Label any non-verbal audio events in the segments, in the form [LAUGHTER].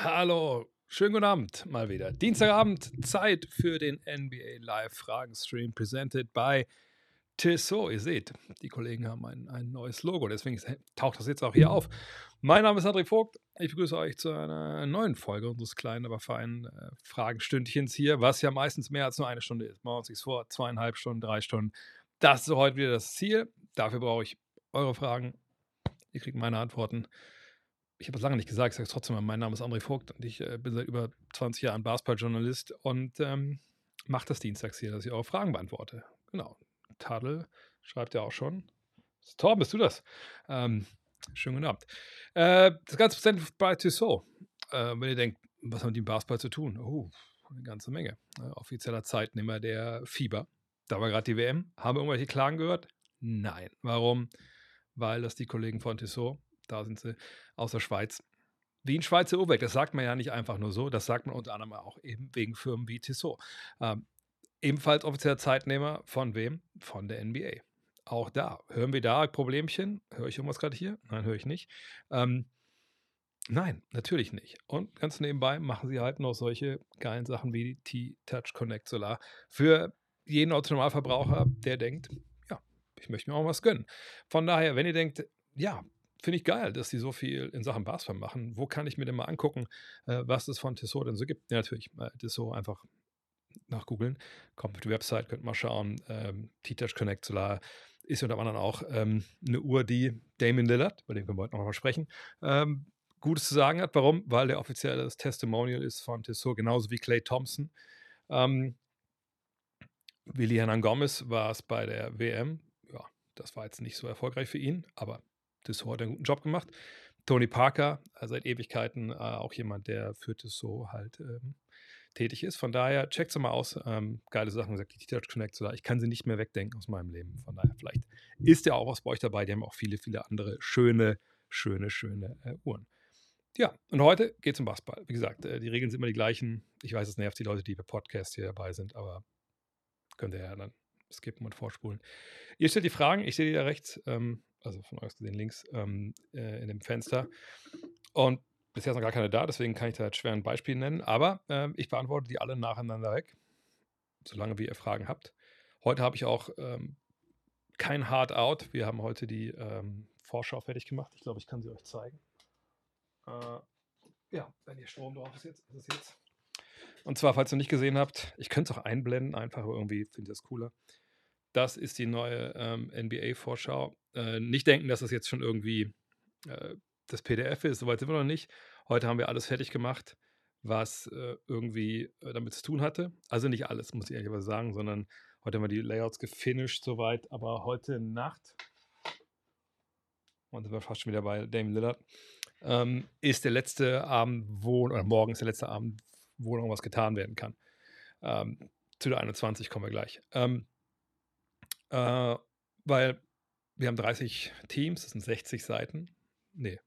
Hallo, schönen guten Abend mal wieder. Dienstagabend, Zeit für den NBA Live Fragen Stream, presented by Tissot. Ihr seht, die Kollegen haben ein, ein neues Logo, deswegen taucht das jetzt auch hier auf. Mein Name ist André Vogt. Ich begrüße euch zu einer neuen Folge unseres kleinen, aber feinen äh, Fragenstündchens hier, was ja meistens mehr als nur eine Stunde ist. Machen wir uns nichts vor, zweieinhalb Stunden, drei Stunden. Das ist heute wieder das Ziel. Dafür brauche ich eure Fragen. Ihr kriegt meine Antworten ich habe es lange nicht gesagt, ich sage es trotzdem mal, mein Name ist André Vogt und ich äh, bin seit über 20 Jahren Basketballjournalist und ähm, mache das dienstags hier, dass ich eure Fragen beantworte. Genau. Tadel schreibt ja auch schon. Torben, bist du das? Ähm, schönen guten Abend. Äh, das ganze Prozent bei Tissot. Äh, wenn ihr denkt, was haben die im Basketball zu tun? Oh, eine ganze Menge. Äh, offizieller Zeitnehmer der Fieber. Da war gerade die WM. Haben wir irgendwelche Klagen gehört? Nein. Warum? Weil das die Kollegen von Tissot da sind sie aus der Schweiz. Wie ein Schweizer Uhrwerk, das sagt man ja nicht einfach nur so, das sagt man unter anderem auch eben wegen Firmen wie Tissot. Ähm, ebenfalls offizieller Zeitnehmer von wem? Von der NBA. Auch da. Hören wir da Problemchen? Höre ich irgendwas gerade hier? Nein, höre ich nicht. Ähm, nein, natürlich nicht. Und ganz nebenbei machen sie halt noch solche geilen Sachen wie die T-Touch Connect Solar für jeden Autonomalverbraucher, der denkt, ja, ich möchte mir auch was gönnen. Von daher, wenn ihr denkt, ja, finde ich geil, dass die so viel in Sachen Basketball machen. Wo kann ich mir denn mal angucken, äh, was es von Tissot denn so gibt? Ja, natürlich, äh, Tissot einfach nachgoogeln. Kommt auf die Website, könnt mal schauen. Ähm, T-Touch Connect Solar ist unter anderem auch ähm, eine Uhr, die Damon Lillard, bei dem können wir heute noch mal sprechen, ähm, Gutes zu sagen hat. Warum? Weil der offizielle Testimonial ist von Tissot, genauso wie Clay Thompson. Ähm, Willi Hernan Gomez war es bei der WM. Ja, das war jetzt nicht so erfolgreich für ihn, aber Tissot hat einen guten Job gemacht. Tony Parker, äh, seit Ewigkeiten äh, auch jemand, der für Tissot halt ähm, tätig ist. Von daher, checkt sie mal aus. Ähm, geile Sachen, gesagt, die T-Touch Connect, so, ich kann sie nicht mehr wegdenken aus meinem Leben. Von daher, vielleicht ist ja auch was bei euch dabei. Die haben auch viele, viele andere schöne, schöne, schöne äh, Uhren. Ja, und heute geht es um Basketball. Wie gesagt, äh, die Regeln sind immer die gleichen. Ich weiß, es nervt die Leute, die bei Podcast hier dabei sind, aber könnt ihr ja dann skippen und vorspulen. Ihr stellt die Fragen, ich sehe die da rechts. Ähm, also von euch gesehen links ähm, äh, in dem Fenster. Und bisher ist noch gar keine da, deswegen kann ich da jetzt schwer ein Beispiel nennen. Aber äh, ich beantworte die alle nacheinander weg, solange wie ihr Fragen habt. Heute habe ich auch ähm, kein Hard Out. Wir haben heute die ähm, Vorschau fertig gemacht. Ich glaube, ich kann sie euch zeigen. Äh, ja, wenn hier Strom drauf ist jetzt, ist es jetzt. Und zwar, falls ihr nicht gesehen habt, ich könnte es auch einblenden, einfach, aber irgendwie finde ich das cooler. Das ist die neue ähm, NBA-Vorschau. Äh, nicht denken, dass das jetzt schon irgendwie äh, das PDF ist, soweit sind wir noch nicht. Heute haben wir alles fertig gemacht, was äh, irgendwie äh, damit zu tun hatte. Also nicht alles, muss ich ehrlich sagen, sondern heute haben wir die Layouts gefinisht soweit, aber heute Nacht, und sind wir fast schon wieder bei Damon Lillard, ähm, ist der letzte Abend, wo, oder morgen ist der letzte Abend, wo noch was getan werden kann. Ähm, zu der 21 kommen wir gleich. Ähm, äh, weil wir haben 30 Teams, das sind 60 Seiten. Nee,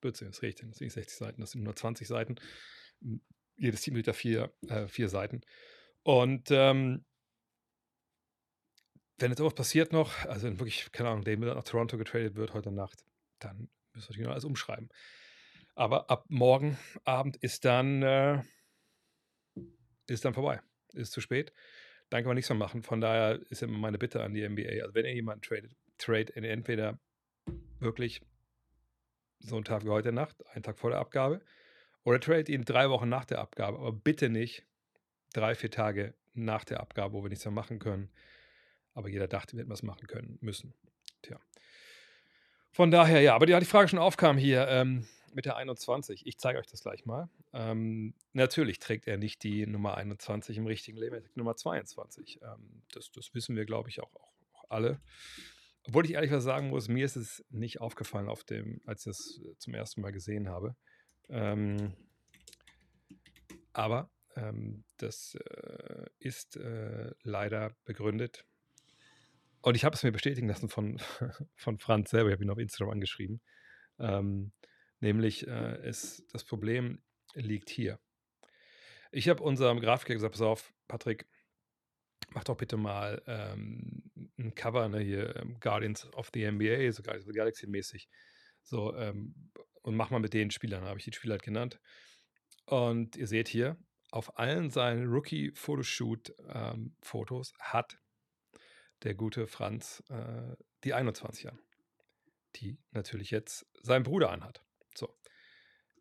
Blödsinn, das rede das sind nicht 60 Seiten, das sind nur 20 Seiten. Jedes Team hat da vier, äh, vier Seiten. Und ähm, wenn jetzt irgendwas passiert noch, also wenn wirklich, keine Ahnung, Damon nach Toronto getradet wird heute Nacht, dann müssen wir natürlich noch alles umschreiben. Aber ab morgen Abend ist dann, äh, ist dann vorbei. Ist zu spät dann kann man nichts mehr machen. Von daher ist immer meine Bitte an die NBA. Also wenn ihr jemanden tradet, trade entweder wirklich so einen Tag wie heute Nacht, einen Tag vor der Abgabe, oder trade ihn drei Wochen nach der Abgabe, aber bitte nicht drei, vier Tage nach der Abgabe, wo wir nichts mehr machen können. Aber jeder dachte, wir hätten was machen können, müssen. Tja. Von daher, ja, aber die, die Frage schon aufkam hier, ähm, mit der 21. Ich zeige euch das gleich mal. Ähm, natürlich trägt er nicht die Nummer 21 im richtigen Leben, er trägt Nummer 22. Ähm, das, das, wissen wir, glaube ich, auch, auch, auch, alle. Obwohl ich ehrlich was sagen muss, mir ist es nicht aufgefallen, auf dem, als ich das äh, zum ersten Mal gesehen habe. Ähm, aber ähm, das äh, ist äh, leider begründet. Und ich habe es mir bestätigen lassen von, [LAUGHS] von Franz selber. Ich habe ihn auf Instagram angeschrieben. Ähm, Nämlich äh, ist das Problem liegt hier. Ich habe unserem Grafiker gesagt, pass auf, Patrick, mach doch bitte mal ähm, ein Cover, ne, hier ähm, Guardians of the NBA, so Guardians of the Galaxy mäßig. So, ähm, und mach mal mit den Spielern, habe ich die Spieler halt genannt. Und ihr seht hier, auf allen seinen Rookie-Fotoshoot-Fotos ähm, hat der gute Franz äh, die 21 an, die natürlich jetzt sein Bruder anhat. So.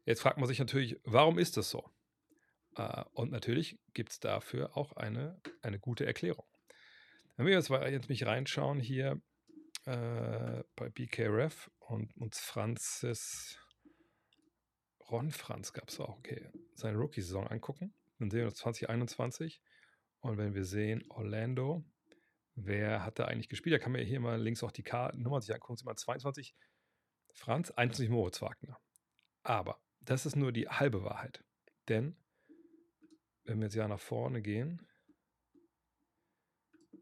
Jetzt fragt man sich natürlich, warum ist das so? Äh, und natürlich gibt es dafür auch eine, eine gute Erklärung. Wenn wir jetzt, jetzt mich reinschauen hier äh, bei BKRF und uns Franzis, Ron Franz gab es auch, okay, seine Rookie-Saison angucken, dann sehen wir 2021 und wenn wir sehen Orlando, wer hat da eigentlich gespielt? Da kann man hier mal links auch die K Nummer sich angucken, sieht man 22 Franz, 21 Moritz Wagner. Aber das ist nur die halbe Wahrheit, denn wenn wir jetzt ja nach vorne gehen,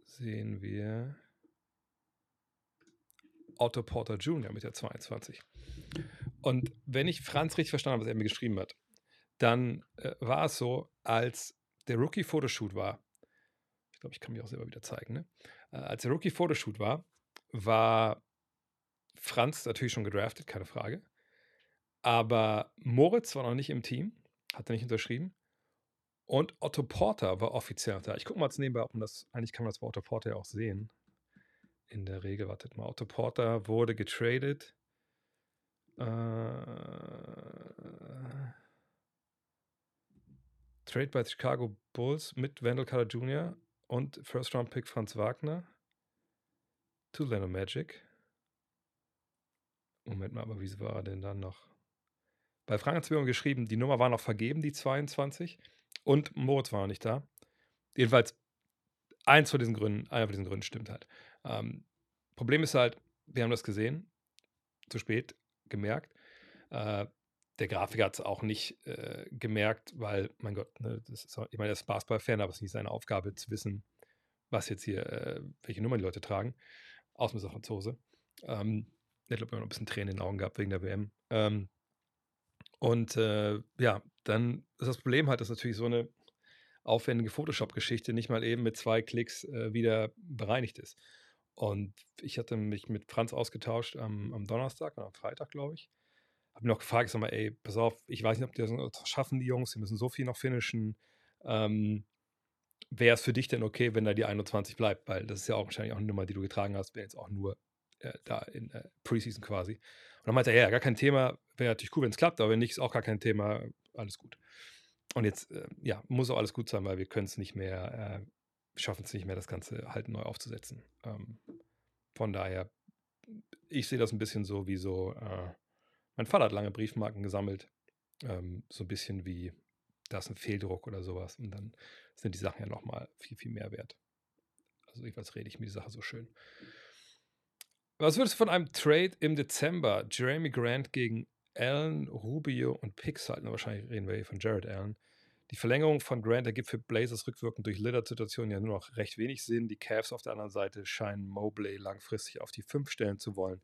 sehen wir Otto Porter Jr. mit der 22. Und wenn ich Franz richtig verstanden habe, was er mir geschrieben hat, dann äh, war es so, als der Rookie-Fotoshoot war, ich glaube, ich kann mich auch selber wieder zeigen, ne? Äh, als der Rookie-Fotoshoot war, war Franz natürlich schon gedraftet, keine Frage. Aber Moritz war noch nicht im Team, hat er nicht unterschrieben. Und Otto Porter war offiziell da. Ich gucke mal jetzt nebenbei, ob man das, eigentlich kann man das bei Otto Porter ja auch sehen. In der Regel, wartet mal, Otto Porter wurde getradet. Äh, Trade bei Chicago Bulls mit Wendell Carter Jr. und First Round Pick Franz Wagner. To Leno Magic. Moment mal, aber wie war er denn dann noch? Bei Frank hat es geschrieben, die Nummer war noch vergeben, die 22. Und Moritz war noch nicht da. Jedenfalls, eins von diesen Gründen, einer von diesen Gründen stimmt halt. Ähm, Problem ist halt, wir haben das gesehen, zu spät gemerkt. Äh, der Grafiker hat es auch nicht äh, gemerkt, weil, mein Gott, ne, das ist, ich meine, er ist Basketball-Fan, aber es ist nicht seine Aufgabe zu wissen, was jetzt hier, äh, welche Nummer die Leute tragen. Außer Franzose. Ähm, ich glaube, noch ein bisschen Tränen in den Augen gehabt wegen der WM. Ähm, und äh, ja, dann ist das Problem halt, dass natürlich so eine aufwendige Photoshop-Geschichte nicht mal eben mit zwei Klicks äh, wieder bereinigt ist. Und ich hatte mich mit Franz ausgetauscht am, am Donnerstag oder am Freitag, glaube ich. Habe mir noch gefragt, ich sag mal, ey, pass auf, ich weiß nicht, ob die das schaffen, die Jungs, die müssen so viel noch finishen. Ähm, Wäre es für dich denn okay, wenn da die 21 bleibt? Weil das ist ja auch wahrscheinlich auch eine Nummer, die du getragen hast, wäre jetzt auch nur äh, da in äh, Preseason quasi. Und dann meinte er, ja, gar kein Thema, wäre natürlich cool, wenn es klappt, aber wenn nicht, ist auch gar kein Thema, alles gut. Und jetzt, äh, ja, muss auch alles gut sein, weil wir können es nicht mehr, äh, schaffen es nicht mehr, das Ganze halt neu aufzusetzen. Ähm, von daher, ich sehe das ein bisschen so wie so, mein Vater hat lange Briefmarken gesammelt, ähm, so ein bisschen wie, da ist ein Fehldruck oder sowas und dann sind die Sachen ja nochmal viel, viel mehr wert. Also jedenfalls rede ich mir die Sache so schön. Was würdest du von einem Trade im Dezember? Jeremy Grant gegen Allen, Rubio und Pix halten. Wahrscheinlich reden wir hier von Jared Allen. Die Verlängerung von Grant ergibt für Blazers rückwirkend durch Lillard-Situationen ja nur noch recht wenig Sinn. Die Cavs auf der anderen Seite scheinen Mobley langfristig auf die fünf stellen zu wollen.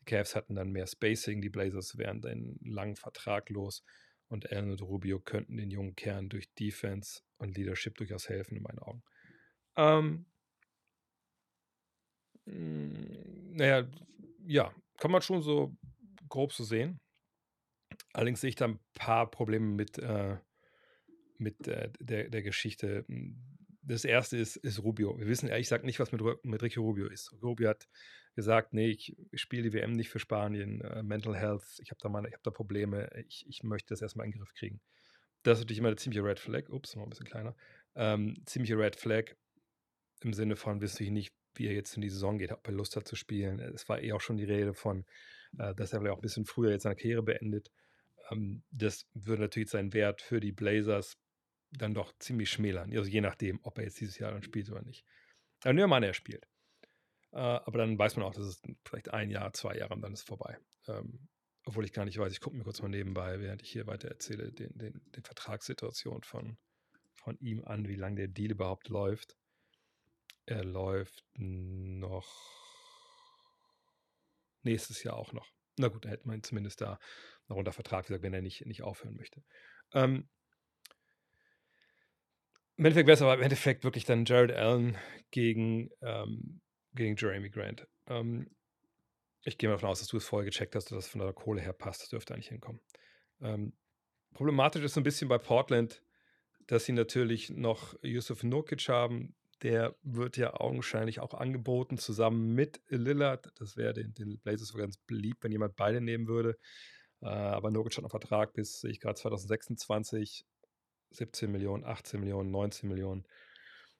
Die Cavs hatten dann mehr Spacing, die Blazers wären einen langen Vertrag los und Allen und Rubio könnten den jungen Kern durch Defense und Leadership durchaus helfen, in meinen Augen. Ähm, hm, naja, ja, kann man schon so grob so sehen. Allerdings sehe ich da ein paar Probleme mit, äh, mit äh, der, der Geschichte. Das erste ist, ist Rubio. Wir wissen ehrlich gesagt nicht, was mit, mit Ricky Rubio ist. Rubio hat gesagt, nee, ich, spiele die WM nicht für Spanien, äh, Mental Health, ich habe da, hab da Probleme, ich, ich möchte das erstmal in den Griff kriegen. Das ist natürlich immer eine ziemliche Red Flag. Ups, noch ein bisschen kleiner. Ähm, ziemliche Red Flag im Sinne von, wissen ich nicht, wie er jetzt in die Saison geht, ob er Lust hat zu spielen. Es war eh auch schon die Rede von, dass er vielleicht auch ein bisschen früher jetzt seine Karriere beendet. Ähm, das würde natürlich seinen Wert für die Blazers dann doch ziemlich schmälern. Also je nachdem, ob er jetzt dieses Jahr dann spielt oder nicht. Aber nehmen wir mal er spielt. Äh, aber dann weiß man auch, dass es vielleicht ein Jahr, zwei Jahre und dann ist es vorbei. Ähm, obwohl ich gar nicht weiß, ich gucke mir kurz mal nebenbei, während ich hier weiter erzähle, den, den, den Vertragssituation von, von ihm an, wie lange der Deal überhaupt läuft. Er läuft noch nächstes Jahr auch noch. Na gut, da hätte man zumindest da noch unter Vertrag gesagt, wenn er nicht, nicht aufhören möchte. Ähm, Im Endeffekt wäre es aber im Endeffekt wirklich dann Jared Allen gegen, ähm, gegen Jeremy Grant. Ähm, ich gehe mal davon aus, dass du es vorher gecheckt hast, dass das von der Kohle her passt. Das dürfte eigentlich hinkommen. Ähm, Problematisch ist so ein bisschen bei Portland, dass sie natürlich noch Yusuf Nurkic haben. Der wird ja augenscheinlich auch angeboten, zusammen mit Lillard. Das wäre den, den Blazers ganz beliebt, wenn jemand beide nehmen würde. Äh, aber Nurkic hat einen Vertrag bis, sehe ich gerade, 2026. 17 Millionen, 18 Millionen, 19 Millionen.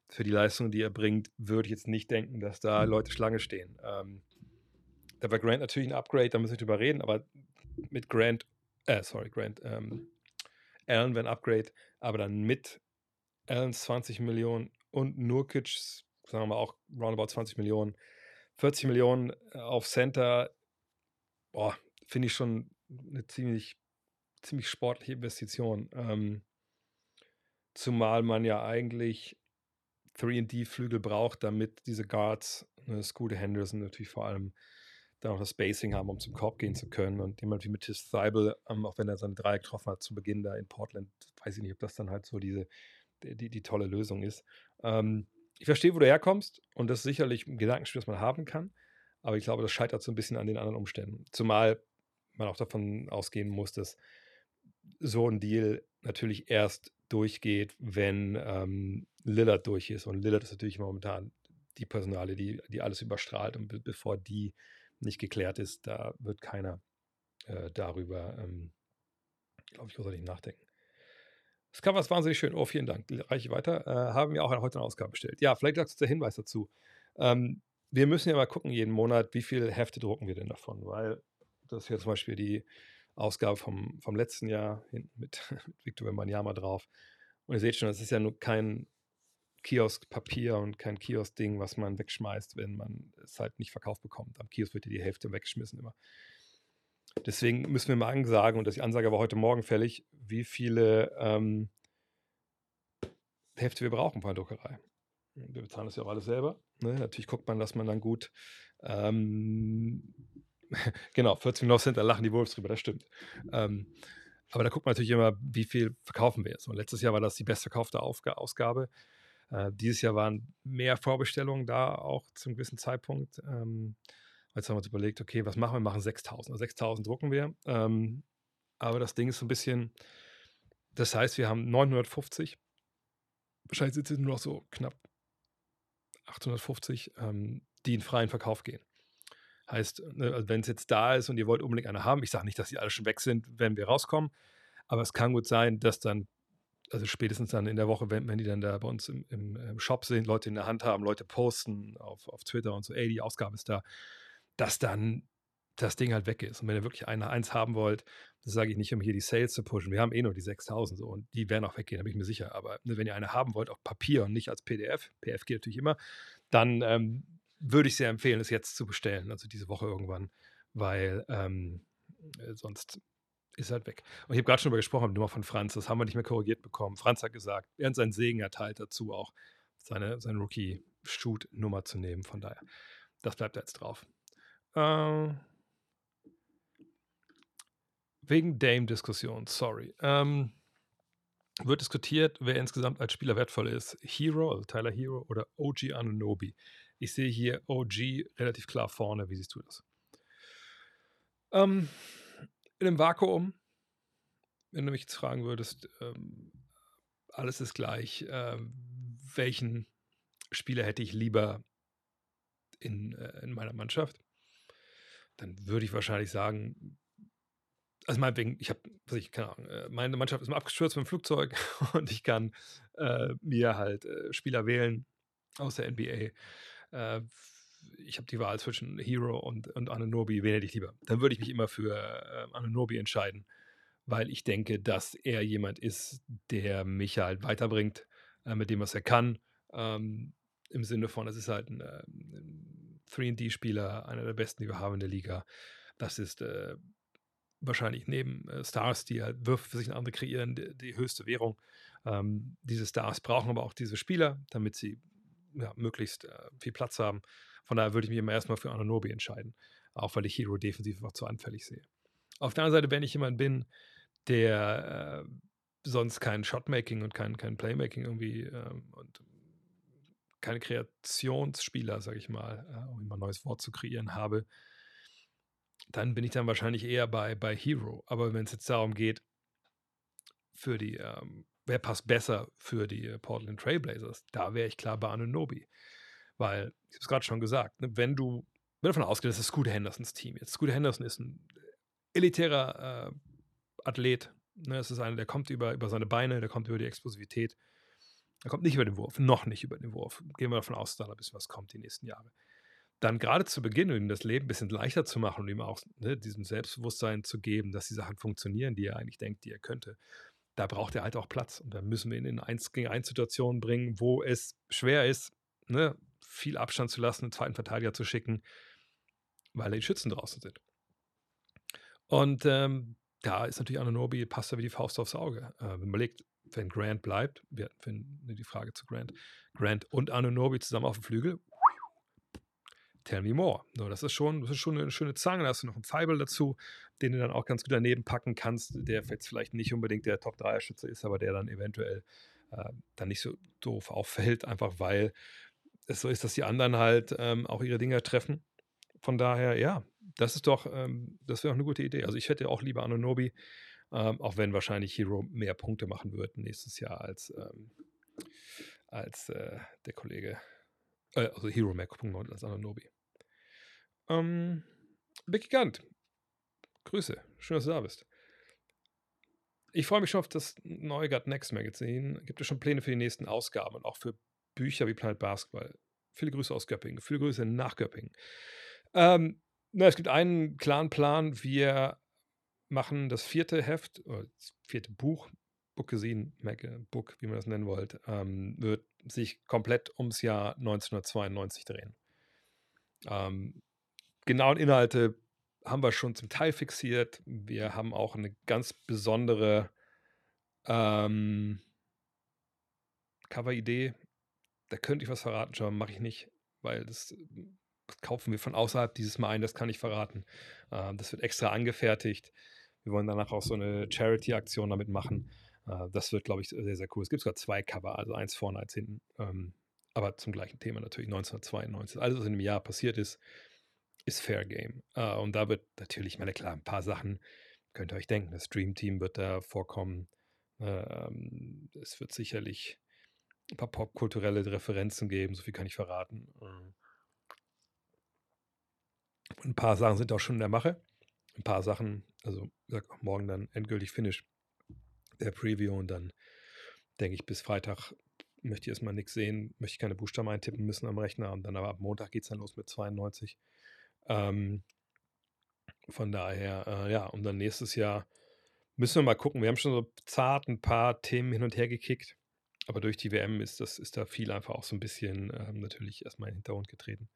Für die Leistung, die er bringt, würde ich jetzt nicht denken, dass da Leute Schlange stehen. Ähm, da war Grant natürlich ein Upgrade, da müssen wir nicht drüber reden, aber mit Grant, äh, sorry, Grant, ähm, Allen wäre ein Upgrade, aber dann mit Allens 20 Millionen und Nurkic, sagen wir auch roundabout 20 Millionen, 40 Millionen äh, auf Center, boah, finde ich schon eine ziemlich, ziemlich sportliche Investition. Ähm, zumal man ja eigentlich 3D-Flügel braucht, damit diese Guards, ne, Scooter Henderson natürlich vor allem, dann auch das Spacing haben, um zum Korb gehen zu können. Und jemand wie Matthias Seibel, ähm, auch wenn er seine drei getroffen hat zu Beginn da in Portland, weiß ich nicht, ob das dann halt so diese, die, die, tolle Lösung ist. Ähm, ich verstehe, wo du herkommst und das ist sicherlich ein Gedankenspiel, das man haben kann. Aber ich glaube, das scheitert so ein bisschen an den anderen Umständen. Zumal man auch davon ausgehen muss, dass so ein Deal natürlich erst durchgeht, wenn ähm, Lillard durch ist. Und Lillard ist natürlich momentan die Personale, die, die alles überstrahlt. Und be bevor die nicht geklärt ist, da wird keiner äh, darüber, ähm, glaube ich, großartig nachdenken. Das Cover ist wahnsinnig schön. Oh, vielen Dank. Reiche weiter. Äh, haben wir auch heute eine Ausgabe bestellt. Ja, vielleicht sagst du der Hinweis dazu. Ähm, wir müssen ja mal gucken jeden Monat, wie viele Hefte drucken wir denn davon, weil das ja zum Beispiel die Ausgabe vom, vom letzten Jahr hinten mit, [LAUGHS] mit Victor Wembanyama drauf. Und ihr seht schon, das ist ja nur kein Kiosk-Papier und kein Kiosk-Ding, was man wegschmeißt, wenn man es halt nicht verkauft bekommt. Am Kiosk wird ja die Hälfte weggeschmissen immer. Deswegen müssen wir mal ansagen, und die Ansage war heute Morgen fällig, wie viele ähm, Hefte wir brauchen von der Druckerei. Wir bezahlen das ja auch alles selber. Ne? Natürlich guckt man, dass man dann gut ähm, [LAUGHS] genau, 40 Millionen Cent, da lachen die Wolves drüber, das stimmt. Ähm, aber da guckt man natürlich immer, wie viel verkaufen wir jetzt. Und letztes Jahr war das die bestverkaufte Ausgabe. Äh, dieses Jahr waren mehr Vorbestellungen da, auch zum gewissen Zeitpunkt. Ähm, jetzt haben wir uns überlegt, okay, was machen wir? Wir machen 6000. Also 6000 drucken wir. Ähm, aber das Ding ist so ein bisschen, das heißt, wir haben 950. Wahrscheinlich sind es nur noch so knapp 850, ähm, die in freien Verkauf gehen. Heißt, ne, also wenn es jetzt da ist und ihr wollt unbedingt eine haben, ich sage nicht, dass die alle schon weg sind, wenn wir rauskommen, aber es kann gut sein, dass dann, also spätestens dann in der Woche, wenn, wenn die dann da bei uns im, im, Shop sind, Leute in der Hand haben, Leute posten auf, auf Twitter und so, ey, die Ausgabe ist da, dass dann das Ding halt weg ist. Und wenn ihr wirklich eine eins haben wollt, das sage ich nicht, um hier die Sales zu pushen. Wir haben eh nur die 6000 so und die werden auch weggehen, da bin ich mir sicher. Aber ne, wenn ihr eine haben wollt, auf Papier und nicht als PDF, PDF geht natürlich immer, dann ähm, würde ich sehr empfehlen, es jetzt zu bestellen, also diese Woche irgendwann, weil ähm, äh, sonst ist halt weg. Und ich habe gerade schon darüber gesprochen, die Nummer von Franz, das haben wir nicht mehr korrigiert bekommen. Franz hat gesagt, er hat seinen Segen erteilt dazu auch, seine, seine Rookie-Shoot-Nummer zu nehmen. Von daher, das bleibt jetzt drauf. Äh, wegen Dame-Diskussion, sorry. Ähm, wird diskutiert, wer insgesamt als Spieler wertvoll ist. Hero, also Tyler Hero oder OG Anunobi. Ich sehe hier OG relativ klar vorne. Wie siehst du das? Ähm, in einem Vakuum, wenn du mich jetzt fragen würdest, ähm, alles ist gleich. Ähm, welchen Spieler hätte ich lieber in, äh, in meiner Mannschaft? Dann würde ich wahrscheinlich sagen, also meinetwegen, ich habe, ich, keine Ahnung, äh, meine Mannschaft ist mal abgestürzt mit dem Flugzeug [LAUGHS] und ich kann äh, mir halt äh, Spieler wählen aus der NBA, äh, ich habe die Wahl zwischen Hero und, und Anunobi, wen ich lieber? Dann würde ich mich immer für äh, Anunobi entscheiden, weil ich denke, dass er jemand ist, der mich halt weiterbringt äh, mit dem, was er kann. Ähm, Im Sinne von, es ist halt ein, ein 3D-Spieler, einer der besten, die wir haben in der Liga. Das ist äh, wahrscheinlich neben äh, Stars, die halt Würfe für sich andere kreieren, die, die höchste Währung. Ähm, diese Stars brauchen aber auch diese Spieler, damit sie ja, möglichst äh, viel Platz haben. Von daher würde ich mich immer erstmal für Ananobi entscheiden, auch weil ich Hero defensiv einfach zu anfällig sehe. Auf der anderen Seite, wenn ich jemand bin, der äh, sonst kein Shotmaking und kein, kein Playmaking irgendwie äh, und keine Kreationsspieler, sage ich mal, äh, um immer ein neues Wort zu kreieren habe, dann bin ich dann wahrscheinlich eher bei, bei Hero. Aber wenn es jetzt darum geht, für die, ähm, wer passt besser für die äh, Portland Trailblazers? Da wäre ich klar bei Anunobi. Weil, ich habe es gerade schon gesagt, ne, wenn du, wenn davon ausgehst, das ist Scooter Hendersons Team jetzt. Scooter Henderson ist ein elitärer äh, Athlet. Ne? Es ist einer, der kommt über, über seine Beine, der kommt über die Explosivität. Er kommt nicht über den Wurf, noch nicht über den Wurf. Gehen wir davon aus, dass da ein bisschen was kommt die nächsten Jahre. Dann gerade zu Beginn, um ihm das Leben ein bisschen leichter zu machen und ihm auch ne, diesem Selbstbewusstsein zu geben, dass die Sachen funktionieren, die er eigentlich denkt, die er könnte, da braucht er halt auch Platz. Und dann müssen wir ihn in 1 gegen 1 Situationen bringen, wo es schwer ist, ne, viel Abstand zu lassen, einen zweiten Verteidiger zu schicken, weil die Schützen draußen sind. Und ähm, da ist natürlich Ananobi, passt da wie die Faust aufs Auge. Äh, wenn man überlegt, wenn Grant bleibt, wir hatten die Frage zu Grant, Grant und Anunobi zusammen auf dem Flügel, tell me more. So, das, ist schon, das ist schon eine schöne Zange. Da hast du noch einen Feibel dazu, den du dann auch ganz gut daneben packen kannst, der jetzt vielleicht nicht unbedingt der Top-3-Schütze ist, aber der dann eventuell äh, dann nicht so doof auffällt, einfach weil es so ist, dass die anderen halt ähm, auch ihre Dinger treffen. Von daher, ja, das ist doch, ähm, das wäre auch eine gute Idee. Also ich hätte auch lieber Anunobi, ähm, auch wenn wahrscheinlich Hero mehr Punkte machen wird nächstes Jahr als, ähm, als äh, der Kollege, äh, also Hero mehr Punkte als Anunobi. Ähm, Big Gant, Grüße, schön, dass du da bist. Ich freue mich schon auf das neue Gut Next Magazin. Gibt es schon Pläne für die nächsten Ausgaben und auch für Bücher wie Planet Basketball? Viele Grüße aus Göppingen, viele Grüße nach Göppingen. Ähm, na, es gibt einen klaren Plan. Wir machen das vierte Heft, oder das vierte Buch, Bookazine, Book, wie man das nennen wollt, ähm, wird sich komplett ums Jahr 1992 drehen. Ähm, genauen Inhalte haben wir schon zum Teil fixiert. Wir haben auch eine ganz besondere ähm, Cover-Idee. Da könnte ich was verraten, schon mache ich nicht, weil das kaufen wir von außerhalb dieses Mal ein, das kann ich verraten. Äh, das wird extra angefertigt. Wir wollen danach auch so eine Charity-Aktion damit machen. Äh, das wird, glaube ich, sehr, sehr cool. Es gibt sogar zwei Cover, also eins vorne, eins hinten. Ähm, aber zum gleichen Thema natürlich 1992. Alles, was in einem Jahr passiert ist, ist Fair Game. Äh, und da wird natürlich, meine klar, ein paar Sachen könnt ihr euch denken. Das Dream Team wird da vorkommen. Ähm, es wird sicherlich ein paar popkulturelle Referenzen geben, so viel kann ich verraten. Ähm, ein paar Sachen sind auch schon in der Mache. Ein paar Sachen, also sag auch morgen dann endgültig Finish der Preview und dann denke ich, bis Freitag möchte ich erstmal nichts sehen, möchte ich keine Buchstaben eintippen müssen am Rechner und dann aber ab Montag geht es dann los mit 92. Ähm, von daher, äh, ja, und dann nächstes Jahr müssen wir mal gucken. Wir haben schon so zart ein paar Themen hin und her gekickt, aber durch die WM ist, das, ist da viel einfach auch so ein bisschen ähm, natürlich erstmal in den Hintergrund getreten.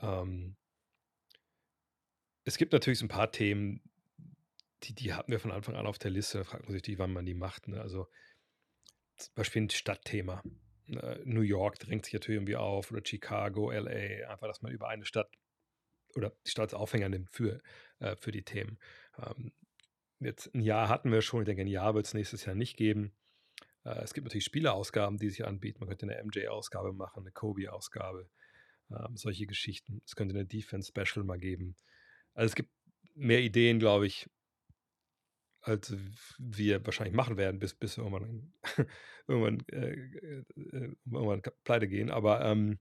Ähm, es gibt natürlich so ein paar Themen, die, die hatten wir von Anfang an auf der Liste. Da fragt man sich, die, wann man die macht. Ne? Also zum Beispiel ein Stadtthema. Ne? New York drängt sich natürlich irgendwie auf oder Chicago, LA. Einfach, dass man über eine Stadt oder die Stadt als Aufhänger nimmt für, äh, für die Themen. Ähm, jetzt ein Jahr hatten wir schon. Ich denke, ein Jahr wird es nächstes Jahr nicht geben. Äh, es gibt natürlich Spielerausgaben, die sich anbieten. Man könnte eine MJ-Ausgabe machen, eine Kobe-Ausgabe. Ähm, solche Geschichten. Es könnte eine Defense-Special mal geben. Also es gibt mehr Ideen, glaube ich, als wir wahrscheinlich machen werden, bis, bis wir irgendwann, [LAUGHS] irgendwann, äh, äh, irgendwann pleite gehen. Aber ähm,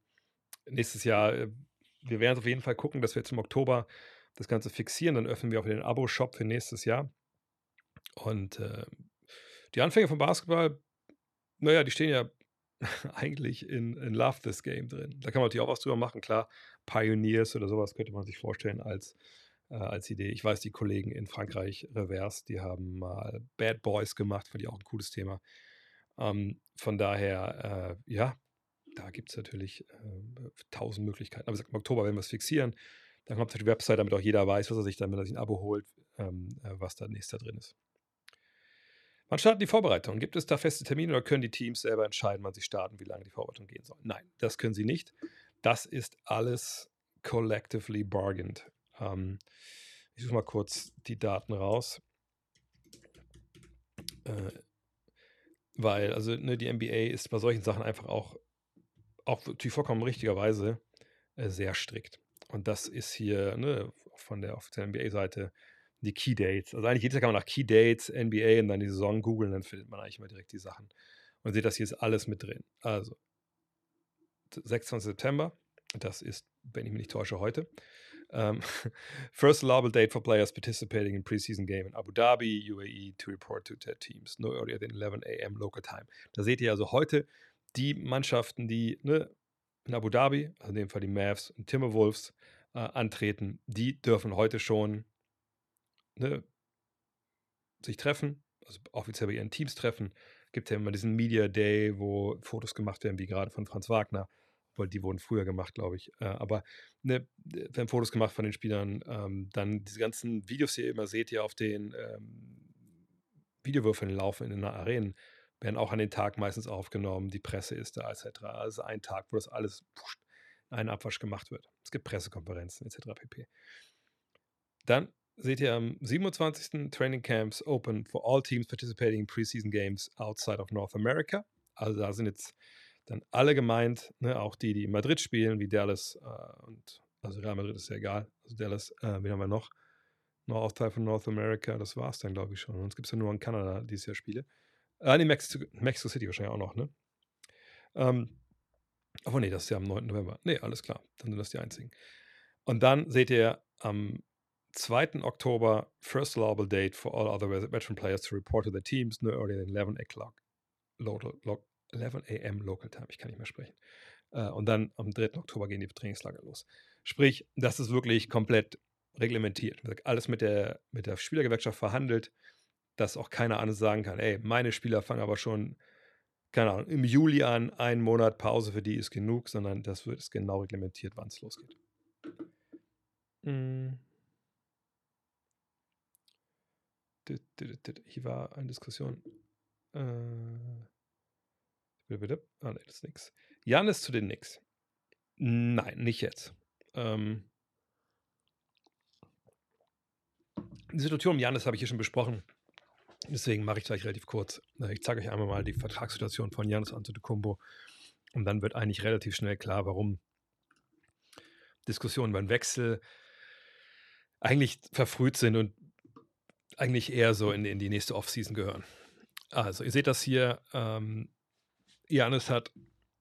nächstes Jahr, äh, wir werden auf jeden Fall gucken, dass wir im Oktober das Ganze fixieren. Dann öffnen wir auch den Abo-Shop für nächstes Jahr. Und äh, die Anfänge vom Basketball, naja, die stehen ja [LAUGHS] eigentlich in, in Love This Game drin. Da kann man natürlich auch was drüber machen. Klar, Pioneers oder sowas könnte man sich vorstellen als äh, als Idee. Ich weiß, die Kollegen in Frankreich, Reverse, die haben mal Bad Boys gemacht, fand ich auch ein cooles Thema. Ähm, von daher, äh, ja, da gibt es natürlich äh, tausend Möglichkeiten. Aber im Oktober werden wir es fixieren. Dann kommt die Website, damit auch jeder weiß, was er sich dann, wenn er sich ein Abo holt, ähm, äh, was da nächster drin ist. Wann starten die Vorbereitungen? Gibt es da feste Termine oder können die Teams selber entscheiden, wann sie starten, wie lange die Vorbereitung gehen soll? Nein, das können sie nicht. Das ist alles collectively bargained. Ähm, ich suche mal kurz die Daten raus. Äh, weil, also ne, die NBA ist bei solchen Sachen einfach auch, auch natürlich vollkommen richtigerweise äh, sehr strikt. Und das ist hier ne, von der offiziellen NBA-Seite die Key Dates. Also eigentlich jedes Jahr kann man nach Key Dates, NBA und dann die Saison googeln, dann findet man eigentlich immer direkt die Sachen. Und seht, das hier ist alles mit drin. Also 26. September, das ist, wenn ich mich nicht täusche, heute. Um, [LAUGHS] first allowable date for players participating in preseason game in Abu Dhabi, UAE, to report to their teams. No earlier than 11 a.m. local time. Da seht ihr also heute die Mannschaften, die ne, in Abu Dhabi, also in dem Fall die Mavs und Timberwolves, äh, antreten, die dürfen heute schon ne, sich treffen, also offiziell bei ihren Teams treffen. Gibt ja immer diesen Media Day, wo Fotos gemacht werden, wie gerade von Franz Wagner weil die wurden früher gemacht, glaube ich. Äh, aber ne, werden Fotos gemacht von den Spielern. Ähm, dann diese ganzen Videos, die ihr immer seht, hier auf den ähm, Videowürfeln laufen in den Arenen, werden auch an den Tag meistens aufgenommen. Die Presse ist da, etc. Also ein Tag, wo das alles pfusch, einen Abwasch gemacht wird. Es gibt Pressekonferenzen, etc. pp. Dann seht ihr am 27. Training Camps open for all teams participating in preseason games outside of North America. Also da sind jetzt dann alle gemeint, ne, auch die, die in Madrid spielen, wie Dallas äh, und also Real Madrid ist ja egal. Also Dallas, äh, wen haben wir noch? Noch Teil von North America, das war es dann, glaube ich, schon. Es gibt ja nur in Kanada dieses Jahr Spiele. Äh, nee, Mexico, Mexico City wahrscheinlich auch noch, ne? Ähm, aber nee, das ist ja am 9. November. Nee, alles klar. Dann sind das die einzigen. Und dann seht ihr am 2. Oktober, first allowable date for all other veteran players to report to their teams no earlier than 11 o'clock local, 11 a.m. Local Time, ich kann nicht mehr sprechen. Äh, und dann am 3. Oktober gehen die Trainingslager los. Sprich, das ist wirklich komplett reglementiert. Alles mit der, mit der Spielergewerkschaft verhandelt, dass auch keiner anderes sagen kann, ey, meine Spieler fangen aber schon, keine Ahnung, im Juli an, einen Monat Pause für die ist genug, sondern das wird ist genau reglementiert, wann es losgeht. Hm. Hier war eine Diskussion. Äh. Ah, nee, das ist nix. Janis zu den Knicks. Nein, nicht jetzt. Ähm, die Situation um Janis habe ich hier schon besprochen. Deswegen mache ich gleich relativ kurz. Äh, ich zeige euch einmal mal die Vertragssituation von Janis Antetokounmpo. Und dann wird eigentlich relativ schnell klar, warum Diskussionen beim Wechsel eigentlich verfrüht sind und eigentlich eher so in, in die nächste Offseason gehören. Also, ihr seht das hier. Ähm, Janis hat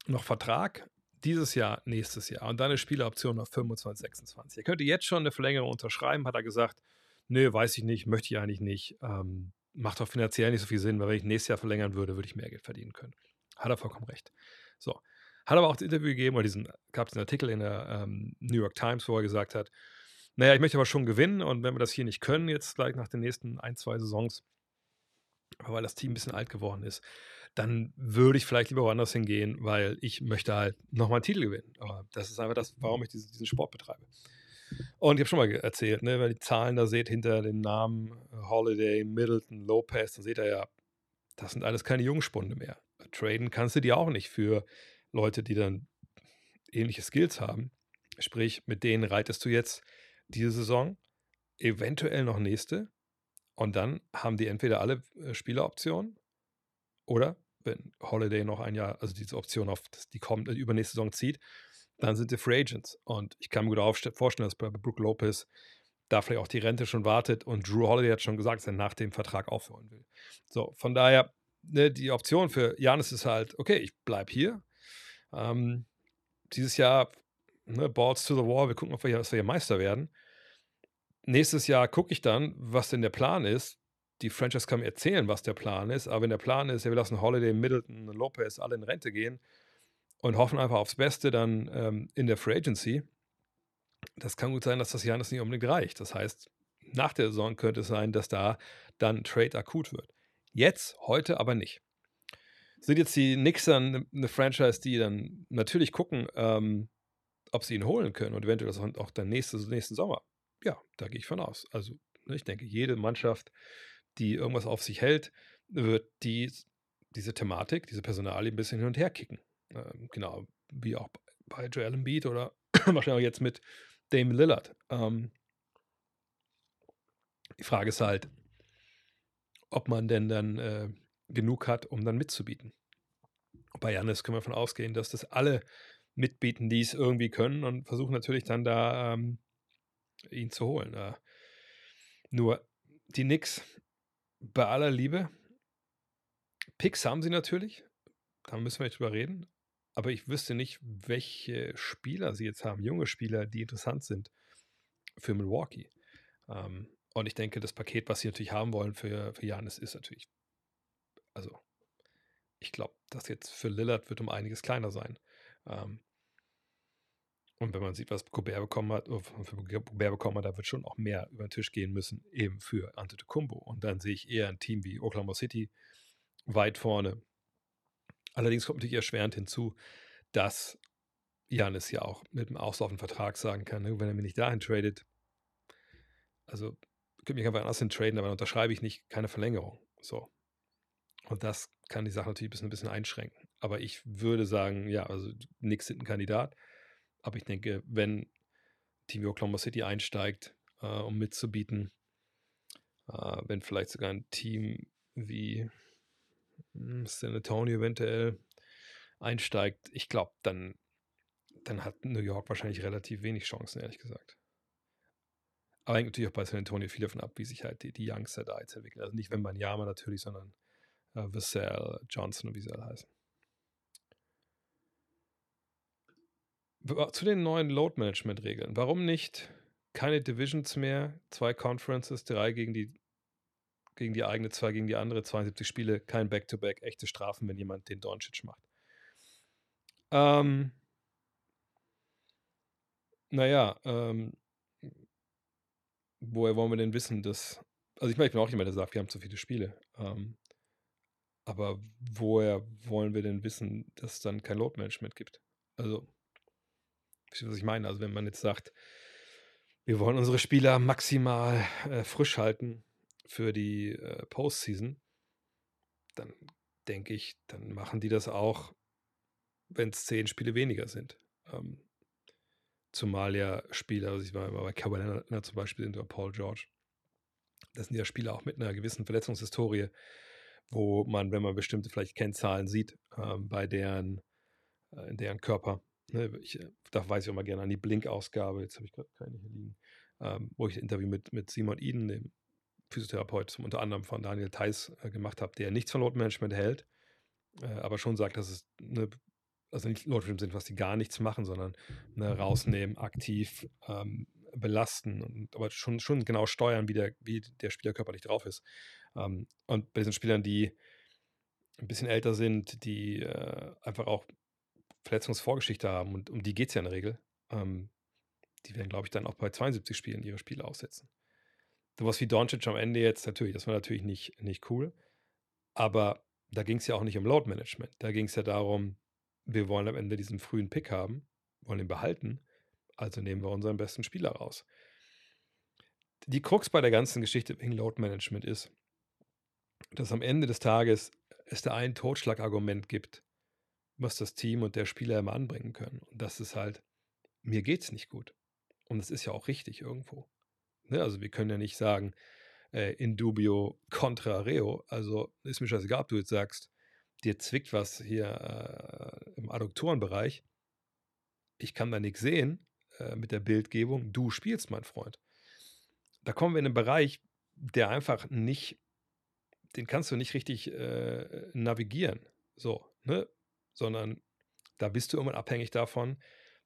noch Vertrag dieses Jahr, nächstes Jahr und dann eine Spieleroption auf 25, 26. Er könnte jetzt schon eine Verlängerung unterschreiben, hat er gesagt. Nö, weiß ich nicht, möchte ich eigentlich nicht. Ähm, macht doch finanziell nicht so viel Sinn, weil wenn ich nächstes Jahr verlängern würde, würde ich mehr Geld verdienen können. Hat er vollkommen recht. So. Hat aber auch das Interview gegeben, oder diesen, gab es einen Artikel in der ähm, New York Times, wo er gesagt hat, naja, ich möchte aber schon gewinnen und wenn wir das hier nicht können, jetzt gleich nach den nächsten ein, zwei Saisons, weil das Team ein bisschen alt geworden ist, dann würde ich vielleicht lieber woanders hingehen, weil ich möchte halt nochmal einen Titel gewinnen. Aber das ist einfach das, warum ich diesen, diesen Sport betreibe. Und ich habe schon mal erzählt, ne, wenn ihr die Zahlen da seht hinter den Namen äh, Holiday, Middleton, Lopez, dann seht ihr ja, das sind alles keine Jungspunde mehr. Traden kannst du die auch nicht für Leute, die dann ähnliche Skills haben. Sprich, mit denen reitest du jetzt diese Saison, eventuell noch nächste. Und dann haben die entweder alle äh, Spieleroptionen oder wenn Holiday noch ein Jahr, also diese Option auf die kommt, die übernächste Saison zieht, dann sind die Free Agents. Und ich kann mir gut vorstellen, dass bei Brook Lopez da vielleicht auch die Rente schon wartet und Drew Holiday hat schon gesagt, dass er nach dem Vertrag aufhören will. So, von daher, ne, die Option für Janis ist halt, okay, ich bleibe hier. Ähm, dieses Jahr, ne, Balls to the Wall, wir gucken, ob wir dass wir hier Meister werden. Nächstes Jahr gucke ich dann, was denn der Plan ist die Franchise kann mir erzählen, was der Plan ist, aber wenn der Plan ist, ja, wir lassen Holiday, Middleton, Lopez alle in Rente gehen und hoffen einfach aufs Beste dann ähm, in der Free Agency, das kann gut sein, dass das Jahr nicht unbedingt reicht. Das heißt, nach der Saison könnte es sein, dass da dann Trade akut wird. Jetzt, heute aber nicht. Sind jetzt die Knicks dann eine Franchise, die dann natürlich gucken, ähm, ob sie ihn holen können und eventuell auch dann nächste, nächsten Sommer? Ja, da gehe ich von aus. Also, ne, ich denke, jede Mannschaft die irgendwas auf sich hält, wird die, diese Thematik, diese Personalie ein bisschen hin und her kicken. Ähm, genau, wie auch bei Joel Embiid oder [CLEARS THROAT] wahrscheinlich auch jetzt mit Dame Lillard. Ähm, die Frage ist halt, ob man denn dann äh, genug hat, um dann mitzubieten. Bei Janis können wir davon ausgehen, dass das alle mitbieten, die es irgendwie können und versuchen natürlich dann da ähm, ihn zu holen. Äh, nur die Knicks, bei aller Liebe, Picks haben sie natürlich, da müssen wir nicht drüber reden, aber ich wüsste nicht, welche Spieler sie jetzt haben, junge Spieler, die interessant sind für Milwaukee. Ähm, und ich denke, das Paket, was sie natürlich haben wollen für, für Janis, ist natürlich, also ich glaube, das jetzt für Lillard wird um einiges kleiner sein. Ähm, und wenn man sieht, was Gobert bekommen hat, für Gobert bekommen hat, da wird schon auch mehr über den Tisch gehen müssen, eben für Antetokounmpo. Und dann sehe ich eher ein Team wie Oklahoma City weit vorne. Allerdings kommt natürlich erschwerend hinzu, dass Janis ja auch mit dem auslaufenden Vertrag sagen kann, ne, wenn er mir nicht dahin tradet, also könnte mich einfach anders hin traden, aber dann unterschreibe ich nicht keine Verlängerung. So. Und das kann die Sache natürlich ein bisschen, ein bisschen einschränken. Aber ich würde sagen, ja, also nix sind ein Kandidat. Aber ich denke, wenn Team Oklahoma City einsteigt, äh, um mitzubieten, äh, wenn vielleicht sogar ein Team wie hm, San Antonio eventuell einsteigt, ich glaube, dann, dann hat New York wahrscheinlich relativ wenig Chancen, ehrlich gesagt. Aber hängt natürlich auch bei San Antonio viel davon ab, wie sich halt die, die Youngster da jetzt entwickeln. Also nicht wenn man Yama natürlich, sondern äh, Vassell, Johnson und wie sie alle heißen. Zu den neuen Load-Management-Regeln. Warum nicht keine Divisions mehr, zwei Conferences, drei gegen die, gegen die eigene, zwei gegen die andere, 72 Spiele, kein Back-to-Back, -Back, echte Strafen, wenn jemand den Doncic macht. Ähm, naja, ähm, woher wollen wir denn wissen, dass. Also ich meine, ich bin auch jemand, der sagt, wir haben zu viele Spiele. Ähm, aber woher wollen wir denn wissen, dass es dann kein Load-Management gibt? Also, was ich meine? Also, wenn man jetzt sagt, wir wollen unsere Spieler maximal äh, frisch halten für die äh, Postseason, dann denke ich, dann machen die das auch, wenn es zehn Spiele weniger sind. Ähm, zumal ja Spieler, also ich war bei Kawhi zum Beispiel, oder Paul George, das sind ja Spieler auch mit einer gewissen Verletzungshistorie, wo man, wenn man bestimmte vielleicht Kennzahlen sieht, ähm, bei deren, äh, in deren Körper, ne, ich, äh, da weise ich auch mal gerne an die Blink-Ausgabe, jetzt habe ich gerade keine hier liegen, ähm, wo ich ein Interview mit, mit Simon Eden, dem Physiotherapeut, unter anderem von Daniel Theiss äh, gemacht habe, der nichts von Load-Management hält, äh, aber schon sagt, dass es eine also nicht Load sind, was die gar nichts machen, sondern ne, rausnehmen, aktiv ähm, belasten und aber schon, schon genau steuern, wie der, wie der Spieler körperlich drauf ist. Ähm, und bei diesen Spielern, die ein bisschen älter sind, die äh, einfach auch Verletzungsvorgeschichte haben, und um die geht es ja in der Regel, ähm, die werden, glaube ich, dann auch bei 72 Spielen ihre Spiele aussetzen. Sowas wie Doncic am Ende jetzt natürlich, das war natürlich nicht, nicht cool, aber da ging es ja auch nicht um Load Management. Da ging es ja darum, wir wollen am Ende diesen frühen Pick haben, wollen ihn behalten, also nehmen wir unseren besten Spieler raus. Die Krux bei der ganzen Geschichte wegen Load Management ist, dass am Ende des Tages es da ein Totschlagargument gibt, was das Team und der Spieler immer anbringen können. Und das ist halt, mir geht's nicht gut. Und das ist ja auch richtig irgendwo. Ne? Also wir können ja nicht sagen, äh, in dubio contra reo. Also ist mir scheißegal, ob du jetzt sagst, dir zwickt was hier äh, im Adduktorenbereich. Ich kann da nichts sehen äh, mit der Bildgebung. Du spielst, mein Freund. Da kommen wir in einen Bereich, der einfach nicht den kannst du nicht richtig äh, navigieren. So, ne? Sondern da bist du irgendwann abhängig davon,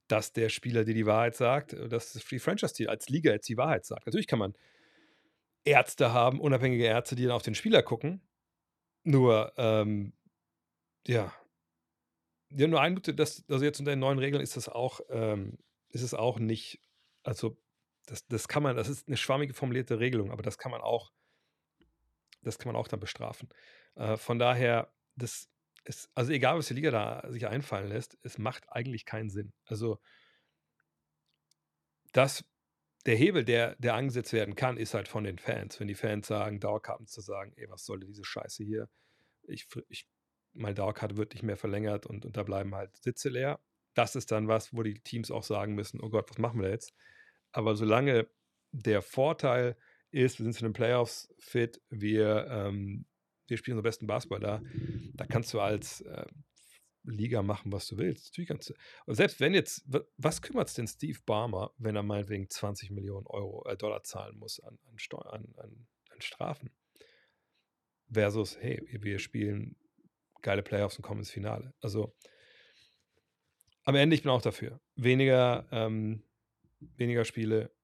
dass der Spieler dir die Wahrheit sagt, äh, dass die Franchise als Liga jetzt die Wahrheit sagt. Natürlich kann man Ärzte haben, unabhängige Ärzte, die dann auf den Spieler gucken. Nur, ähm, ja. Ja, nur ein, das, also jetzt unter den neuen Regeln ist das auch, ähm, ist es auch nicht, also das, das kann man, das ist eine schwammige formulierte Regelung, aber das kann man auch das kann man auch dann bestrafen. Äh, von daher, das ist, also egal, was die Liga da sich einfallen lässt, es macht eigentlich keinen Sinn. Also, das, der Hebel, der, der angesetzt werden kann, ist halt von den Fans. Wenn die Fans sagen, Dauerkarten zu sagen, ey, was soll diese Scheiße hier? Ich, ich, meine Dauerkarte wird nicht mehr verlängert und, und da bleiben halt Sitze leer. Das ist dann was, wo die Teams auch sagen müssen, oh Gott, was machen wir da jetzt? Aber solange der Vorteil ist, wir sind zu den Playoffs fit, wir, ähm, wir spielen unseren besten Basketball da. Da kannst du als äh, Liga machen, was du willst. Natürlich kannst du. Und selbst wenn jetzt, was kümmert es denn Steve Barmer, wenn er meinetwegen 20 Millionen Euro, äh, Dollar zahlen muss an, an, Steu an, an an Strafen. Versus, hey, wir spielen geile Playoffs und kommen ins Finale. Also am Ende, ich bin auch dafür. Weniger, ähm, weniger Spiele.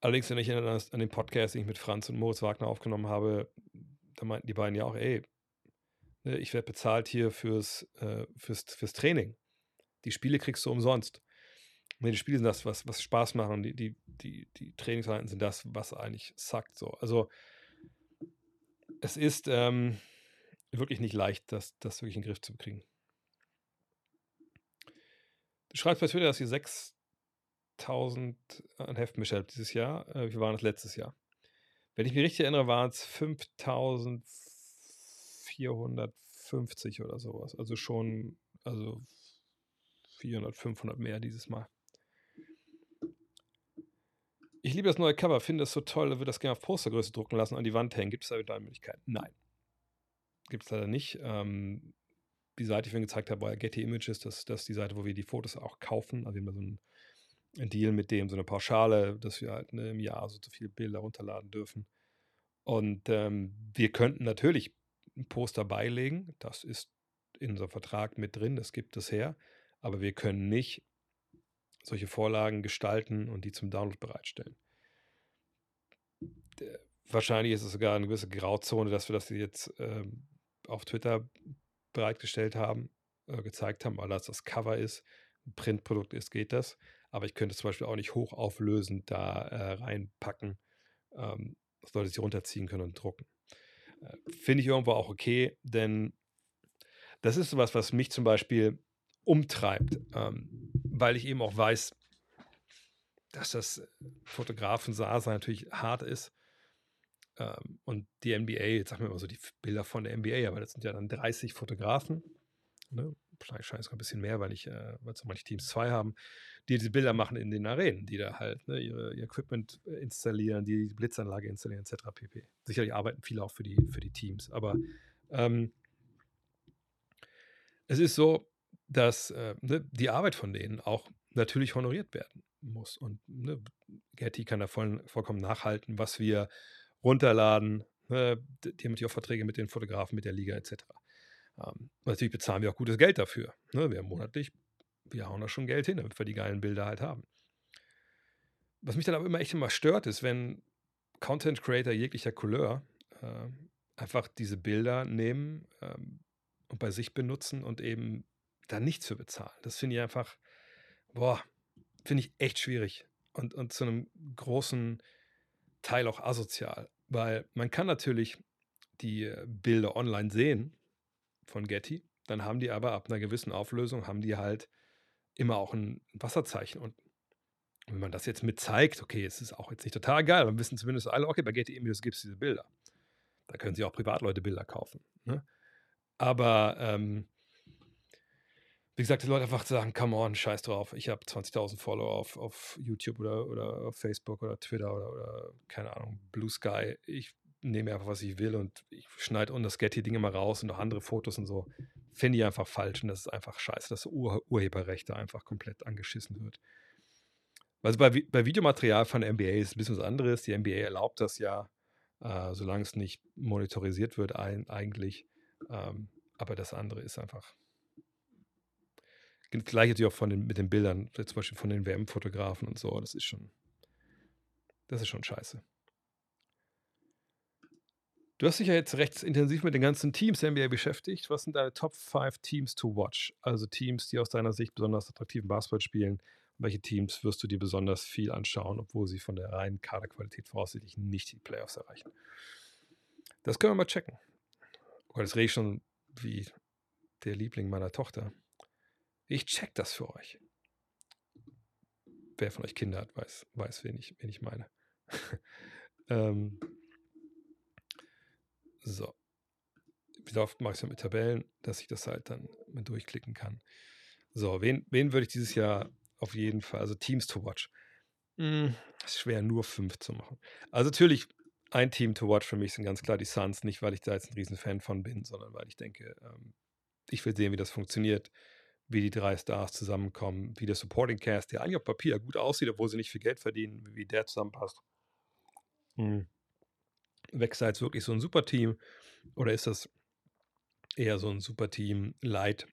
Allerdings, wenn ich an, an den Podcast, den ich mit Franz und Moritz Wagner aufgenommen habe, da meinten die beiden ja auch, ey, ne, ich werde bezahlt hier fürs, äh, fürs, fürs Training. Die Spiele kriegst du umsonst. Nee, die Spiele sind das, was, was Spaß machen. Die, die, die, die Trainingseinheiten sind das, was eigentlich sagt. So. Also es ist ähm, wirklich nicht leicht, das, das wirklich in den Griff zu kriegen. Du schreibst bei Twitter, dass ihr 6000 an Heften bestellt dieses Jahr. Äh, wie waren das letztes Jahr? Wenn ich mich richtig erinnere, waren es 5450 oder sowas. Also schon, also 400, 500 mehr dieses Mal. Ich liebe das neue Cover, finde es so toll, würde das gerne auf Postergröße drucken lassen, an die Wand hängen. Gibt es da eine Möglichkeit? Nein. Gibt es leider nicht. Ähm, die Seite, die ich vorhin gezeigt habe, war Getty Images. Das, das ist die Seite, wo wir die Fotos auch kaufen. Also wir haben so einen, einen Deal mit dem, so eine Pauschale, dass wir halt ne, im Jahr so, so viele Bilder runterladen dürfen. Und ähm, wir könnten natürlich ein Poster beilegen. Das ist in unserem Vertrag mit drin, das gibt es her. Aber wir können nicht solche Vorlagen gestalten und die zum Download bereitstellen. Wahrscheinlich ist es sogar eine gewisse Grauzone, dass wir das jetzt ähm, auf Twitter bereitgestellt haben, äh, gezeigt haben, weil das das Cover ist, ein Printprodukt ist, geht das. Aber ich könnte es zum Beispiel auch nicht hochauflösend da äh, reinpacken, ähm, dass Leute sich runterziehen können und drucken. Äh, Finde ich irgendwo auch okay, denn das ist sowas, was mich zum Beispiel umtreibt, ähm, weil ich eben auch weiß, dass das Fotografen Sasa natürlich hart ist. Ähm, und die NBA, jetzt sagen wir mal so die Bilder von der NBA, aber das sind ja dann 30 Fotografen. Ne? Scheint es ein bisschen mehr, weil ich, äh, weil so manche Teams zwei haben, die diese Bilder machen in den Arenen, die da halt ne, ihr Equipment installieren, die, die Blitzanlage installieren, etc. pp. Sicherlich arbeiten viele auch für die, für die Teams, aber ähm, es ist so, dass äh, ne, die Arbeit von denen auch natürlich honoriert werden muss. Und ne, Getty kann da voll, vollkommen nachhalten, was wir runterladen. Ne, die haben natürlich auch Verträge mit den Fotografen, mit der Liga etc. Ähm, natürlich bezahlen wir auch gutes Geld dafür. Ne, wir haben monatlich, wir hauen da schon Geld hin, damit wir die geilen Bilder halt haben. Was mich dann aber immer echt immer stört, ist, wenn Content Creator jeglicher Couleur äh, einfach diese Bilder nehmen ähm, und bei sich benutzen und eben da nichts für bezahlen. Das finde ich einfach, boah, finde ich echt schwierig und, und zu einem großen Teil auch asozial, weil man kann natürlich die äh, Bilder online sehen von Getty, dann haben die aber ab einer gewissen Auflösung, haben die halt immer auch ein Wasserzeichen und wenn man das jetzt mit zeigt, okay, es ist auch jetzt nicht total geil, dann wissen zumindest alle, okay, bei Getty Images gibt es diese Bilder. Da können sich auch Privatleute Bilder kaufen. Ne? Aber ähm, wie gesagt, die Leute einfach sagen, come on, scheiß drauf. Ich habe 20.000 Follower auf, auf YouTube oder, oder auf Facebook oder Twitter oder, oder, keine Ahnung, Blue Sky. Ich nehme einfach, was ich will und ich schneide und das Getty-Dinge mal raus und noch andere Fotos und so. Finde ich einfach falsch und das ist einfach scheiße, dass Ur Urheberrechte einfach komplett angeschissen wird. Also bei, bei Videomaterial von der NBA ist ein bisschen was anderes. Die NBA erlaubt das ja, äh, solange es nicht monitorisiert wird, ein, eigentlich. Ähm, aber das andere ist einfach Gleich natürlich auch von den, mit den Bildern, zum Beispiel von den WM-Fotografen und so. Das ist schon, das ist schon scheiße. Du hast dich ja jetzt recht intensiv mit den ganzen Teams der NBA beschäftigt. Was sind deine Top 5 Teams to watch? Also Teams, die aus deiner Sicht besonders attraktiven Basketball spielen. Welche Teams wirst du dir besonders viel anschauen, obwohl sie von der reinen Kaderqualität voraussichtlich nicht die Playoffs erreichen? Das können wir mal checken. Oh, das rede ich schon wie der Liebling meiner Tochter. Ich check das für euch. Wer von euch Kinder hat, weiß, weiß wen, ich, wen ich meine. [LAUGHS] ähm, so. Wie oft mache ich es mit Tabellen, dass ich das halt dann mit durchklicken kann. So, wen, wen würde ich dieses Jahr auf jeden Fall, also Teams to watch. Hm, ist schwer, nur fünf zu machen. Also natürlich, ein Team to watch für mich sind ganz klar die Suns, nicht weil ich da jetzt ein Riesenfan von bin, sondern weil ich denke, ähm, ich will sehen, wie das funktioniert wie die drei Stars zusammenkommen, wie der Supporting Cast, der eigentlich auf Papier gut aussieht, obwohl sie nicht viel Geld verdienen, wie der zusammenpasst. Hm. Jetzt wirklich so ein Superteam oder ist das eher so ein Superteam light,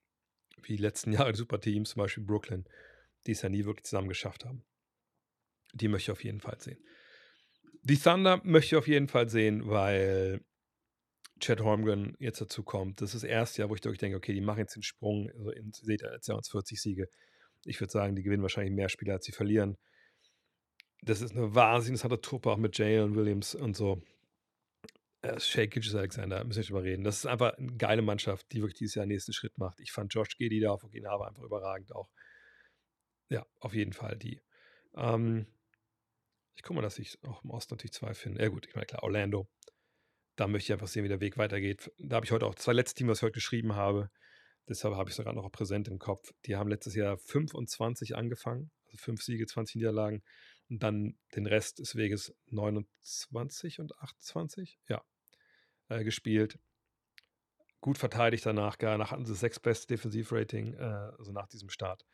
wie die letzten [LAUGHS] Jahre Superteams, zum Beispiel Brooklyn, die es ja nie wirklich zusammen geschafft haben? Die möchte ich auf jeden Fall sehen. Die Thunder möchte ich auf jeden Fall sehen, weil Chad Holmgren jetzt dazu kommt. Das ist das erste Jahr, wo ich denke, okay, die machen jetzt den Sprung. Also in, seht ihr, jetzt ja uns 40 Siege. Ich würde sagen, die gewinnen wahrscheinlich mehr Spiele, als sie verlieren. Das ist eine wahnsinnig interessante Truppe, auch mit Jalen Williams und so. Äh, Shake Gidges Alexander, müssen wir nicht drüber reden. Das ist einfach eine geile Mannschaft, die wirklich dieses Jahr den nächsten Schritt macht. Ich fand Josh Gedi da auf Okinawa einfach überragend auch. Ja, auf jeden Fall die. Ähm, ich gucke mal, dass ich auch im Osten natürlich zwei finde. Ja, gut, ich meine, klar, Orlando. Da möchte ich einfach sehen, wie der Weg weitergeht. Da habe ich heute auch zwei letzte Teams, was ich heute geschrieben habe. Deshalb habe ich es gerade noch präsent im Kopf. Die haben letztes Jahr 25 angefangen, also fünf Siege, 20 Niederlagen. Und dann den Rest des Weges 29 und 28, ja, äh, gespielt. Gut verteidigt danach, gar nach hatten sie das sechstbeste Defensivrating, äh, also nach diesem Start.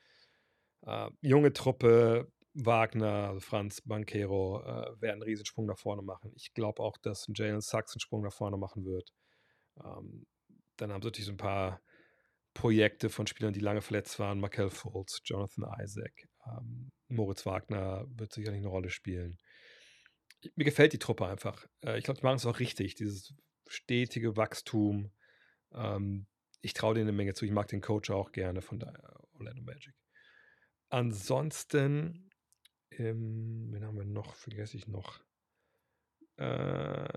Äh, junge Truppe, Wagner, also Franz, Banquero äh, werden einen Riesensprung nach vorne machen. Ich glaube auch, dass Jalen Sachs einen Sprung nach vorne machen wird. Ähm, dann haben sie natürlich so ein paar Projekte von Spielern, die lange verletzt waren. Markel Fultz, Jonathan Isaac, ähm, Moritz Wagner wird sicherlich eine Rolle spielen. Mir gefällt die Truppe einfach. Äh, ich glaube, die machen es auch richtig, dieses stetige Wachstum. Ähm, ich traue denen eine Menge zu. Ich mag den Coach auch gerne von der Orlando Magic. Ansonsten ähm, wen haben wir noch? Vergesse ich noch. Äh,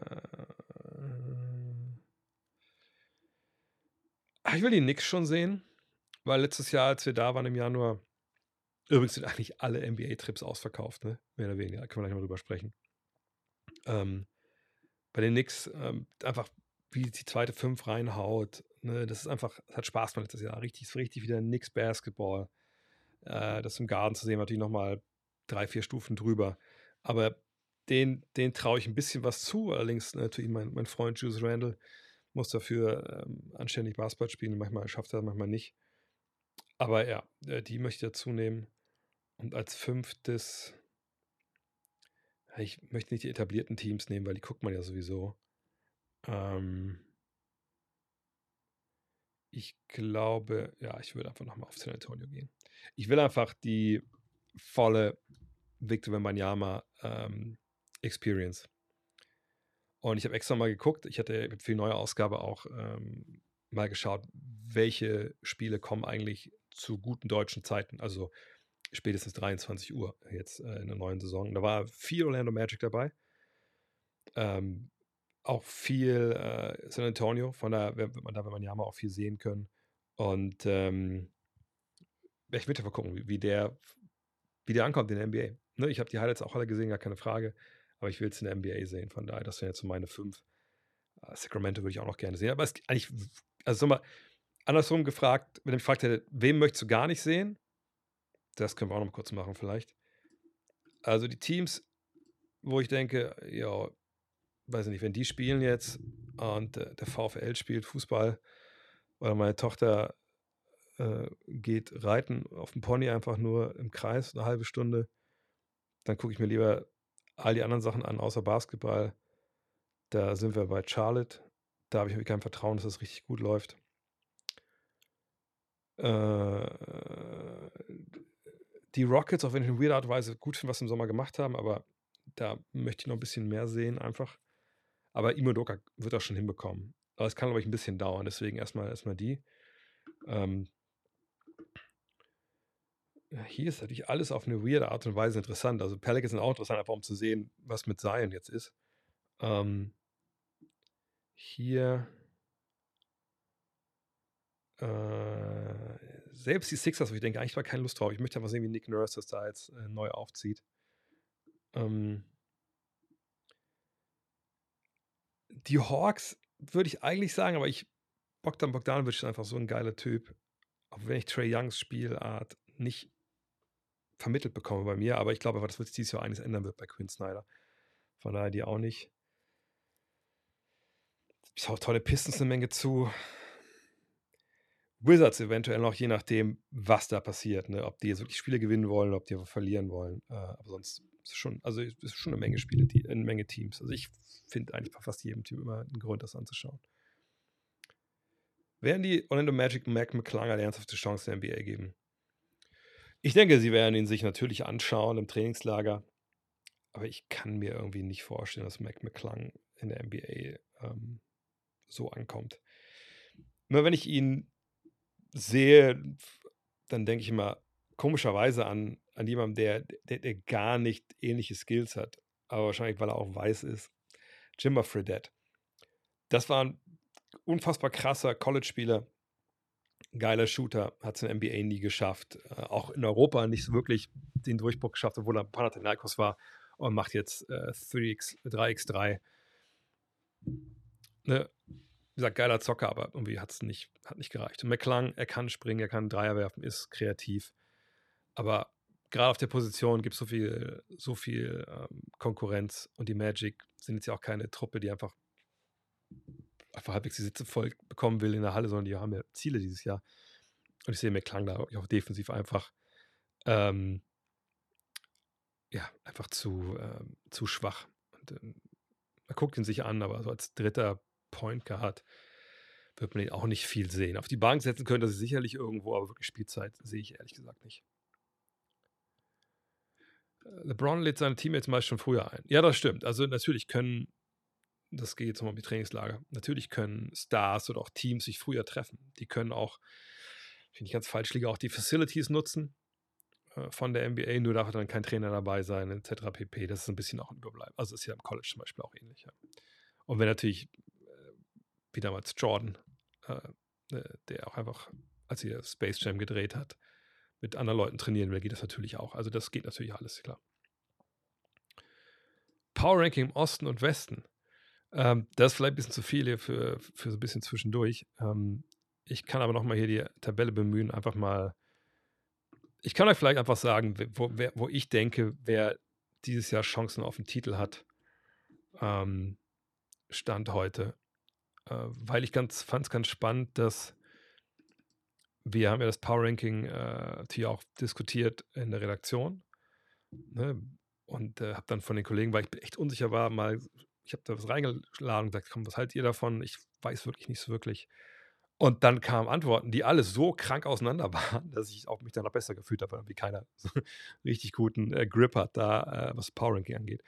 ich will die Knicks schon sehen, weil letztes Jahr, als wir da waren im Januar, übrigens sind eigentlich alle NBA-Trips ausverkauft, ne? Mehr oder weniger. Da können wir gleich mal drüber sprechen. Ähm, bei den Knicks ähm, einfach, wie die zweite Fünf reinhaut. Ne? Das ist einfach, es hat Spaß gemacht letztes Jahr. Richtig, richtig wieder Knicks Basketball. Äh, das im Garten zu sehen, natürlich nochmal drei, vier Stufen drüber. Aber den, den traue ich ein bisschen was zu. Allerdings natürlich mein, mein Freund Juice Randall muss dafür ähm, anständig Basketball spielen. Manchmal schafft er, manchmal nicht. Aber ja, äh, die möchte ich dazu nehmen. Und als fünftes, ich möchte nicht die etablierten Teams nehmen, weil die guckt man ja sowieso. Ähm, ich glaube, ja, ich würde einfach nochmal auf San Antonio gehen. Ich will einfach die volle Victor Wembanyama ähm, Experience. Und ich habe extra mal geguckt, ich hatte für die neue Ausgabe auch ähm, mal geschaut, welche Spiele kommen eigentlich zu guten deutschen Zeiten, also spätestens 23 Uhr jetzt äh, in der neuen Saison. Da war viel Orlando Magic dabei. Ähm, auch viel äh, San Antonio, von da wird man da, wenn man ja mal auch viel sehen können. Und ähm, ich würde mal gucken, wie, wie, der wie der ankommt in der NBA. Ne, ich habe die Highlights auch alle gesehen, gar keine Frage. Aber ich will es in der NBA sehen. Von daher, das wären jetzt so meine fünf. Uh, Sacramento würde ich auch noch gerne sehen. Aber es eigentlich, also sag mal, andersrum gefragt, wenn ich gefragt hätte, wem möchtest du gar nicht sehen? Das können wir auch noch kurz machen, vielleicht. Also die Teams, wo ich denke, ja, weiß nicht, wenn die spielen jetzt und äh, der VfL spielt Fußball oder meine Tochter äh, geht reiten auf dem Pony einfach nur im Kreis eine halbe Stunde, dann gucke ich mir lieber all die anderen Sachen an, außer Basketball. Da sind wir bei Charlotte. Da habe ich kein Vertrauen, dass das richtig gut läuft. Äh, die Rockets, auch wenn ich in weirder Art und Weise gut finde, was sie im Sommer gemacht haben, aber da möchte ich noch ein bisschen mehr sehen, einfach. Aber Imodoka wird das schon hinbekommen. Aber es kann, glaube ich, ein bisschen dauern. Deswegen erstmal erstmal die. Ähm, hier ist natürlich alles auf eine weirde Art und Weise interessant. Also Pelicans sind auch interessant, einfach um zu sehen, was mit Zion jetzt ist. Ähm, hier äh, selbst die Sixers, wo ich denke, eigentlich war keine Lust drauf. Ich möchte einfach sehen, wie Nick Nurse das da jetzt äh, neu aufzieht. Ähm, die Hawks würde ich eigentlich sagen, aber ich Bogdan Bogdanovic ist einfach so ein geiler Typ. Auch wenn ich Trey Youngs Spielart nicht vermittelt bekomme bei mir, aber ich glaube einfach, dass wird dieses Jahr eines ändern wird bei Quinn Snyder. Von daher die auch nicht. Ich auch tolle Pistons eine Menge zu. Wizards eventuell noch, je nachdem, was da passiert. Ne? Ob die jetzt wirklich Spiele gewinnen wollen, ob die verlieren wollen. Äh, aber sonst ist es schon, also schon eine Menge Spiele, die, eine Menge Teams. Also ich finde eigentlich bei fast jedem Team immer einen Grund, das anzuschauen. Werden die Orlando Magic Mac McClung eine ernsthafte Chance in der NBA geben? Ich denke, sie werden ihn sich natürlich anschauen im Trainingslager. Aber ich kann mir irgendwie nicht vorstellen, dass Mac McClung in der NBA ähm, so ankommt. Immer wenn ich ihn sehe, dann denke ich immer komischerweise an, an jemanden, der, der, der, gar nicht ähnliche Skills hat, aber wahrscheinlich, weil er auch weiß ist. Jimmer Fredette. Das war ein unfassbar krasser College-Spieler, geiler Shooter, hat es in NBA nie geschafft. Äh, auch in Europa nicht so wirklich den Durchbruch geschafft, obwohl er Panathinaikos war und macht jetzt äh, 3x, 3x3. Ne? Wie gesagt, geiler Zocker, aber irgendwie hat es nicht, hat nicht gereicht. Und McClung, er kann springen, er kann Dreier werfen, ist kreativ. Aber gerade auf der Position gibt es so viel, so viel ähm, Konkurrenz und die Magic sind jetzt ja auch keine Truppe, die einfach, einfach halbwegs die Sitze voll bekommen will in der Halle, sondern die haben ja Ziele dieses Jahr. Und ich sehe McClung da auch defensiv einfach ähm, ja, einfach zu, ähm, zu schwach. Und, ähm, man guckt ihn sich an, aber so als dritter Point Guard wird man ihn auch nicht viel sehen. Auf die Bank setzen könnte er sich sicherlich irgendwo, aber wirklich Spielzeit sehe ich ehrlich gesagt nicht. Äh, LeBron lädt seine Teammates meist schon früher ein. Ja, das stimmt. Also natürlich können, das geht jetzt nochmal um die Trainingslager, natürlich können Stars oder auch Teams sich früher treffen. Die können auch, finde ich ganz falsch, Liga auch die Facilities nutzen äh, von der NBA, nur darf dann kein Trainer dabei sein, etc. pp. Das ist ein bisschen auch ein Überbleiben. Also ist ja im College zum Beispiel auch ähnlich. Ja. Und wenn natürlich, wie damals Jordan, äh, äh, der auch einfach, als er Space Jam gedreht hat, mit anderen Leuten trainieren will, geht das natürlich auch. Also das geht natürlich alles, klar. Power Ranking im Osten und Westen. Ähm, das ist vielleicht ein bisschen zu viel hier für, für so ein bisschen zwischendurch. Ähm, ich kann aber nochmal hier die Tabelle bemühen, einfach mal ich kann euch vielleicht einfach sagen, wo, wer, wo ich denke, wer dieses Jahr Chancen auf den Titel hat, ähm, Stand heute. Äh, weil ich ganz, fand es ganz spannend, dass wir haben ja das Power Ranking äh, hier auch diskutiert in der Redaktion. Ne? Und äh, habe dann von den Kollegen, weil ich echt unsicher war, mal, ich habe da was reingeladen und gesagt, komm, was haltet ihr davon? Ich weiß wirklich nicht so wirklich. Und dann kamen Antworten, die alle so krank auseinander [LAUGHS] waren, dass ich auch mich dann noch besser gefühlt habe, weil keiner [LAUGHS] so richtig guten äh, Grip hat, da äh, was Power Ranking angeht.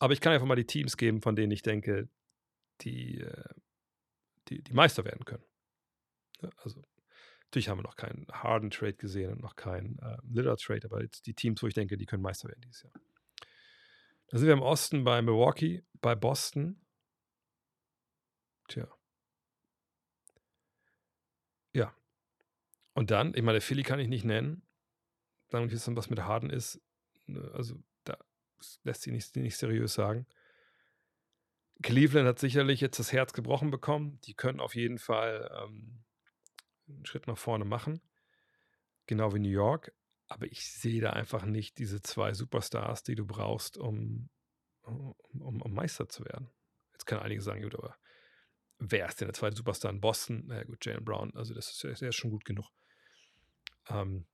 Aber ich kann einfach mal die Teams geben, von denen ich denke, die, äh, die, die Meister werden können. Ja, also, natürlich haben wir noch keinen Harden Trade gesehen und noch keinen äh, Lillard Trade, aber jetzt die Teams, wo ich denke, die können Meister werden dieses Jahr. Da sind wir im Osten bei Milwaukee, bei Boston. Tja. Ja. Und dann, ich meine, Philly kann ich nicht nennen. Dann, was mit Harden ist, ne, also da lässt sich nicht, nicht seriös sagen. Cleveland hat sicherlich jetzt das Herz gebrochen bekommen. Die können auf jeden Fall ähm, einen Schritt nach vorne machen. Genau wie New York. Aber ich sehe da einfach nicht diese zwei Superstars, die du brauchst, um, um, um Meister zu werden. Jetzt können einige sagen, gut, aber wer ist denn der zweite Superstar in Boston? Na ja, gut, Jalen Brown, also das ist, der ist schon gut genug. Ähm,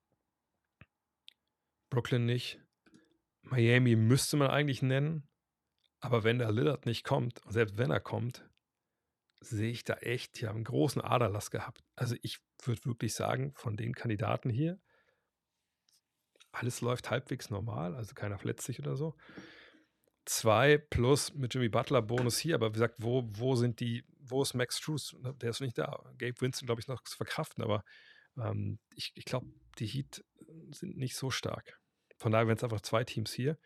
Brooklyn nicht. Miami müsste man eigentlich nennen, aber wenn der Lillard nicht kommt, selbst wenn er kommt, sehe ich da echt, die haben einen großen Aderlass gehabt. Also ich würde wirklich sagen, von den Kandidaten hier, alles läuft halbwegs normal, also keiner verletzt sich oder so. Zwei plus mit Jimmy Butler Bonus hier, aber wie gesagt, wo, wo sind die, wo ist Max Truth? Der ist nicht da. Gabe Winston, glaube ich, noch zu verkraften, aber ähm, ich, ich glaube, die Heat sind nicht so stark. Von daher wären es einfach zwei Teams hier.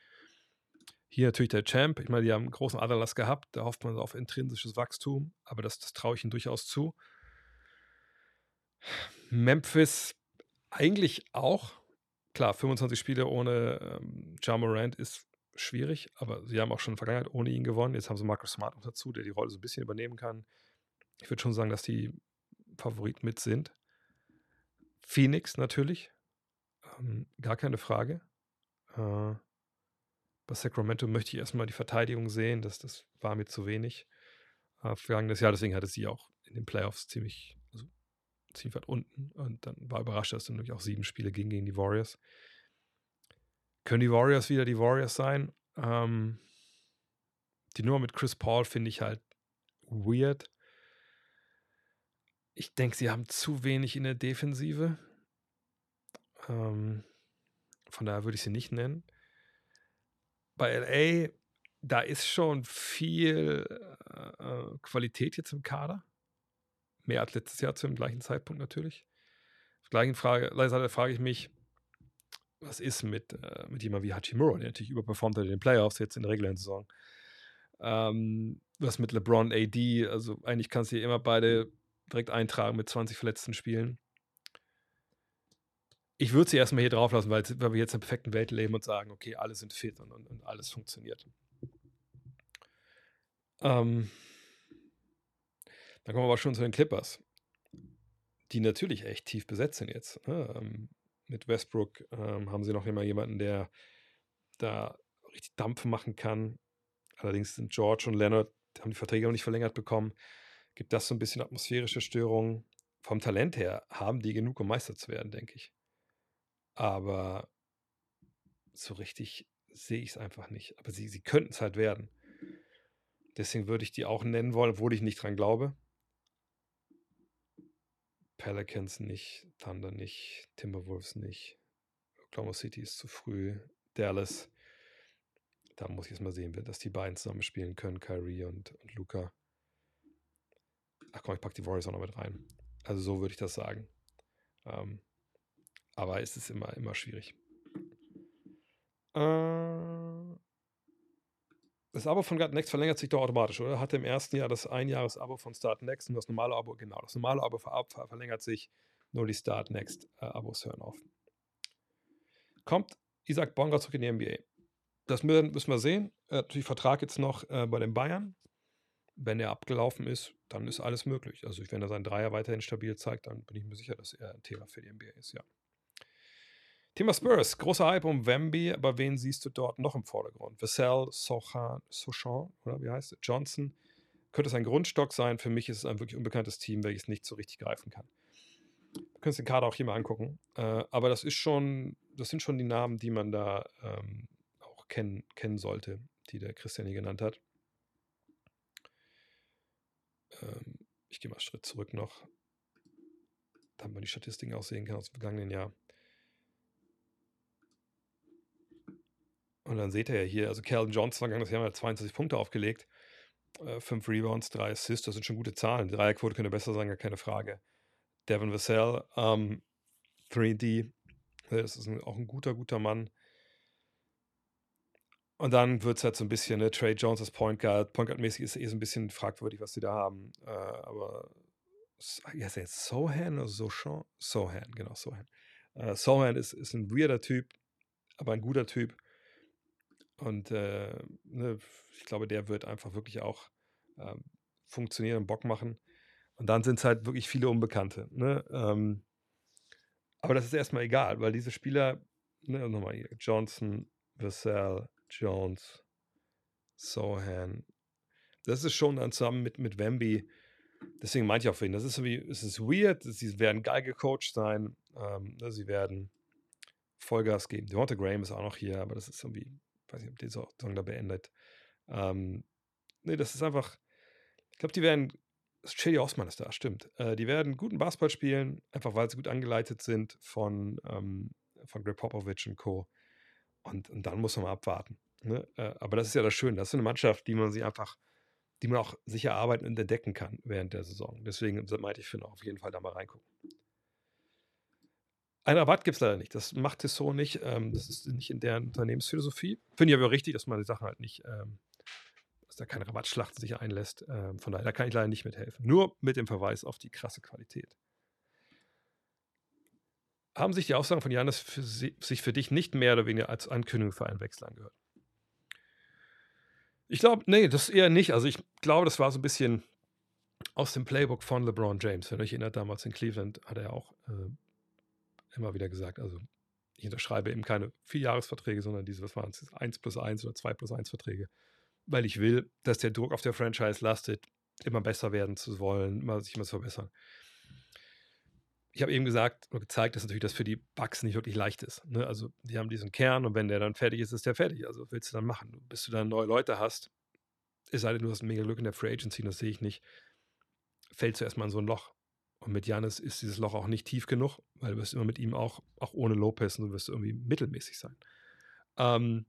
Hier natürlich der Champ. Ich meine, die haben einen großen Aderlass gehabt. Da hofft man auf intrinsisches Wachstum, aber das, das traue ich ihnen durchaus zu. Memphis eigentlich auch. Klar, 25 Spiele ohne ähm, Ja Morant ist schwierig, aber sie haben auch schon in der Vergangenheit ohne ihn gewonnen. Jetzt haben sie Marcus Smart noch dazu, der die Rolle so ein bisschen übernehmen kann. Ich würde schon sagen, dass die Favoriten mit sind. Phoenix natürlich, ähm, gar keine Frage. Äh, bei Sacramento möchte ich erstmal die Verteidigung sehen, das, das war mir zu wenig äh, vergangenes Jahr, deswegen hatte sie auch in den Playoffs ziemlich, also ziemlich weit unten. Und dann war überrascht, dass es natürlich auch sieben Spiele ging gegen die Warriors. Können die Warriors wieder die Warriors sein? Ähm, die Nummer mit Chris Paul finde ich halt weird. Ich denke, sie haben zu wenig in der Defensive. Ähm, von daher würde ich sie nicht nennen. Bei LA, da ist schon viel äh, Qualität jetzt im Kader. Mehr als letztes Jahr zu dem gleichen Zeitpunkt natürlich. Gleichen Frage, Seite frage ich mich, was ist mit, äh, mit jemandem wie Hachimura, der natürlich überperformt hat in den Playoffs jetzt in der regulären Saison. Ähm, was mit LeBron, AD, also eigentlich kannst du hier immer beide direkt eintragen mit 20 verletzten Spielen. Ich würde sie erstmal hier drauf lassen, weil, weil wir jetzt in der perfekten Welt leben und sagen, okay, alle sind fit und, und, und alles funktioniert. Ähm, dann kommen wir aber schon zu den Clippers, die natürlich echt tief besetzt sind jetzt. Ne? Ähm, mit Westbrook ähm, haben sie noch immer jemanden, der da richtig Dampf machen kann. Allerdings sind George und Leonard, haben die Verträge noch nicht verlängert bekommen. Gibt das so ein bisschen atmosphärische Störungen. Vom Talent her haben die genug, um Meister zu werden, denke ich. Aber so richtig sehe ich es einfach nicht. Aber sie, sie könnten es halt werden. Deswegen würde ich die auch nennen wollen, obwohl ich nicht dran glaube. Pelicans nicht, Thunder nicht, Timberwolves nicht, Oklahoma City ist zu früh, Dallas. Da muss ich jetzt mal sehen, dass die beiden zusammen spielen können, Kyrie und, und Luca. Ach komm, ich packe die Warriors auch noch mit rein. Also so würde ich das sagen. Ähm, aber es ist immer, immer schwierig. Äh, das Abo von Next verlängert sich doch automatisch, oder? Hatte im ersten Jahr das Einjahres-Abo von Start Next und das normale Abo, genau, das normale Abo ver ver verlängert sich, nur die Start Next-Abos äh, hören auf. Kommt Isaac Bonga zurück in die NBA. Das müssen wir sehen. Hat natürlich Vertrag jetzt noch äh, bei den Bayern. Wenn er abgelaufen ist, dann ist alles möglich. Also wenn er seinen Dreier weiterhin stabil zeigt, dann bin ich mir sicher, dass er ein Thema für die NBA ist, ja. Thema Spurs, großer Hype um Wemby, aber wen siehst du dort noch im Vordergrund? Vassell, Sochan, Sochan oder wie heißt es? Johnson. Könnte es ein Grundstock sein? Für mich ist es ein wirklich unbekanntes Team, welches nicht so richtig greifen kann. Du kannst den Kader auch hier mal angucken. Äh, aber das ist schon, das sind schon die Namen, die man da ähm, auch kennen, kennen sollte, die der Christian hier genannt hat. Ähm, ich gehe mal einen Schritt zurück noch, damit man die Statistiken auch sehen kann aus dem vergangenen Jahr. Und dann seht ihr ja hier, also Calvin Johnson vergangenes Jahr hat 22 Punkte aufgelegt, äh, 5 Rebounds, 3 Assists, das sind schon gute Zahlen. Die Dreierquote könnte besser sein, gar keine Frage. Devin Vassell, ähm, 3D, das ist ein, auch ein guter, guter Mann. Und dann wird es halt so ein bisschen, ne, Trey Jones als Point Guard. Point Guard-mäßig ist eh so ein bisschen fragwürdig, was sie da haben. Äh, aber, ja, jetzt Sohan oder Sohan? Sohan, genau, Sohan. Äh, Sohan ist, ist ein weirder Typ, aber ein guter Typ. Und äh, ne, ich glaube, der wird einfach wirklich auch äh, funktionieren und Bock machen. Und dann sind es halt wirklich viele Unbekannte. Ne? Ähm, aber das ist erstmal egal, weil diese Spieler, ne, nochmal hier, Johnson, Vassell, Jones, Sohan, das ist schon dann zusammen mit, mit Wemby, deswegen meinte ich auch für ihn, das ist wie, es ist weird, sie werden geil gecoacht sein, ähm, ne, sie werden Vollgas geben. Devonta Graham ist auch noch hier, aber das ist irgendwie weiß nicht, ob die Saison da beendet. Ähm, nee, das ist einfach, ich glaube, die werden, Chili Osman ist da, stimmt. Äh, die werden guten Basketball spielen, einfach weil sie gut angeleitet sind von, ähm, von Greg Popovich und Co. Und, und dann muss man mal abwarten. Ne? Äh, aber das ist ja das Schöne. Das ist eine Mannschaft, die man sie einfach, die man auch sicher arbeiten und entdecken kann während der Saison. Deswegen meinte ich, finde auf jeden Fall da mal reingucken. Ein Rabatt gibt es leider nicht. Das macht es so nicht. Ähm, das ist nicht in deren Unternehmensphilosophie. Finde ich aber richtig, dass man die Sachen halt nicht, ähm, dass da keine Rabattschlacht sich einlässt. Ähm, von daher da kann ich leider nicht mithelfen. Nur mit dem Verweis auf die krasse Qualität. Haben sich die Aussagen von Janis für sie, sich für dich nicht mehr oder weniger als Ankündigung für einen Wechsel angehört? Ich glaube, nee, das eher nicht. Also ich glaube, das war so ein bisschen aus dem Playbook von LeBron James. Wenn ihr euch erinnert, damals in Cleveland hat er auch äh, immer wieder gesagt, also ich unterschreibe eben keine Vierjahresverträge, sondern diese, was waren es, 1 plus 1 oder 2 plus 1 Verträge, weil ich will, dass der Druck auf der Franchise lastet, immer besser werden zu wollen, immer, sich immer zu verbessern. ich habe eben gesagt oder gezeigt, dass natürlich das für die Bugs nicht wirklich leicht ist. Ne? Also die haben diesen Kern und wenn der dann fertig ist, ist der fertig. Also willst du dann machen? Bis du dann neue Leute hast, es sei denn, du hast mega Glück in der Free Agency, das sehe ich nicht, fällst du erstmal in so ein Loch. Und mit Janis ist dieses Loch auch nicht tief genug, weil du wirst immer mit ihm auch, auch ohne Lopez und du wirst irgendwie mittelmäßig sein. Ähm,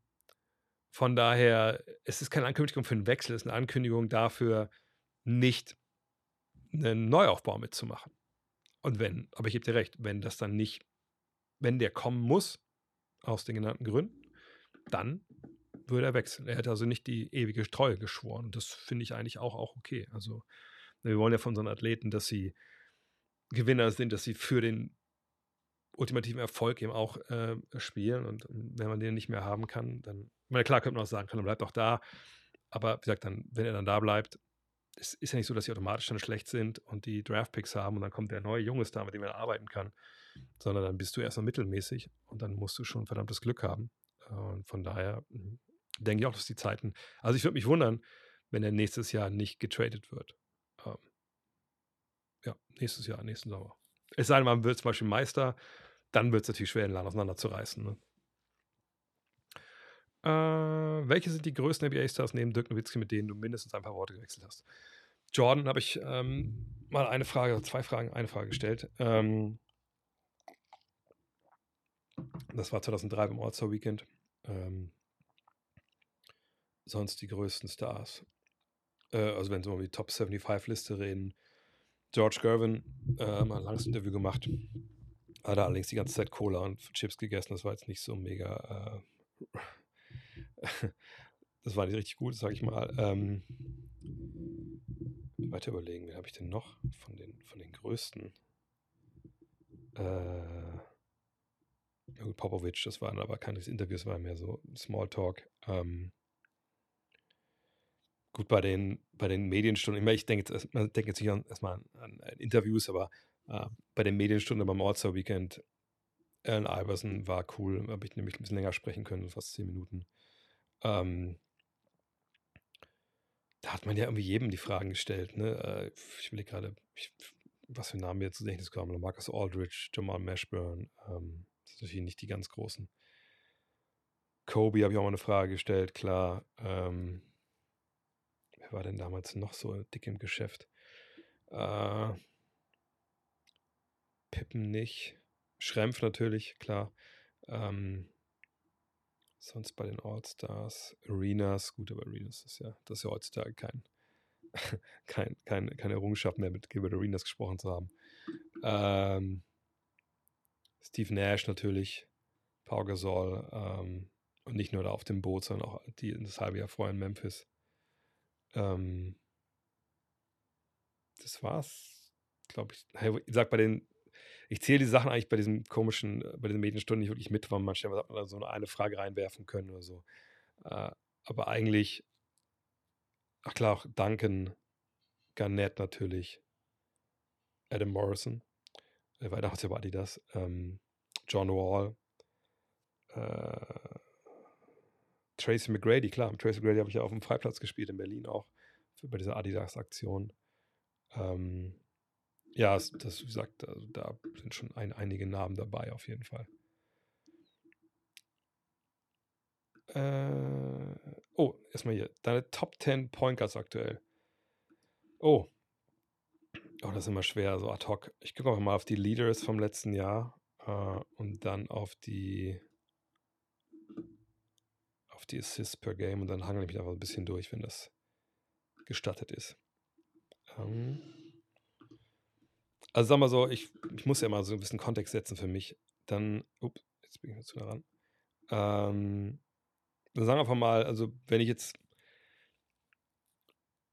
von daher, es ist keine Ankündigung für einen Wechsel, es ist eine Ankündigung dafür, nicht einen Neuaufbau mitzumachen. Und wenn, aber ich gebe dir recht, wenn das dann nicht, wenn der kommen muss, aus den genannten Gründen, dann würde er wechseln. Er hätte also nicht die ewige Treue geschworen. Und das finde ich eigentlich auch, auch okay. Also, wir wollen ja von unseren Athleten, dass sie Gewinner sind, dass sie für den ultimativen Erfolg eben auch äh, spielen. Und wenn man den nicht mehr haben kann, dann, meine, klar könnte man auch sagen, kann, dann bleibt auch da. Aber wie gesagt, dann, wenn er dann da bleibt, es ist ja nicht so, dass sie automatisch dann schlecht sind und die Draftpicks haben und dann kommt der neue Junge Star, mit dem er arbeiten kann, sondern dann bist du erstmal mittelmäßig und dann musst du schon verdammtes Glück haben. Und von daher hm, denke ich auch, dass die Zeiten, also ich würde mich wundern, wenn er nächstes Jahr nicht getradet wird. Ja, nächstes Jahr, nächsten Sommer. Es sei denn, man wird zum Beispiel Meister, dann wird es natürlich schwer, den Laden auseinanderzureißen. Ne? Äh, welche sind die größten NBA-Stars neben Dirk Nowitzki, mit denen du mindestens ein paar Worte gewechselt hast? Jordan habe ich ähm, mal eine Frage, zwei Fragen, eine Frage gestellt. Ähm, das war 2003 beim All-Star Weekend. Ähm, sonst die größten Stars. Äh, also wenn wir um die Top 75 Liste reden. George Gervin äh, mal ein langes Interview gemacht. Hat er allerdings die ganze Zeit Cola und Chips gegessen. Das war jetzt nicht so mega äh, [LAUGHS] das war nicht richtig gut, sage ich mal. Ähm, weiter überlegen, wen habe ich denn noch von den, von den größten? Äh, Popovic, das waren aber keine Interviews, war mehr so Smalltalk. Ähm, gut, bei den, bei den Medienstunden, ich denke jetzt, man denkt jetzt nicht erstmal an, an, Interviews, aber äh, bei den Medienstunden beim All-Star Weekend, Alan Iverson war cool, habe ich nämlich ein bisschen länger sprechen können, fast zehn Minuten. Ähm, da hat man ja irgendwie jedem die Fragen gestellt. Ne? Äh, ich will gerade, was für Namen jetzt zu Gedächtnis kommen. Marcus Aldridge, Jamal Mashburn. Ähm, das sind natürlich nicht die ganz großen. Kobe habe ich auch mal eine Frage gestellt, klar. Ähm, wer war denn damals noch so dick im Geschäft? Äh, Pippen nicht. Schrempf natürlich, klar. Ähm, Sonst bei den All-Stars, Arenas, gut, aber Arenas ist ja, das ist ja heutzutage kein, [LAUGHS] kein, kein, keine Errungenschaft mehr, mit Gilbert Arenas gesprochen zu haben. Ähm, Steve Nash natürlich, Pau Gasol ähm, und nicht nur da auf dem Boot, sondern auch die, das halbe Jahr vorher in Memphis. Ähm, das war's, glaube ich. Ich sag bei den ich zähle die Sachen eigentlich bei diesem komischen, äh, bei diesen Medienstunden nicht wirklich mit, weil man manchmal hat so eine Frage reinwerfen können oder so. Äh, aber eigentlich, ach klar, auch Duncan, Garnett natürlich, Adam Morrison, äh, weiter hat ja bei Adidas, ähm, John Wall, äh, Tracy McGrady, klar, mit Tracy McGrady habe ich ja auf dem Freiplatz gespielt in Berlin auch, für, bei dieser Adidas-Aktion. Ähm, ja, das, wie gesagt, also da sind schon ein, einige Namen dabei, auf jeden Fall. Äh, oh, erstmal hier. Deine Top 10 Point Guards aktuell. Oh. Oh, das ist immer schwer, so ad hoc. Ich gucke auch mal auf die Leaders vom letzten Jahr äh, und dann auf die auf die Assists per Game und dann hangel ich mich einfach ein bisschen durch, wenn das gestattet ist. Ähm, also sag mal so, ich, ich muss ja mal so ein bisschen Kontext setzen für mich. Dann, ups, jetzt bin ich zu nah ran. Ähm, dann sagen wir einfach mal, also wenn ich jetzt,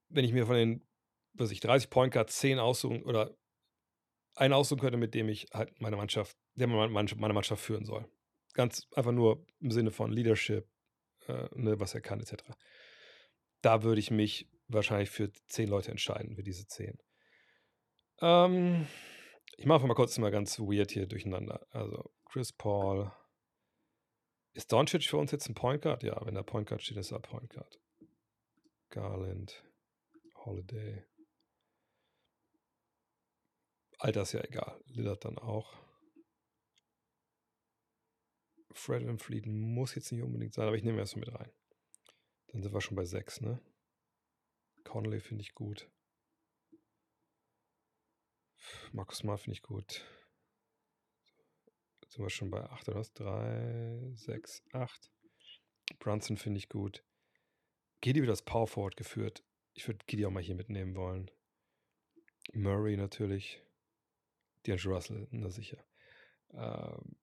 wenn ich mir von den, was ich, 30 Point Guards 10 aussuchen oder einen aussuchen könnte, mit dem ich halt meine Mannschaft, der meine Mannschaft führen soll. Ganz einfach nur im Sinne von Leadership, äh, ne, was er kann, etc. Da würde ich mich wahrscheinlich für 10 Leute entscheiden, für diese 10. Ähm, ich mache mal kurz mal ganz weird hier durcheinander. Also Chris Paul. Ist Doncic für uns jetzt ein Point Guard? Ja, wenn der Point Guard steht, ist er Point Guard. Garland, Holiday. Alter ist ja egal. Lillard dann auch. Fred and Fleet muss jetzt nicht unbedingt sein, aber ich nehme erst mal mit rein. Dann sind wir schon bei 6, ne? Conley finde ich gut. Markus Smart finde ich gut. Jetzt sind wir schon bei 8 oder was? 3, 6, 8. Brunson finde ich gut. Giddy wird das Power Forward geführt. Ich würde Giddy auch mal hier mitnehmen wollen. Murray natürlich. D'Angelo Russell, na sicher. Ähm,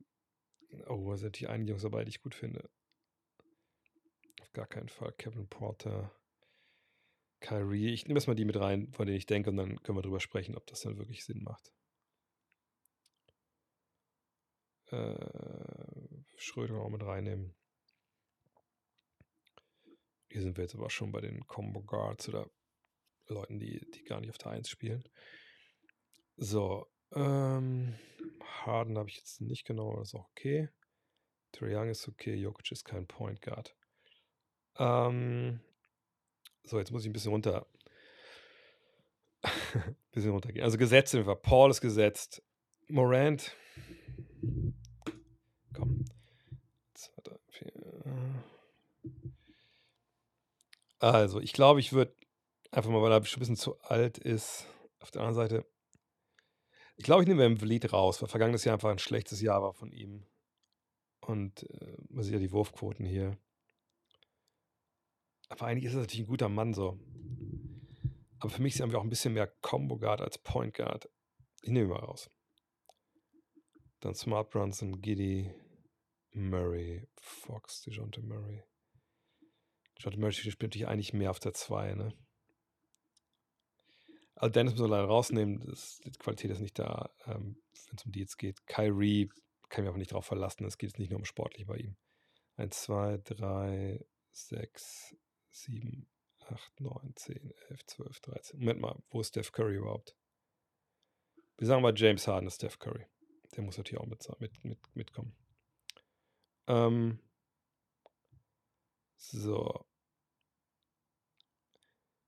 oh, da sind natürlich einige Jungs dabei, die ich gut finde. Auf gar keinen Fall. Kevin Porter. Kyrie. Ich nehme erstmal die mit rein, von denen ich denke, und dann können wir drüber sprechen, ob das dann wirklich Sinn macht. Äh, Schröder auch mit reinnehmen. Hier sind wir jetzt aber schon bei den Combo Guards oder Leuten, die, die gar nicht auf der 1 spielen. So, ähm, Harden habe ich jetzt nicht genau, das ist auch okay. Trae Young ist okay, Jokic ist kein Point Guard. Ähm, so, jetzt muss ich ein bisschen runter. [LAUGHS] bisschen runtergehen. Also gesetzt sind wir. Paul ist gesetzt. Morant. Komm. Zwei, drei, vier. Also, ich glaube, ich würde einfach mal, weil er ein bisschen zu alt ist. Auf der anderen Seite, ich glaube, ich nehme im Lied raus, weil vergangenes Jahr einfach ein schlechtes Jahr war von ihm. Und äh, man sieht ja die Wurfquoten hier. Aber eigentlich ist er natürlich ein guter Mann so. Aber für mich ist er auch ein bisschen mehr Combo Guard als Point Guard. Ich nehme ihn mal raus. Dann Smart Brunson, Giddy, Murray, Fox, DeJounte Murray. DeJounte Murray spielt natürlich eigentlich mehr auf der 2, ne? Also Dennis muss man leider rausnehmen, das, die Qualität ist nicht da, ähm, wenn es um die jetzt geht. Kyrie kann ich aber nicht darauf verlassen, es geht jetzt nicht nur um sportlich bei ihm. 1, 2, 3, 6, 7, 8, 9, 10, 11, 12, 13. Moment mal, wo ist Steph Curry überhaupt? Wir sagen mal James Harden ist Steph Curry. Der muss natürlich auch mit, mit, mit, mitkommen. Ähm, so.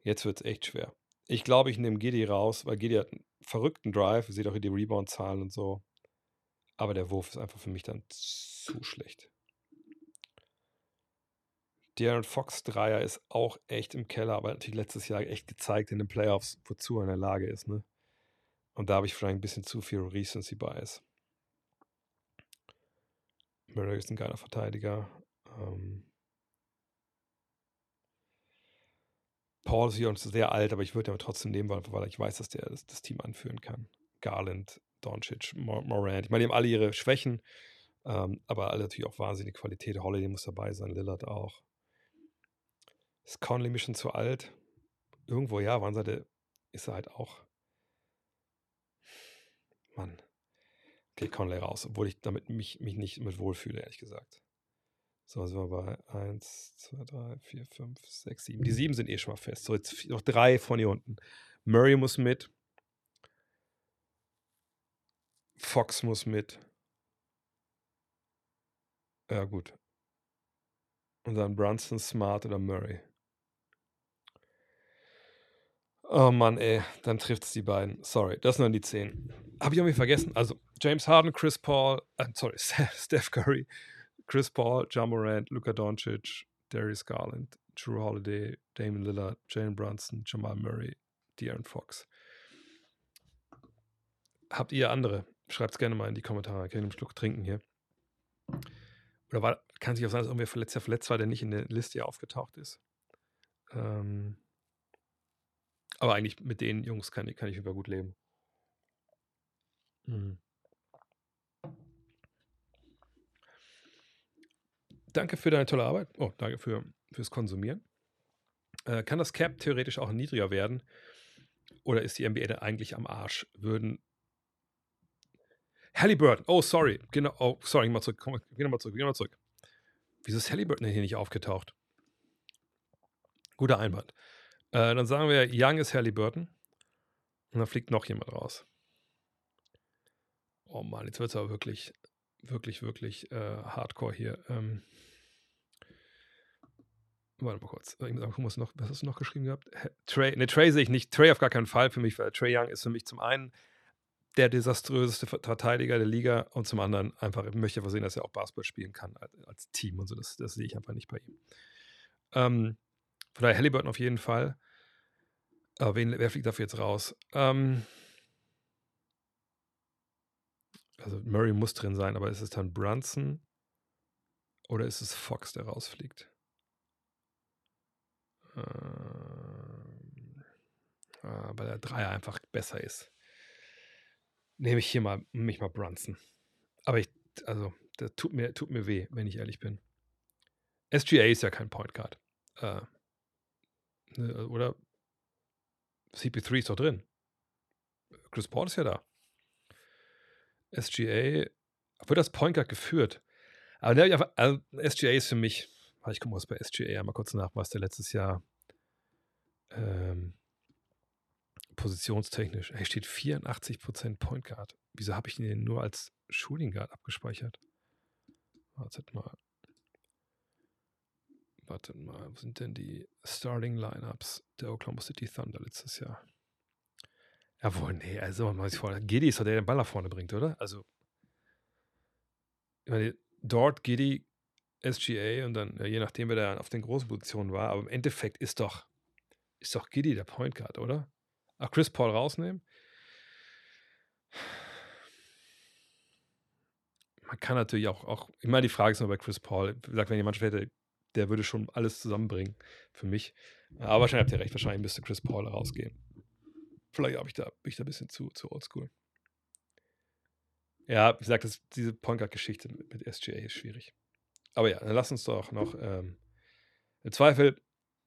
Jetzt wird es echt schwer. Ich glaube, ich nehme Giddy raus, weil Giddy hat einen verrückten Drive. Seht auch hier die Rebound-Zahlen und so. Aber der Wurf ist einfach für mich dann zu schlecht. Darren Fox Dreier ist auch echt im Keller, aber natürlich letztes Jahr echt gezeigt in den Playoffs, wozu er in der Lage ist. Ne? Und da habe ich vielleicht ein bisschen zu viel Recency Bias. Murray ist ein geiler Verteidiger. Ähm, Paul ist hier und sehr alt, aber ich würde ihn trotzdem nehmen, weil, weil ich weiß, dass der das, das Team anführen kann. Garland, Doncic, Morant. Ich meine, die haben alle ihre Schwächen, ähm, aber alle natürlich auch wahnsinnige Qualität. Holiday muss dabei sein, Lillard auch. Ist Conley mir schon zu alt? Irgendwo, ja, wann seid ist er halt auch. Mann. Okay, Conley raus, obwohl ich damit mich, mich nicht mit wohlfühle, ehrlich gesagt. So, sind wir bei 1, 2, 3, 4, 5, 6, 7. Die 7 sind eh schon mal fest. So, jetzt noch drei von hier unten. Murray muss mit. Fox muss mit. Ja, gut. Und dann Brunson, Smart oder Murray. Oh Mann, ey, dann trifft es die beiden. Sorry, das sind dann die 10. Habe ich irgendwie vergessen. Also James Harden, Chris Paul, äh, sorry, [LAUGHS] Steph Curry, Chris Paul, John Morant, Luka Doncic, Darius Garland, Drew Holiday, Damon Lillard, Jalen Brunson, Jamal Murray, De'Aaron Fox. Habt ihr andere? Schreibt es gerne mal in die Kommentare. Ich kann einen Schluck trinken hier. Oder war, kann sich auch sein, dass irgendwer verletzt, verletzt war, der nicht in der Liste aufgetaucht ist. Ähm, aber eigentlich mit den Jungs kann, kann ich über gut leben. Mhm. Danke für deine tolle Arbeit. Oh, danke für, fürs Konsumieren. Äh, kann das Cap theoretisch auch niedriger werden? Oder ist die NBA denn eigentlich am Arsch? Würden. Halliburton, oh, sorry. Genau, oh, sorry, geh mal zurück. Komm, geh nochmal zurück, geh nochmal zurück. Wieso ist Halliburton hier nicht aufgetaucht? Guter Einwand. Äh, dann sagen wir, Young ist Halliburton. Und dann fliegt noch jemand raus. Oh Mann, jetzt wird es aber wirklich, wirklich, wirklich äh, hardcore hier. Ähm, Warte mal kurz. Was, noch, was hast du noch geschrieben gehabt? Trey, ne, Trey sehe ich nicht. Trey auf gar keinen Fall für mich, weil Trey Young ist für mich zum einen der desaströseste Verteidiger der Liga und zum anderen einfach, ich möchte einfach sehen, dass er auch Basketball spielen kann als, als Team und so. Das, das, sehe ich einfach nicht bei ihm. Ähm, von daher Halliburton auf jeden Fall. Aber wen, wer fliegt dafür jetzt raus? Ähm, also Murray muss drin sein, aber ist es dann Brunson oder ist es Fox, der rausfliegt? Äh, weil der Dreier einfach besser ist nehme ich hier mal, mich mal Brunson. Aber ich, also, das tut mir, tut mir weh, wenn ich ehrlich bin. SGA ist ja kein Point Guard. Äh, ne, oder CP3 ist doch drin. Chris Paul ist ja da. SGA wird das Point Guard geführt. Aber ne, also SGA ist für mich, ich gucke mal bei SGA mal kurz nach, was der letztes Jahr ähm, positionstechnisch. Er steht 84% Point Guard. Wieso habe ich ihn denn nur als Shooting Guard abgespeichert? Wartet mal. Wartet mal, wo sind denn die Starting Lineups der Oklahoma City Thunder letztes Jahr? Jawohl, nee, also man sich vor. Giddy ist doch der, der den Ball nach vorne bringt, oder? Also, ich meine, dort Giddy, SGA und dann, je nachdem, wer da auf den großen Positionen war, aber im Endeffekt ist doch, ist doch Giddy der Point Guard, oder? Ach, Chris Paul rausnehmen. Man kann natürlich auch, auch immer die Frage ist nur bei Chris Paul. Wie gesagt, wenn jemand hätte, der würde schon alles zusammenbringen für mich. Aber wahrscheinlich habt ihr recht, wahrscheinlich müsste Chris Paul rausgehen. Vielleicht ich da, bin ich da ein bisschen zu, zu oldschool. Ja, wie gesagt, das, diese Point Geschichte mit, mit, SGA ist schwierig. Aber ja, dann lass uns doch noch ähm, im Zweifel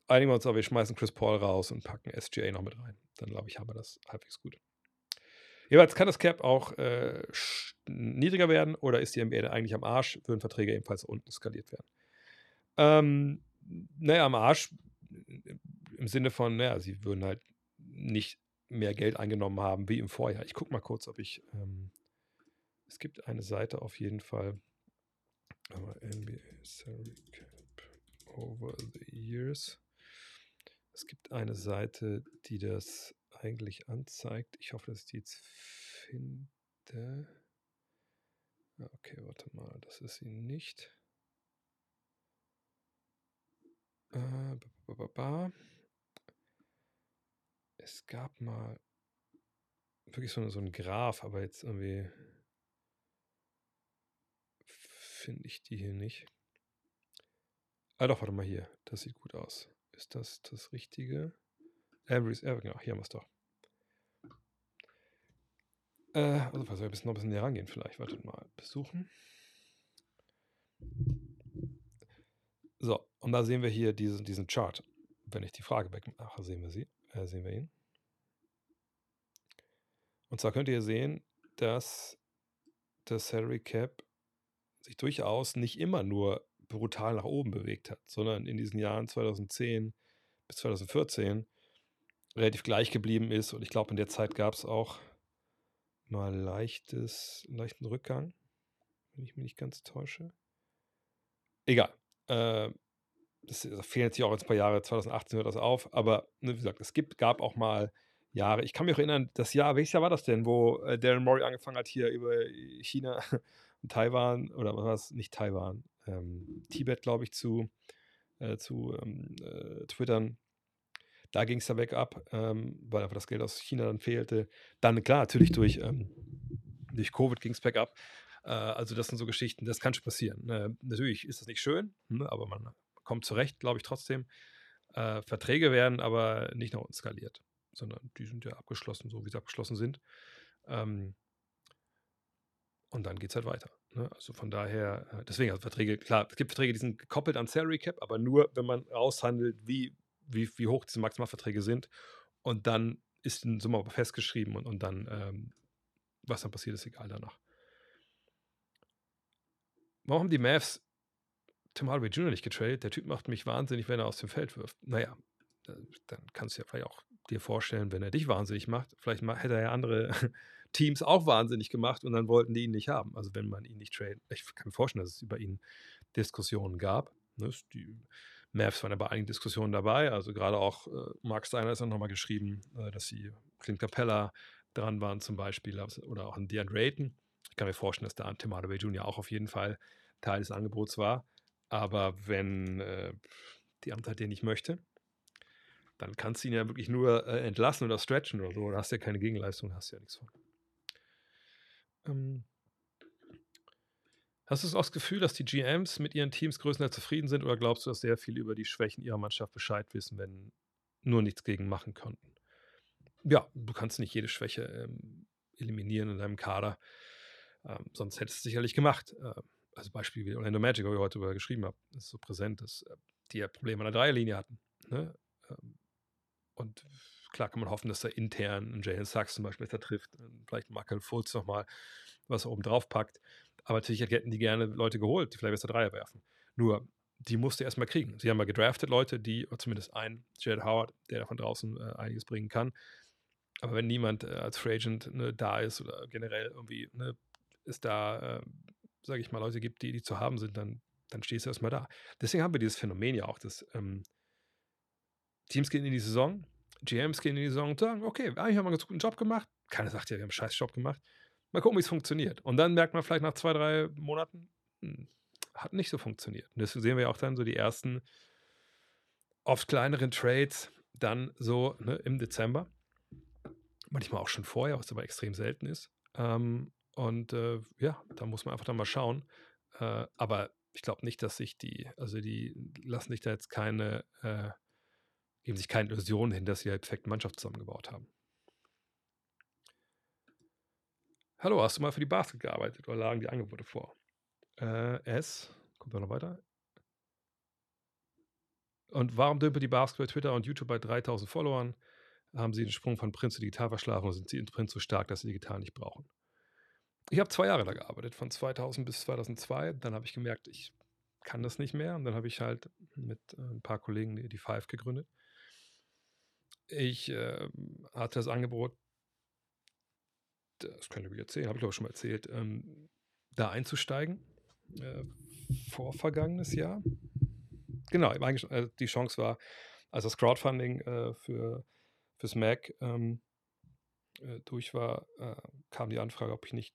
einigen wir uns aber, wir schmeißen Chris Paul raus und packen SGA noch mit rein. Dann glaube ich, haben wir das halbwegs gut. Jeweils kann das Cap auch äh, niedriger werden oder ist die NBA eigentlich am Arsch, würden Verträge ebenfalls unten skaliert werden. Ähm, naja, am Arsch im Sinne von, naja, sie würden halt nicht mehr Geld eingenommen haben wie im Vorjahr. Ich gucke mal kurz, ob ich. Ähm, es gibt eine Seite auf jeden Fall. Aber NBA Salary Cap over the years. Es gibt eine Seite, die das eigentlich anzeigt. Ich hoffe, dass ich die jetzt finde. Okay, warte mal, das ist sie nicht. Äh, es gab mal wirklich so, so einen Graph, aber jetzt irgendwie finde ich die hier nicht. Ah doch, warte mal hier. Das sieht gut aus. Ist das das Richtige? Average, äh, genau, hier haben wir es doch. Äh, also, ein bisschen, noch ein bisschen näher rangehen vielleicht? Wartet mal, besuchen. So, und da sehen wir hier diesen, diesen Chart. Wenn ich die Frage wegmache, sehen wir sie, äh, sehen wir ihn. Und zwar könnt ihr sehen, dass das Salary Cap sich durchaus nicht immer nur brutal nach oben bewegt hat, sondern in diesen Jahren 2010 bis 2014 relativ gleich geblieben ist. Und ich glaube, in der Zeit gab es auch mal leichtes, leichten Rückgang, wenn ich mich nicht ganz täusche. Egal. Äh, das, das fehlen jetzt hier auch ein paar Jahre, 2018 hört das auf, aber ne, wie gesagt, es gibt, gab auch mal Jahre. Ich kann mich auch erinnern, das Jahr, welches Jahr war das denn, wo äh, Darren Murray angefangen hat, hier über China Taiwan, oder was war es, nicht Taiwan, ähm, Tibet, glaube ich, zu, äh, zu ähm, äh, twittern. Da ging es da weg ab, ähm, weil einfach das Geld aus China dann fehlte. Dann, klar, natürlich durch, ähm, durch Covid ging es bergab. Äh, also, das sind so Geschichten, das kann schon passieren. Äh, natürlich ist das nicht schön, ne, aber man kommt zurecht, glaube ich, trotzdem. Äh, Verträge werden aber nicht nach unten skaliert, sondern die sind ja abgeschlossen, so wie sie abgeschlossen sind. Ähm, und dann geht es halt weiter. Ne? Also von daher, äh, deswegen, also Verträge, klar, es gibt Verträge, die sind gekoppelt an Salary Cap, aber nur, wenn man aushandelt, wie, wie, wie hoch diese Maximalverträge sind. Und dann ist ein Summe aber festgeschrieben und, und dann, ähm, was dann passiert, ist egal danach. Warum haben die Mavs Tim Hardaway Jr. nicht getradet? Der Typ macht mich wahnsinnig, wenn er aus dem Feld wirft. Naja, dann kannst du ja vielleicht auch dir vorstellen, wenn er dich wahnsinnig macht. Vielleicht hätte er ja andere Teams auch wahnsinnig gemacht und dann wollten die ihn nicht haben. Also wenn man ihn nicht tradet. Ich kann mir vorstellen, dass es über ihn Diskussionen gab. Ne? Die Mavs waren ja bei einigen Diskussionen dabei. Also gerade auch äh, Mark Steiner ist dann nochmal geschrieben, äh, dass sie Clint Capella dran waren zum Beispiel oder auch an DeAndre Ayton. Ich kann mir vorstellen, dass da ein Tim Hardaway Jr. auch auf jeden Fall Teil des Angebots war. Aber wenn äh, die Amtheit den nicht möchte, dann kannst du ihn ja wirklich nur äh, entlassen oder stretchen oder so. Da hast du ja keine Gegenleistung, hast du ja nichts von. Ähm, hast du das Gefühl, dass die GMs mit ihren Teams größtenteils zufrieden sind oder glaubst du, dass sehr viel über die Schwächen ihrer Mannschaft Bescheid wissen, wenn nur nichts gegen machen konnten? Ja, du kannst nicht jede Schwäche ähm, eliminieren in deinem Kader. Ähm, sonst hättest du es sicherlich gemacht. Äh, also Beispiel wie Orlando Magic, wo ich heute darüber geschrieben habe, ist so präsent, dass äh, die ja Probleme an der Dreierlinie hatten. Ne? Ähm, und klar kann man hoffen, dass er intern einen Jalen Sachs zum Beispiel besser trifft, vielleicht Michael Fultz nochmal was oben drauf packt. Aber natürlich hätten die gerne Leute geholt, die vielleicht besser Dreier werfen. Nur, die musste erstmal kriegen. Sie haben mal gedraftet Leute, die, zumindest ein, Jared Howard, der da von draußen äh, einiges bringen kann. Aber wenn niemand äh, als Free Agent ne, da ist oder generell irgendwie ne, es da, äh, sage ich mal, Leute gibt, die, die zu haben sind, dann, dann stehst du erstmal da. Deswegen haben wir dieses Phänomen ja auch, dass ähm, Teams gehen in die Saison, GMs gehen in die Saison und sagen, okay, eigentlich haben wir einen guten Job gemacht. Keiner sagt ja, wir haben einen scheiß Job gemacht. Mal gucken, wie es funktioniert. Und dann merkt man vielleicht nach zwei, drei Monaten, hm, hat nicht so funktioniert. Und deswegen sehen wir ja auch dann so die ersten oft kleineren Trades dann so ne, im Dezember. Manchmal auch schon vorher, was aber extrem selten ist. Ähm, und äh, ja, da muss man einfach dann mal schauen. Äh, aber ich glaube nicht, dass sich die, also die lassen sich da jetzt keine, äh, geben sich keine Illusionen hin, dass sie halt perfekte Mannschaft zusammengebaut haben. Hallo, hast du mal für die Basket gearbeitet oder lagen die Angebote vor? Äh, S, kommt da noch weiter? Und warum dümpelt die Basket bei Twitter und YouTube bei 3000 Followern? Haben sie den Sprung von Print zu digital verschlafen oder sind sie in Print so stark, dass sie digital nicht brauchen? Ich habe zwei Jahre da gearbeitet, von 2000 bis 2002. Dann habe ich gemerkt, ich kann das nicht mehr. Und dann habe ich halt mit äh, ein paar Kollegen die Five gegründet. Ich äh, hatte das Angebot, das kann ich wieder erzählen, habe ich glaube schon mal erzählt, ähm, da einzusteigen. Äh, vor vergangenes Jahr. Genau, äh, die Chance war, als das Crowdfunding äh, für, fürs Mac ähm, äh, durch war, äh, kam die Anfrage, ob ich nicht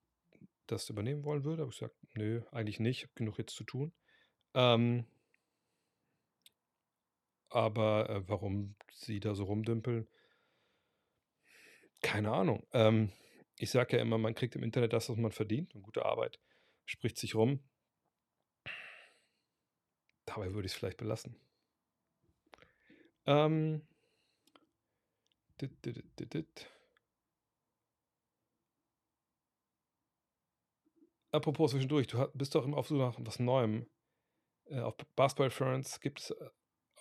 das übernehmen wollen würde. Aber ich gesagt, nö, eigentlich nicht, ich habe genug jetzt zu tun. Ähm, aber äh, warum sie da so rumdümpeln, keine Ahnung. Ähm, ich sage ja immer, man kriegt im Internet das, was man verdient und gute Arbeit spricht sich rum. Dabei würde ich es vielleicht belassen. Ähm. Dit, dit, dit, Apropos zwischendurch, du bist doch immer auf so nach was Neuem. Äh, auf Basketball Reference gibt es äh,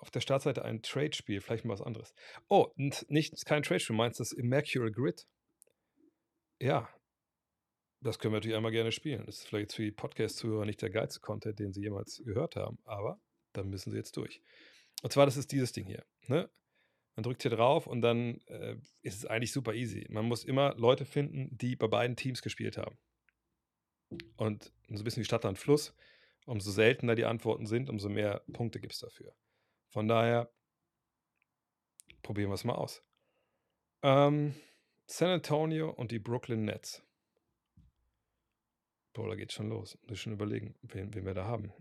auf der Startseite ein Trade-Spiel, vielleicht mal was anderes. Oh, nicht, kein Trade-Spiel, meinst du das Immaculate Grid? Ja, das können wir natürlich einmal gerne spielen. Das ist vielleicht jetzt für die Podcast-Zuhörer nicht der geilste Content, den sie jemals gehört haben, aber dann müssen sie jetzt durch. Und zwar, das ist dieses Ding hier. Ne? Man drückt hier drauf und dann äh, ist es eigentlich super easy. Man muss immer Leute finden, die bei beiden Teams gespielt haben. Und so ein bisschen wie Stadt an Fluss. Umso seltener die Antworten sind, umso mehr Punkte gibt es dafür. Von daher probieren wir es mal aus. Ähm, San Antonio und die Brooklyn Nets. Boah, da geht schon los. Muss schon überlegen, wen, wen wir da haben.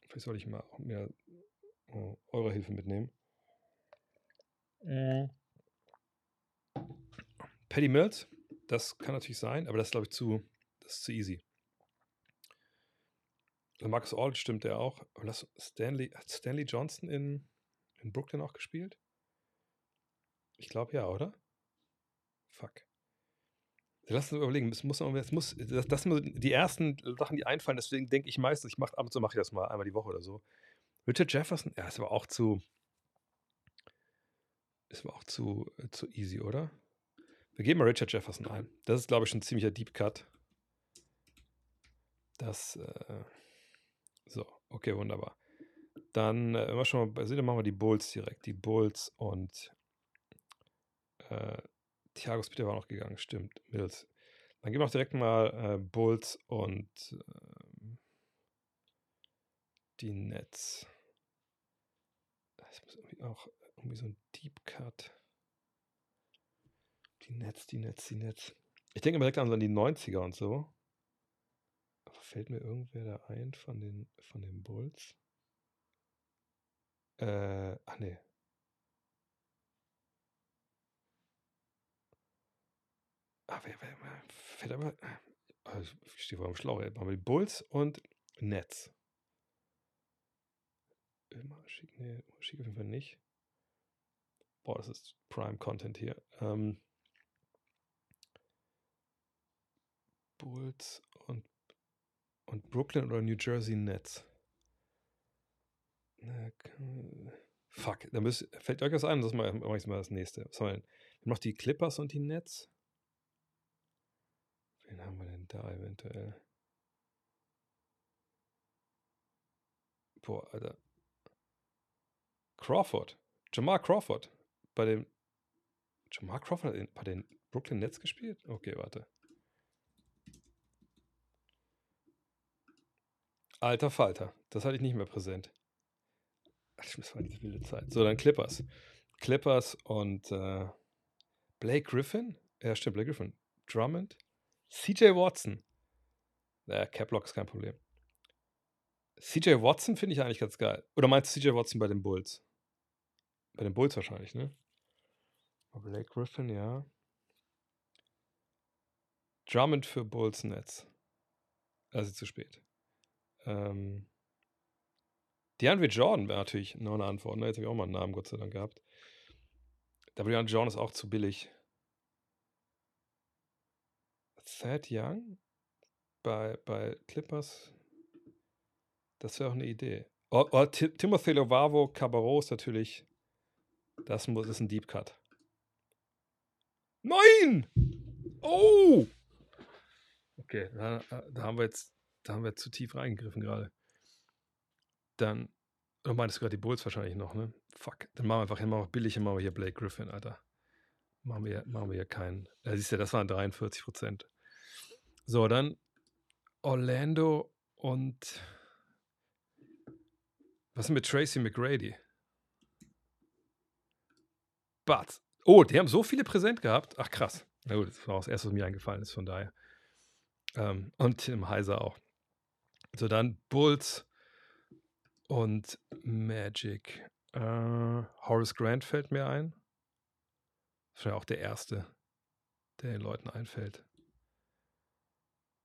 Vielleicht soll ich mal mehr oh, eure Hilfe mitnehmen. Mhm. Paddy Mills, das kann natürlich sein, aber das ist, glaube ich, zu, das ist zu easy. Marcus Aldridge stimmt ja auch. Aber Stanley, hat Stanley Johnson in, in Brooklyn auch gespielt? Ich glaube ja, oder? Fuck. Lass uns überlegen, es muss, es muss, das, das sind die ersten Sachen, die einfallen, deswegen denke ich meistens, ich mache ab und zu mache ich das mal einmal die Woche oder so. Richard Jefferson, ja, ist aber auch zu, ist aber auch zu, äh, zu easy, oder? Wir geben mal Richard Jefferson ein. Das ist, glaube ich, schon ein ziemlicher Deep Cut. Das, äh, so, okay, wunderbar. Dann, äh, wenn wir schon mal sind, dann machen wir die Bulls direkt. Die Bulls und äh, Thiago Splitter war noch gegangen, stimmt. Mills. Dann gehen wir auch direkt mal äh, Bulls und äh, die Nets. Das muss irgendwie auch irgendwie so ein Deep Cut. Die Nets, die Nets, die Nets. Ich denke immer direkt an die 90er und so. Aber fällt mir irgendwer da ein von den, von den Bulls? Äh, ach nee. Ah, wer, wer, wer fällt aber. Oh, ich stehe vor dem Schlauch, wir die Bulls und Nets. Immer schick, nee, schick auf jeden Fall nicht. Boah, das ist Prime-Content hier. Ähm, Bulls und, und Brooklyn oder New Jersey Nets. Fuck, da müsst, fällt euch was ein, das mache ich mal das nächste. Was haben wir denn? Noch die Clippers und die Nets. Wen haben wir denn da eventuell? Boah, Alter. Crawford. Jamal Crawford. Bei dem. Jamal Crawford hat bei den Brooklyn Nets gespielt? Okay, warte. Alter Falter. Das hatte ich nicht mehr präsent. Ach, das war diese wilde Zeit. So, dann Clippers. Clippers und äh, Blake Griffin. Ja, stimmt, Blake Griffin. Drummond. CJ Watson. Naja, Caplock ist kein Problem. CJ Watson finde ich eigentlich ganz geil. Oder meinst du CJ Watson bei den Bulls? Bei den Bulls wahrscheinlich, ne? Blake Griffin, ja. Drummond für Bulls Nets. Also zu spät. Ähm, DeAndre Jordan wäre natürlich noch eine Antwort. Ne? Jetzt habe ich auch mal einen Namen, Gott sei Dank, gehabt. Aber DeAndre Jordan ist auch zu billig. Thad Young bei, bei Clippers, das wäre auch eine Idee. Oh, oh, Timothy Lovavo Cabarro ist natürlich, das muss, ist ein Deep Cut. Nein! Oh! Okay, da, da, haben wir jetzt, da haben wir zu tief reingegriffen gerade. Dann, du meintest gerade die Bulls wahrscheinlich noch, ne? Fuck, dann machen wir einfach immer billig, machen wir hier Blake Griffin, Alter. Machen wir, machen wir hier keinen. Ja, siehst du, das waren 43 Prozent. So, dann Orlando und was ist mit Tracy McGrady? But. Oh, die haben so viele präsent gehabt. Ach krass. Na gut, das war auch das erste, was mir eingefallen ist, von daher. Ähm, und Tim Heiser auch. So, dann Bulls und Magic. Äh, Horace Grant fällt mir ein. Das wäre auch der erste, der den Leuten einfällt.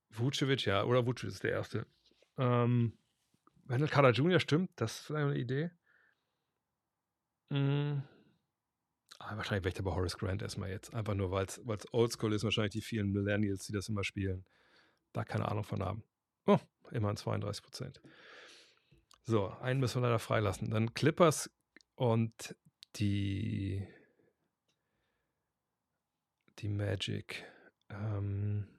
Vucevic, ja, oder Vucevic ist der erste. Ähm, Wendell Carter Jr. stimmt, das ist vielleicht eine Idee. Mhm. Ah, wahrscheinlich wäre ich bei Horace Grant erstmal jetzt. Einfach nur, weil es oldschool ist, wahrscheinlich die vielen Millennials, die das immer spielen, da keine Ahnung von haben. Oh, immerhin 32 Prozent. So, einen müssen wir leider freilassen. Dann Clippers und die, die Magic. Ähm,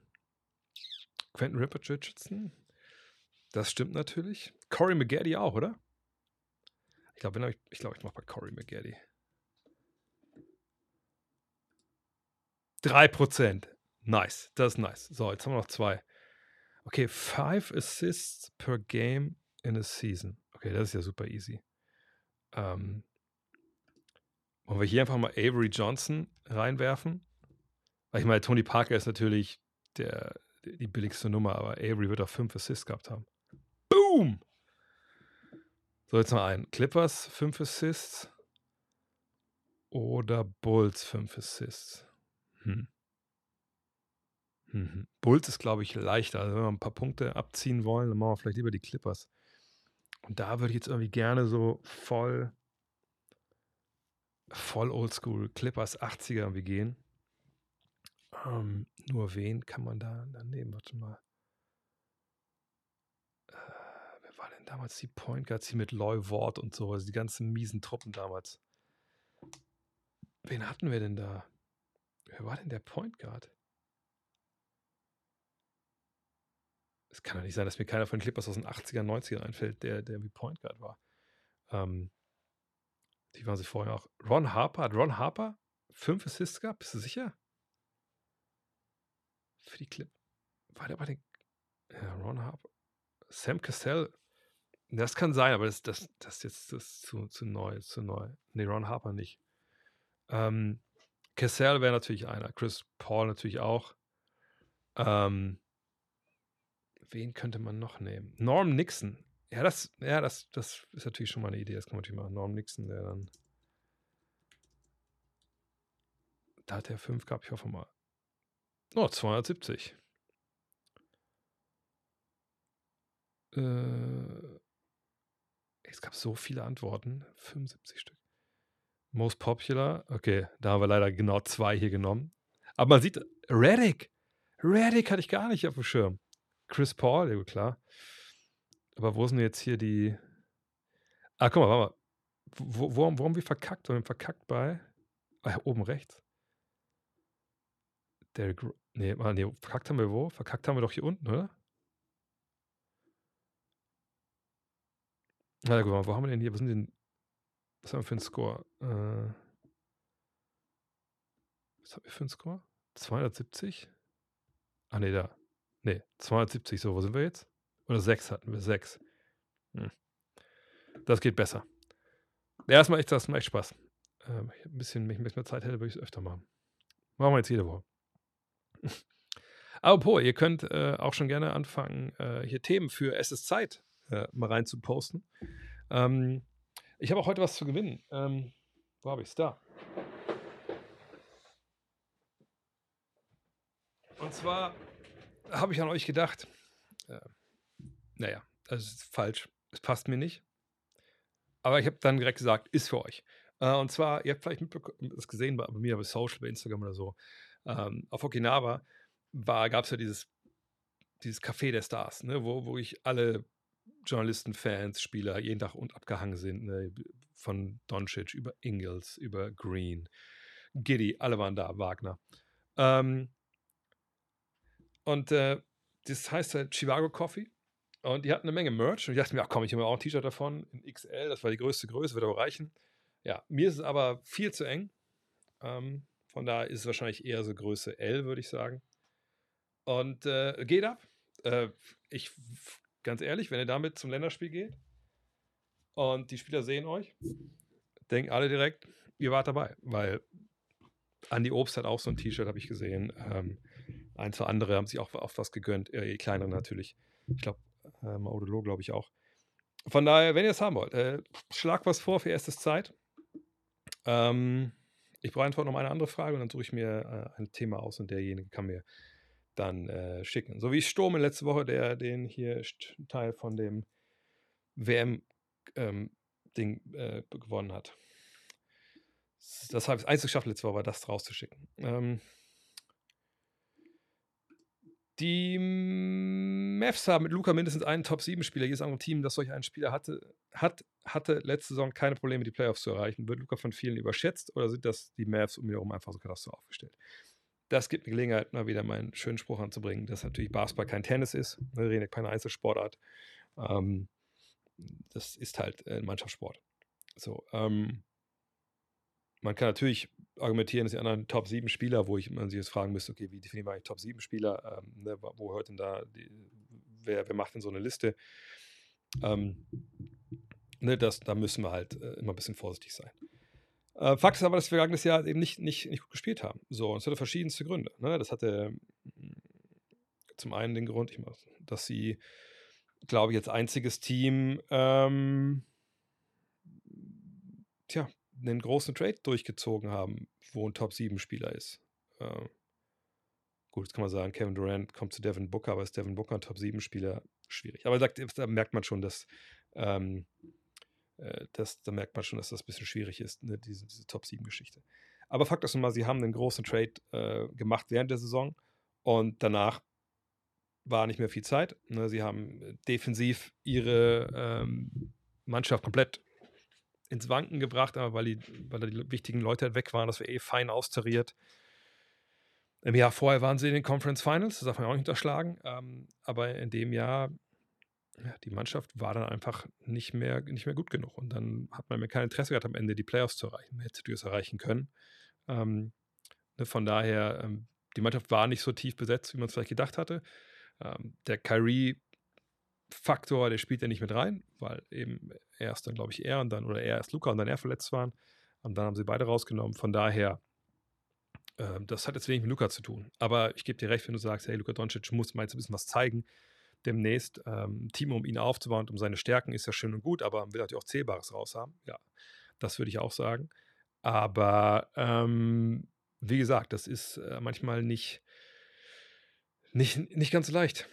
Quentin Ripper Richardson. Das stimmt natürlich. Corey McGaddy auch, oder? Ich glaube, ich, ich, glaub, ich mache bei Corey McGaddy. 3%. Nice. Das ist nice. So, jetzt haben wir noch zwei. Okay, five Assists per Game in a Season. Okay, das ist ja super easy. Ähm, wollen wir hier einfach mal Avery Johnson reinwerfen? Weil ich meine, Tony Parker ist natürlich der, die billigste Nummer, aber Avery wird auch fünf Assists gehabt haben. Boom! So, jetzt noch ein. Clippers fünf Assists oder Bulls fünf Assists? Hm. Mhm. Bulls ist, glaube ich, leichter. Also, wenn wir ein paar Punkte abziehen wollen, dann machen wir vielleicht lieber die Clippers. Und da würde ich jetzt irgendwie gerne so voll, voll oldschool Clippers 80er irgendwie gehen. Ähm, nur wen kann man da dann nehmen? Warte mal. Äh, wer war denn damals die Point Guards hier mit Loy Ward und so? Also die ganzen miesen Truppen damals. Wen hatten wir denn da? Wer war denn der Point Guard? Es kann doch nicht sein, dass mir keiner von den Clippers aus den 80er, 90er einfällt, der, der wie Point Guard war. Ähm, die waren sich vorher auch. Ron Harper, hat Ron Harper fünf Assists gehabt? Bist du sicher? Für die Clip. War der bei den. Ja, Ron Harper. Sam Cassell. Das kann sein, aber das, das, das jetzt das zu, zu neu, zu neu. Nee, Ron Harper nicht. Ähm, Cassell wäre natürlich einer. Chris Paul natürlich auch. Ähm, wen könnte man noch nehmen? Norm Nixon. Ja, das, ja, das, das ist natürlich schon mal eine Idee. Das kann man natürlich machen. Norm Nixon, der dann. Da hat er 5 gehabt, ich hoffe mal. Oh, 270. Äh, es gab so viele Antworten. 75 Stück. Most popular. Okay, da haben wir leider genau zwei hier genommen. Aber man sieht, Reddick. Reddick hatte ich gar nicht auf dem Schirm. Chris Paul, ja klar. Aber wo sind jetzt hier die. Ah, guck mal, warte mal. Wo, wo, wo haben wir verkackt? Wir haben verkackt bei. Ah, oben rechts. Derrick. Nee, ah, nee, verkackt haben wir wo? Verkackt haben wir doch hier unten, oder? Na guck mal, wo haben wir denn hier? Was, sind denn, was haben wir für einen Score? Äh, was haben wir für einen Score? 270? Ah, nee, da. Nee, 270. So, wo sind wir jetzt? Oder 6 hatten wir. 6. Hm. Das geht besser. Erstmal echt, das macht echt Spaß. Ähm, ich ein bisschen, wenn ich ein bisschen mehr Zeit hätte, würde ich es öfter machen. Machen wir jetzt jede Woche. [LAUGHS] Apropos, ihr könnt äh, auch schon gerne anfangen, äh, hier Themen für Es ist Zeit äh, mal rein zu posten. Ähm, ich habe auch heute was zu gewinnen. Ähm, wo habe ich es? Da. Und zwar habe ich an euch gedacht, äh, naja, das ist falsch. Es passt mir nicht. Aber ich habe dann direkt gesagt, ist für euch. Äh, und zwar, ihr habt vielleicht mitbekommen, das gesehen bei, bei mir bei Social, bei Instagram oder so. Ähm, auf Okinawa gab es ja dieses, dieses Café der Stars, ne, wo, wo ich alle Journalisten, Fans, Spieler jeden Tag und abgehangen sind. Ne? Von Doncic über Ingles, über Green, Giddy, alle waren da, Wagner. Ähm, und äh, das heißt halt Chivago Coffee. Und die hatten eine Menge Merch. Und ich dachte mir, ach komm, ich habe auch ein T-Shirt davon in XL. Das war die größte Größe, wird aber reichen. Ja, mir ist es aber viel zu eng. Ähm, von daher ist es wahrscheinlich eher so Größe L, würde ich sagen. Und äh, geht ab. Äh, ich ganz ehrlich, wenn ihr damit zum Länderspiel geht und die Spieler sehen euch, denken alle direkt, ihr wart dabei, weil Andi Obst hat auch so ein T-Shirt, habe ich gesehen. Ähm, ein, zwei andere haben sich auch auf was gegönnt, äh, die kleineren natürlich. Ich glaube, äh, Maudelo glaube ich auch. Von daher, wenn ihr es haben wollt, äh, schlag was vor für erstes Zeit. Ähm, ich brauche einfach noch eine andere Frage und dann suche ich mir äh, ein Thema aus und derjenige kann mir dann äh, schicken. So wie Sturm letzte Woche, der den hier Teil von dem WM-Ding ähm, äh, gewonnen hat. Das habe ich einzig geschafft letzte Woche, war das rauszuschicken. Ähm, die Mavs haben mit Luca mindestens einen Top-7-Spieler. Jedes andere Team, das solch einen Spieler hatte, hat, hatte letzte Saison keine Probleme, die Playoffs zu erreichen. Wird Luca von vielen überschätzt oder sind das die Mavs um ihn einfach so katastrophal aufgestellt? das gibt eine Gelegenheit, mal wieder meinen schönen Spruch anzubringen, dass natürlich Basketball kein Tennis ist. Wir reden keine Einzelsportart. Ähm, das ist halt ein Mannschaftssport. So, ähm, man kann natürlich argumentieren, dass die anderen Top 7 Spieler, wo ich man sich jetzt fragen müsste, okay, wie definieren wir eigentlich Top 7 Spieler? Ähm, ne, wo hört denn da, die, wer, wer macht denn so eine Liste? Ähm, ne, das, da müssen wir halt äh, immer ein bisschen vorsichtig sein. Äh, Fakt ist aber, dass wir vergangenes Jahr eben nicht, nicht, nicht gut gespielt haben. So, und es hatte verschiedenste Gründe. Ne? Das hatte mm, zum einen den Grund, ich, dass sie, glaube ich, als einziges Team ähm, tja, einen großen Trade durchgezogen haben, wo ein Top-7-Spieler ist. Äh, gut, jetzt kann man sagen, Kevin Durant kommt zu Devin Booker, aber ist Devin Booker ein Top-7-Spieler? Schwierig. Aber da, da merkt man schon, dass ähm, äh, das, da merkt man schon, dass das ein bisschen schwierig ist, ne, diese, diese Top-7-Geschichte. Aber Fakt ist nun mal, sie haben einen großen Trade äh, gemacht während der Saison und danach war nicht mehr viel Zeit. Ne, sie haben defensiv ihre ähm, Mannschaft komplett ins Wanken gebracht, aber weil die, weil die wichtigen Leute halt weg waren, das war eh fein austariert. Im Jahr vorher waren sie in den Conference Finals, das darf man auch nicht unterschlagen. Ähm, aber in dem Jahr ja, die Mannschaft war dann einfach nicht mehr, nicht mehr gut genug. Und dann hat man mir kein Interesse gehabt, am Ende die Playoffs zu erreichen. Man hätte es erreichen können. Ähm, ne, von daher, ähm, die Mannschaft war nicht so tief besetzt, wie man es vielleicht gedacht hatte. Ähm, der Kyrie-Faktor, der spielt ja nicht mit rein, weil eben erst dann, glaube ich, er und dann, oder er erst Luca und dann er verletzt waren. Und dann haben sie beide rausgenommen. Von daher Ähm, das hat jetzt wenig mit Luca zu tun. Aber ich gebe dir recht, wenn du sagst, hey, Luca Doncic muss mal jetzt ein bisschen was zeigen. Demnächst ähm, Team, um ihn aufzubauen und um seine Stärken ist ja schön und gut, aber will natürlich auch Zählbares raus haben. Ja, das würde ich auch sagen. Aber ähm, wie gesagt, das ist äh, manchmal nicht, nicht, nicht ganz leicht.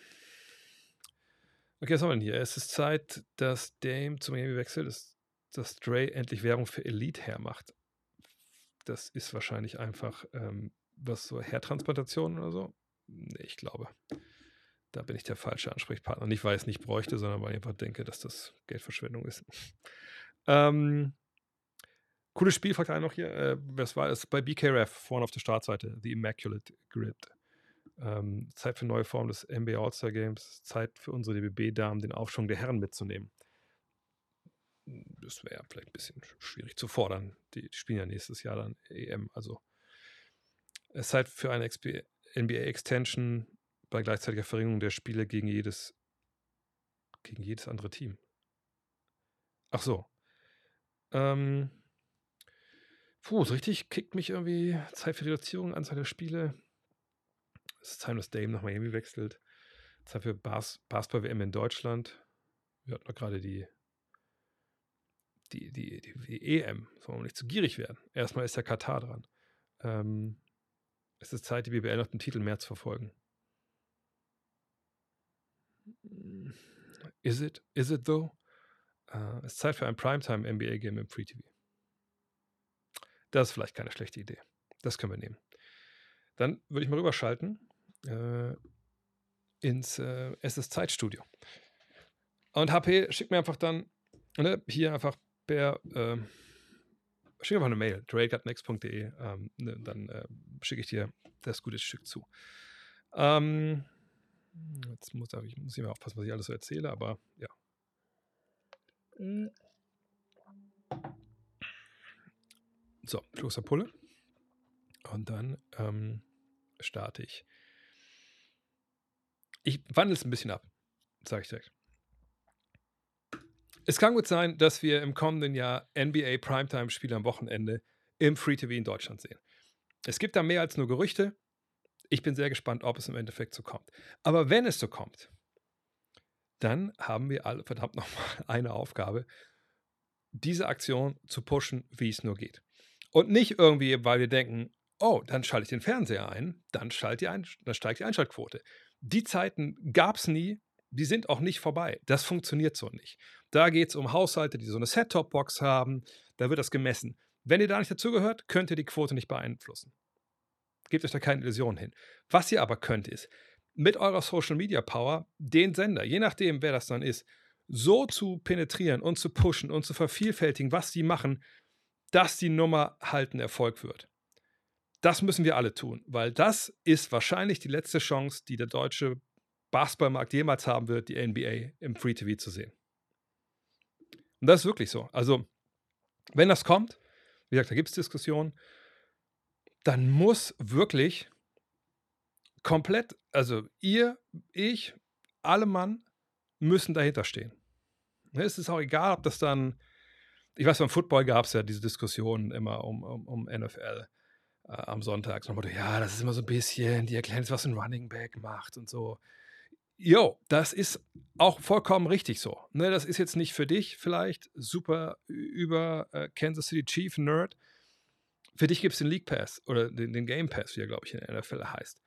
Okay, was haben wir denn hier? Es ist Zeit, dass Dame zu Miami wechselt, dass, dass Dre endlich Werbung für Elite hermacht. Das ist wahrscheinlich einfach ähm, was so Hairtransplantation oder so. Nee, ich glaube, da bin ich der falsche Ansprechpartner. Nicht, weil ich es nicht bräuchte, sondern weil ich einfach denke, dass das Geldverschwendung ist. [LAUGHS] ähm, cooles Spiel, fragt einer noch hier. Äh, was war es? Bei BKRF, vorne auf der Startseite, The Immaculate Grid. Ähm, Zeit für neue Formen des NBA All-Star Games. Zeit für unsere DBB-Damen, den Aufschwung der Herren mitzunehmen das wäre vielleicht ein bisschen schwierig zu fordern. Die, die, spielen ja nächstes Jahr dann EM. Also es ist halt für eine NBA-Extension bei gleichzeitiger Verringerung der Spiele gegen jedes, gegen jedes andere Team. Ach so. Ähm, puh, so richtig kickt mich irgendwie Zeit für Reduzierung, Anzahl der Spiele. Es ist Zeit, dass Dame nach Miami wechselt. Zeit für Bas Basketball-WM in Deutschland. Wir hatten gerade die die, die, die, die EM, sollen wir nicht zu gierig werden. Erstmal ist der Katar dran. Ähm, es ist Zeit, die BBL nach dem Titel mehr zu verfolgen. Is it? Is it though? Uh, es ist Zeit für ein Primetime NBA Game im Free TV. Das ist vielleicht keine schlechte Idee. Das können wir nehmen. Dann würde ich mal rüberschalten äh, ins äh, ist Zeitstudio. Und HP schickt mir einfach dann ne, hier einfach per, äh, schick einfach eine Mail, drake.next.de, ähm, ne, dann äh, schicke ich dir das gute Stück zu. Ähm, jetzt muss ich, muss ich aufpassen, was ich alles so erzähle, aber ja. So, Kloster Pulle. Und dann ähm, starte ich. Ich wandle es ein bisschen ab, sage ich direkt. Es kann gut sein, dass wir im kommenden Jahr NBA Primetime-Spiele am Wochenende im Free TV in Deutschland sehen. Es gibt da mehr als nur Gerüchte. Ich bin sehr gespannt, ob es im Endeffekt so kommt. Aber wenn es so kommt, dann haben wir alle verdammt nochmal [LAUGHS] eine Aufgabe, diese Aktion zu pushen, wie es nur geht. Und nicht irgendwie, weil wir denken, oh, dann schalte ich den Fernseher ein, dann, die ein, dann steigt die Einschaltquote. Die Zeiten gab es nie, die sind auch nicht vorbei. Das funktioniert so nicht. Da geht es um Haushalte, die so eine Set-Top-Box haben. Da wird das gemessen. Wenn ihr da nicht dazugehört, könnt ihr die Quote nicht beeinflussen. Gebt euch da keine Illusionen hin. Was ihr aber könnt, ist, mit eurer Social Media Power den Sender, je nachdem, wer das dann ist, so zu penetrieren und zu pushen und zu vervielfältigen, was die machen, dass die Nummer halt ein Erfolg wird. Das müssen wir alle tun, weil das ist wahrscheinlich die letzte Chance, die der deutsche Basketballmarkt jemals haben wird, die NBA im Free TV zu sehen. Und das ist wirklich so. Also, wenn das kommt, wie gesagt, da gibt es Diskussionen, dann muss wirklich komplett, also ihr, ich, alle Mann müssen dahinter stehen. Ne, es ist auch egal, ob das dann, ich weiß, beim Football gab es ja diese Diskussionen immer um, um, um NFL äh, am Sonntag. So, ja, das ist immer so ein bisschen, die erklären jetzt, was ein Running Back macht und so. Jo, das ist auch vollkommen richtig so. Ne, das ist jetzt nicht für dich vielleicht super über äh, Kansas City Chief Nerd. Für dich gibt es den League Pass oder den, den Game Pass, wie er, glaube ich, in der NFL heißt.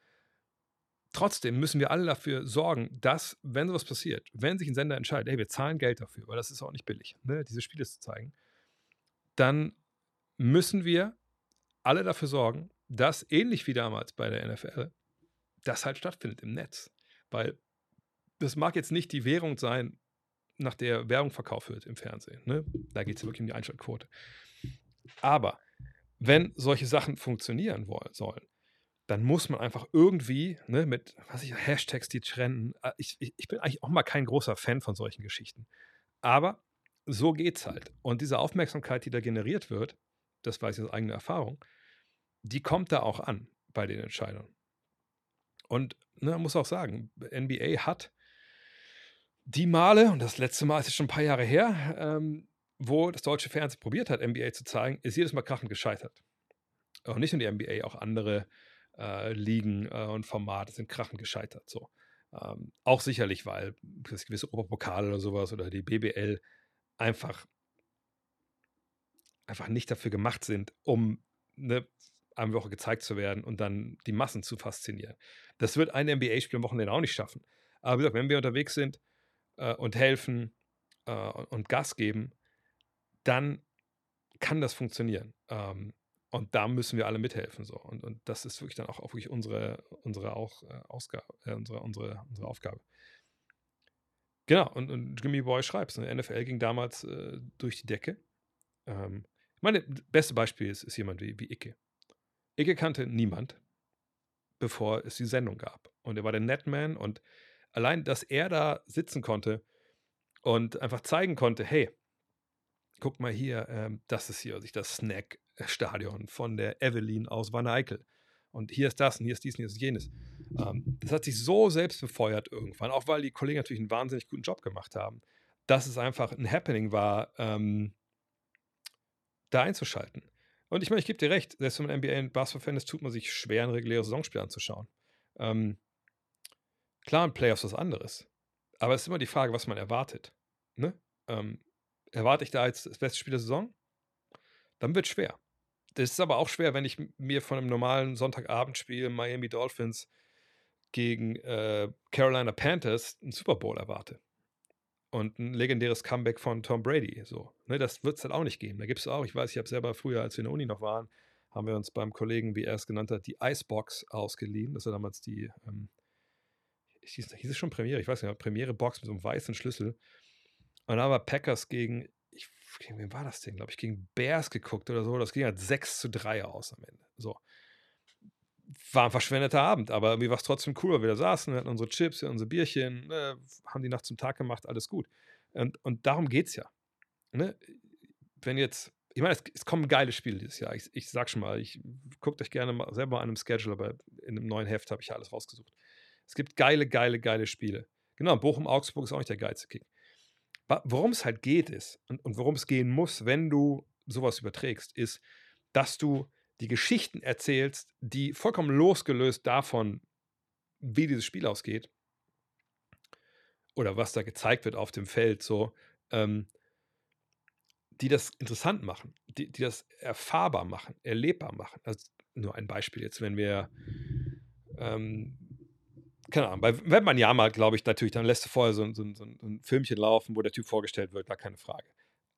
Trotzdem müssen wir alle dafür sorgen, dass, wenn sowas passiert, wenn sich ein Sender entscheidet, hey, wir zahlen Geld dafür, weil das ist auch nicht billig, ne, diese Spiele zu zeigen, dann müssen wir alle dafür sorgen, dass ähnlich wie damals bei der NFL, das halt stattfindet im Netz. Weil das mag jetzt nicht die Währung sein, nach der Werbung verkauft wird im Fernsehen. Ne? Da geht es wirklich um die Einschaltquote. Aber wenn solche Sachen funktionieren wollen, sollen, dann muss man einfach irgendwie ne, mit was ich, Hashtags, die trennen. Äh, ich, ich, ich, bin eigentlich auch mal kein großer Fan von solchen Geschichten. Aber so geht's halt. Und diese Aufmerksamkeit, die da generiert wird, das weiß ich aus eigener Erfahrung, die kommt da auch an bei den Entscheidungen. Und ne, man muss auch sagen, NBA hat die Male, und das letzte Mal ist es schon ein paar Jahre her, ähm, wo das deutsche Fernsehen probiert hat, NBA zu zeigen, ist jedes Mal krachend gescheitert. Und nicht nur die NBA, auch andere äh, Ligen äh, und Formate sind krachend gescheitert. So. Ähm, auch sicherlich, weil das gewisse Europapokal oder sowas oder die BBL einfach, einfach nicht dafür gemacht sind, um eine eine Woche gezeigt zu werden und dann die Massen zu faszinieren. Das wird ein NBA-Spiel am Wochenende auch nicht schaffen. Aber wie gesagt, wenn wir unterwegs sind äh, und helfen äh, und Gas geben, dann kann das funktionieren. Ähm, und da müssen wir alle mithelfen. So. Und, und das ist wirklich dann auch, auch wirklich unsere, unsere, auch, äh, Ausgabe, äh, unsere, unsere, unsere Aufgabe. Genau, und, und Jimmy Boy schreibt, ne, NFL ging damals äh, durch die Decke. Ähm, meine beste Beispiel ist, ist jemand wie, wie Icke. Icke kannte niemand, bevor es die Sendung gab. Und er war der Netman und allein, dass er da sitzen konnte und einfach zeigen konnte, hey, guck mal hier, ähm, das ist hier sich das Snack-Stadion von der Evelyn aus Van Eyck. Und hier ist das und hier ist dies und hier ist jenes. Ähm, das hat sich so selbst befeuert irgendwann, auch weil die Kollegen natürlich einen wahnsinnig guten Job gemacht haben, dass es einfach ein Happening war, ähm, da einzuschalten. Und ich meine, ich gebe dir recht, selbst wenn man NBA und Basketball-Fan ist, tut man sich schwer, ein reguläres Saisonspiel anzuschauen. Ähm, klar, ein Playoffs ist was anderes. Aber es ist immer die Frage, was man erwartet. Ne? Ähm, erwarte ich da jetzt das beste Spiel der Saison? Dann wird es schwer. Das ist aber auch schwer, wenn ich mir von einem normalen Sonntagabendspiel Miami Dolphins gegen äh, Carolina Panthers einen Super Bowl erwarte. Und ein legendäres Comeback von Tom Brady. So, ne, das wird es halt auch nicht geben. Da gibt es auch, ich weiß, ich habe selber früher, als wir in der Uni noch waren, haben wir uns beim Kollegen, wie er es genannt hat, die Icebox ausgeliehen. Das war damals die, ähm, hieß, hieß es schon Premiere, ich weiß nicht, Premiere-Box mit so einem weißen Schlüssel. Und da war Packers gegen, ich, gegen wen war das denn? Glaube ich, gegen Bears geguckt oder so. Das ging halt 6 zu 3 aus am Ende. So. War ein verschwendeter Abend, aber irgendwie war es trotzdem cool, weil wir da saßen, wir hatten unsere Chips, unsere Bierchen, äh, haben die Nacht zum Tag gemacht, alles gut. Und, und darum geht es ja. Ne? Wenn jetzt, ich meine, es, es, kommen geile Spiele dieses Jahr. Ich, ich sag schon mal, ich guckt euch gerne mal selber an einem Schedule, aber in einem neuen Heft habe ich ja alles rausgesucht. Es gibt geile, geile, geile Spiele. Genau, Bochum-Augsburg ist auch nicht der geilste Kick. Worum es halt geht ist und, und worum es gehen muss, wenn du sowas überträgst, ist, dass du die Geschichten erzählst, die vollkommen losgelöst davon, wie dieses Spiel ausgeht oder was da gezeigt wird auf dem Feld, so, ähm, die das interessant machen, die, die das erfahrbar machen, erlebbar machen. Also nur ein Beispiel jetzt, wenn wir ähm, keine Ahnung, bei Webman Jahrmarkt, glaube ich, natürlich, dann lässt du vorher so, so, so, ein Filmchen laufen, wo der Typ vorgestellt wird, gar keine Frage.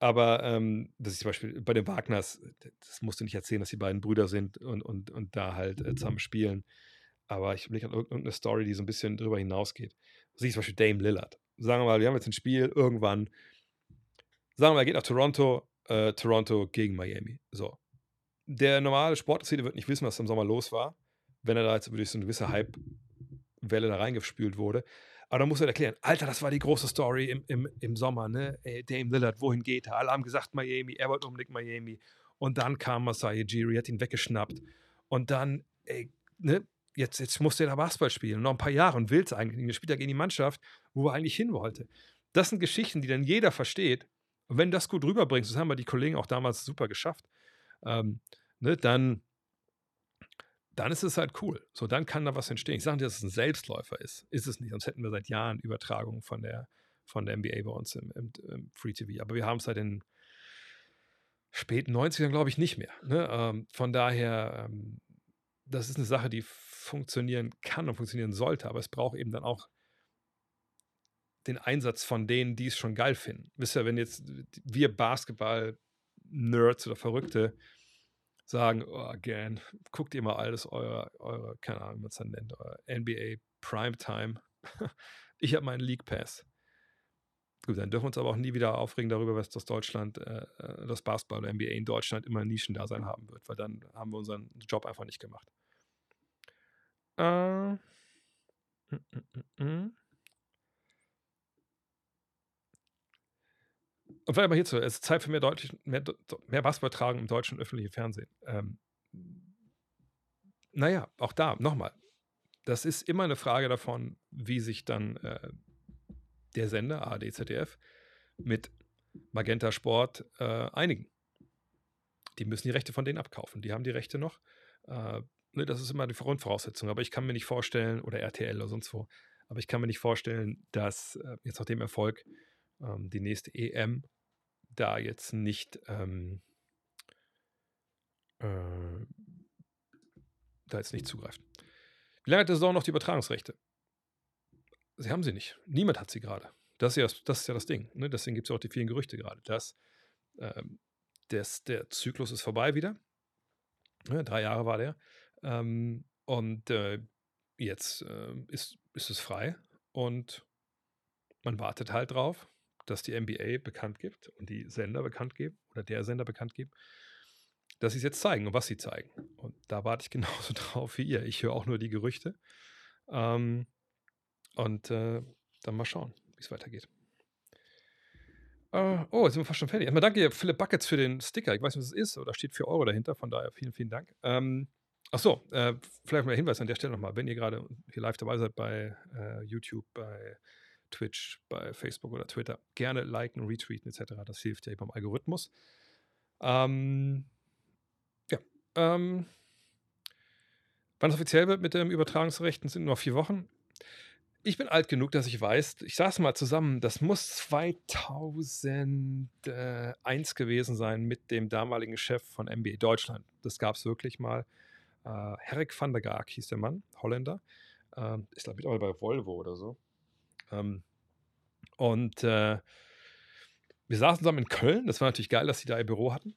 Aber ähm, das ist zum Beispiel bei den Wagners, das musst du nicht erzählen, dass die beiden Brüder sind und, und, und da halt äh, zusammen spielen. Aber ich blicke an irgendeine Story, die so ein bisschen drüber hinausgeht. Sieh zum Beispiel Dame Lillard. Sagen wir mal, wir haben jetzt ein Spiel irgendwann. Sagen wir mal, er geht nach Toronto, äh, Toronto gegen Miami. So. Der normale Sportinteressierte wird nicht wissen, was im Sommer los war, wenn er da jetzt durch so eine gewisse Hype Welle da reingespült wurde. Aber da muss er erklären, Alter, das war die große Story im, im, im Sommer, ne? Ey, Dame Lillard, wohin geht er? Alle haben gesagt Miami, er wollte unbedingt Miami. Und dann kam Masai Ujiri, hat ihn weggeschnappt. Und dann, ey, ne? Jetzt, jetzt musste er da Basketball spielen. Noch ein paar Jahre und will es eigentlich. Er spielt er gegen die Mannschaft, wo er eigentlich hin wollte. Das sind Geschichten, die dann jeder versteht. Und wenn du das gut rüberbringst, das haben wir die Kollegen auch damals super geschafft, ähm, ne, dann, dann ist es halt cool. So, dann kann da was entstehen. Ich sage nicht, dass es ein Selbstläufer ist. Ist es nicht, sonst hätten wir seit Jahren Übertragungen von der, von der NBA bei uns im, im, im Free TV. Aber wir haben es seit den späten 90ern, glaube ich, nicht mehr. Ne? Ähm, von daher, ähm, das ist eine Sache, die funktionieren kann und funktionieren sollte, aber es braucht eben dann auch den Einsatz von denen, die es schon geil finden. Wisst ihr, wenn jetzt wir Basketball-Nerds oder Verrückte sagen, oh, again, guckt ihr mal alles eure, eure keine Ahnung, wie man es dann nennt, euer NBA Primetime. [LAUGHS] ich habe meinen League Pass. Gut, dann dürfen wir uns aber auch nie wieder aufregen darüber, was das Deutschland, äh, äh das Basketball oder NBA in Deutschland immer ein Nischendasein haben wird, weil dann haben wir unseren Job einfach nicht gemacht. Äh, mm, mm, mm, Und vielleicht mal hierzu, es ist Zeit für mehr, deutlich, mehr, mehr Basketball im deutschen öffentlichen Fernsehen. Ähm, naja, auch da, nochmal. Das ist immer eine Frage davon, wie sich dann äh, der Sender, ARD, ZDF, mit Magenta Sport äh, einigen. die müssen die Rechte von denen abkaufen. Die haben die Rechte noch. Äh, ne, das ist immer die Grundvoraussetzung. Aber ich kann mir nicht vorstellen, oder RTL oder sonst wo, aber ich kann mir nicht vorstellen, dass äh, jetzt nach dem Erfolg ähm, die nächste EM da jetzt nicht ähm, äh, da jetzt nicht zugreift. Wie lange hat der Saison noch die Übertragungsrechte? Sie haben sie nicht. Niemand hat sie gerade. Das ist ja das, ist ja das Ding. Ne? Deswegen gibt es ja auch die vielen Gerüchte gerade, dass ähm, des, der Zyklus ist vorbei wieder. Ja, drei Jahre war der. Ähm, und äh, jetzt äh, ist, ist es frei und man wartet halt drauf, dass die NBA bekannt gibt und die Sender bekannt geben oder der Sender bekannt gibt, dass sie es jetzt zeigen und was sie zeigen. Und da warte ich [LAUGHS] genauso drauf wie ihr. Ich höre auch nur die Gerüchte. Ähm, und äh, dann mal schauen, wie es weitergeht. Uh, oh, jetzt sind wir fast schon fertig. Erstmal danke, Philipp Buckets, für den Sticker. Ich weiß nicht, was es ist, oder steht 4 Euro dahinter. Von daher vielen, vielen Dank. Ähm, Achso, äh, vielleicht mal ein Hinweis an der Stelle nochmal. Wenn ihr gerade hier live dabei seid bei äh, YouTube, bei Twitch, bei Facebook oder Twitter, gerne liken, retweeten etc. Das hilft ja beim Algorithmus. Ähm, ja. Ähm, wann es offiziell wird mit dem Übertragungsrechten, sind nur vier Wochen ich bin alt genug, dass ich weiß, ich saß mal zusammen, das muss 2001 gewesen sein mit dem damaligen Chef von NBA Deutschland. Das gab es wirklich mal. Äh, Herrick van der Gaag hieß der Mann, Holländer. Ähm, ist, glaube ich, auch bei Volvo oder so. Ähm, und äh, wir saßen zusammen in Köln. Das war natürlich geil, dass sie da ihr Büro hatten.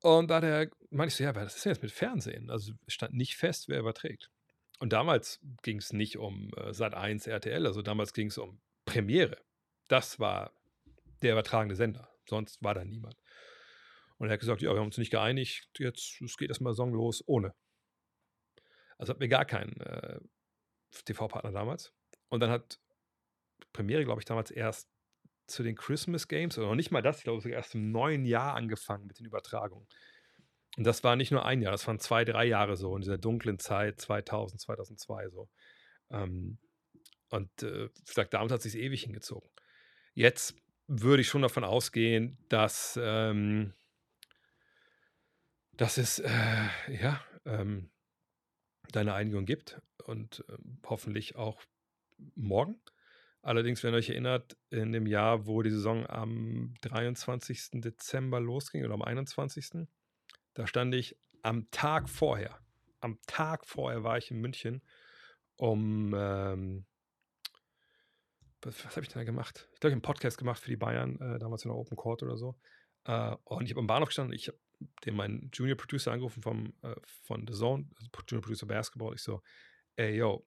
Und da der, meinte ich so, ja, was ist denn jetzt mit Fernsehen? Also stand nicht fest, wer überträgt. Und damals ging es nicht um äh, Sat 1 RTL, also damals ging es um Premiere. Das war der übertragene Sender. Sonst war da niemand. Und er hat gesagt, ja, wir haben uns nicht geeinigt, jetzt es geht erstmal songlos ohne. Also hatten wir gar keinen äh, TV-Partner damals. Und dann hat Premiere, glaube ich, damals erst zu den Christmas Games, oder noch nicht mal das, ich glaube, erst im neuen Jahr angefangen mit den Übertragungen. Und das war nicht nur ein Jahr, das waren zwei, drei Jahre so in dieser dunklen Zeit 2000, 2002 so. Ähm, und äh, ich sag, damals hat es sich ewig hingezogen. Jetzt würde ich schon davon ausgehen, dass, ähm, dass es äh, ja, ähm, deine Einigung gibt und äh, hoffentlich auch morgen. Allerdings, wenn ihr euch erinnert, in dem Jahr, wo die Saison am 23. Dezember losging oder am 21. Da stand ich am Tag vorher, am Tag vorher war ich in München, um, ähm, was, was habe ich denn da gemacht? Ich glaube, ich habe einen Podcast gemacht für die Bayern, äh, damals in der Open Court oder so. Äh, und ich habe am Bahnhof gestanden, ich habe den meinen Junior Producer angerufen vom, äh, von The Zone, also Junior Producer Basketball. Ich so, ey, yo,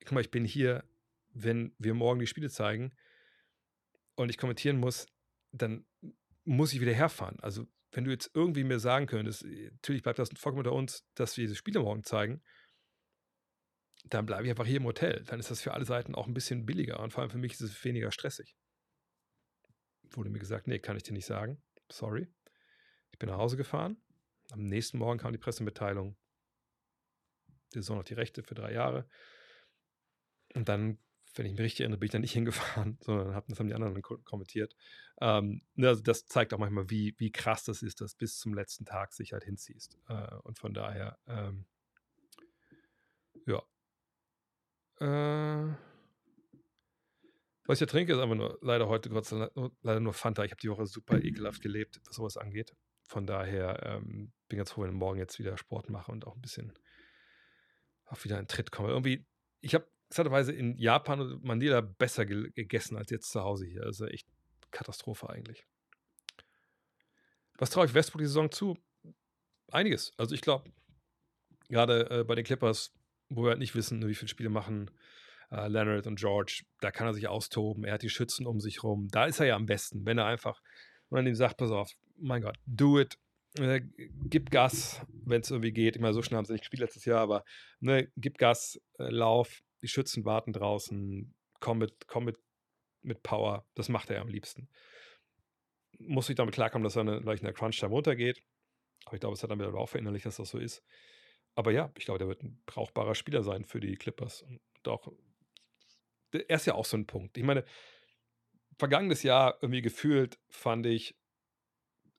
guck mal, ich bin hier, wenn wir morgen die Spiele zeigen und ich kommentieren muss, dann muss ich wieder herfahren. Also wenn du jetzt irgendwie mir sagen könntest, äh, natürlich bleibt das vollkommen unter uns, dass wir diese Spiele morgen zeigen, dann bleibe ich einfach hier im Hotel. Dann ist das für alle Seiten auch ein bisschen billiger und vor allem für mich ist es weniger stressig. Wurde mir gesagt, nee, kann ich dir nicht sagen. Sorry. Ich bin nach Hause gefahren. Am nächsten Morgen kam die Pressemitteilung. Die Saison noch die Rechte für drei Jahre. Und dann wenn ich mich richtig erinnere, bin ich da nicht [LAUGHS] hingefahren, sondern hab, das haben die anderen kommentiert. Ähm, ne, also das zeigt auch manchmal, wie, wie krass das ist, dass bis zum letzten Tag sich halt hinziehst. Äh, und von daher, ähm, ja. Äh, was ich ja trinke, ist einfach nur leider heute Gott leider nur Fanta. Ich habe die Woche super [CLEARS THROAT] ekelhaft gelebt, was sowas angeht. Von daher ähm, bin ganz froh, wenn ich morgen jetzt wieder Sport mache und auch ein bisschen auch wieder in Tritt komme. Irgendwie, ich habe interessanterweise in Japan und Manila besser ge gegessen als jetzt zu Hause hier. Also echt Katastrophe eigentlich. Was traue ich Westbrook die Saison zu? Einiges. Also ich glaube, gerade äh, bei den Clippers, wo wir halt nicht wissen, wie viele Spiele machen äh, Leonard und George, da kann er sich austoben. Er hat die Schützen um sich rum. Da ist er ja am besten, wenn er einfach, wenn man ihm sagt, pass auf, mein Gott, do it, äh, gib Gas, wenn es irgendwie geht. Immer so schnell haben sie nicht gespielt letztes Jahr, aber ne, gib Gas, äh, lauf, die Schützen warten draußen, komm mit, komm mit, mit Power. Das macht er am liebsten. Muss ich damit klarkommen, dass er eine, gleich in der Crunch-Time runtergeht. Aber ich glaube, es hat dann wieder auch verinnerlicht, dass das so ist. Aber ja, ich glaube, der wird ein brauchbarer Spieler sein für die Clippers. Und auch, er ist ja auch so ein Punkt. Ich meine, vergangenes Jahr irgendwie gefühlt fand ich,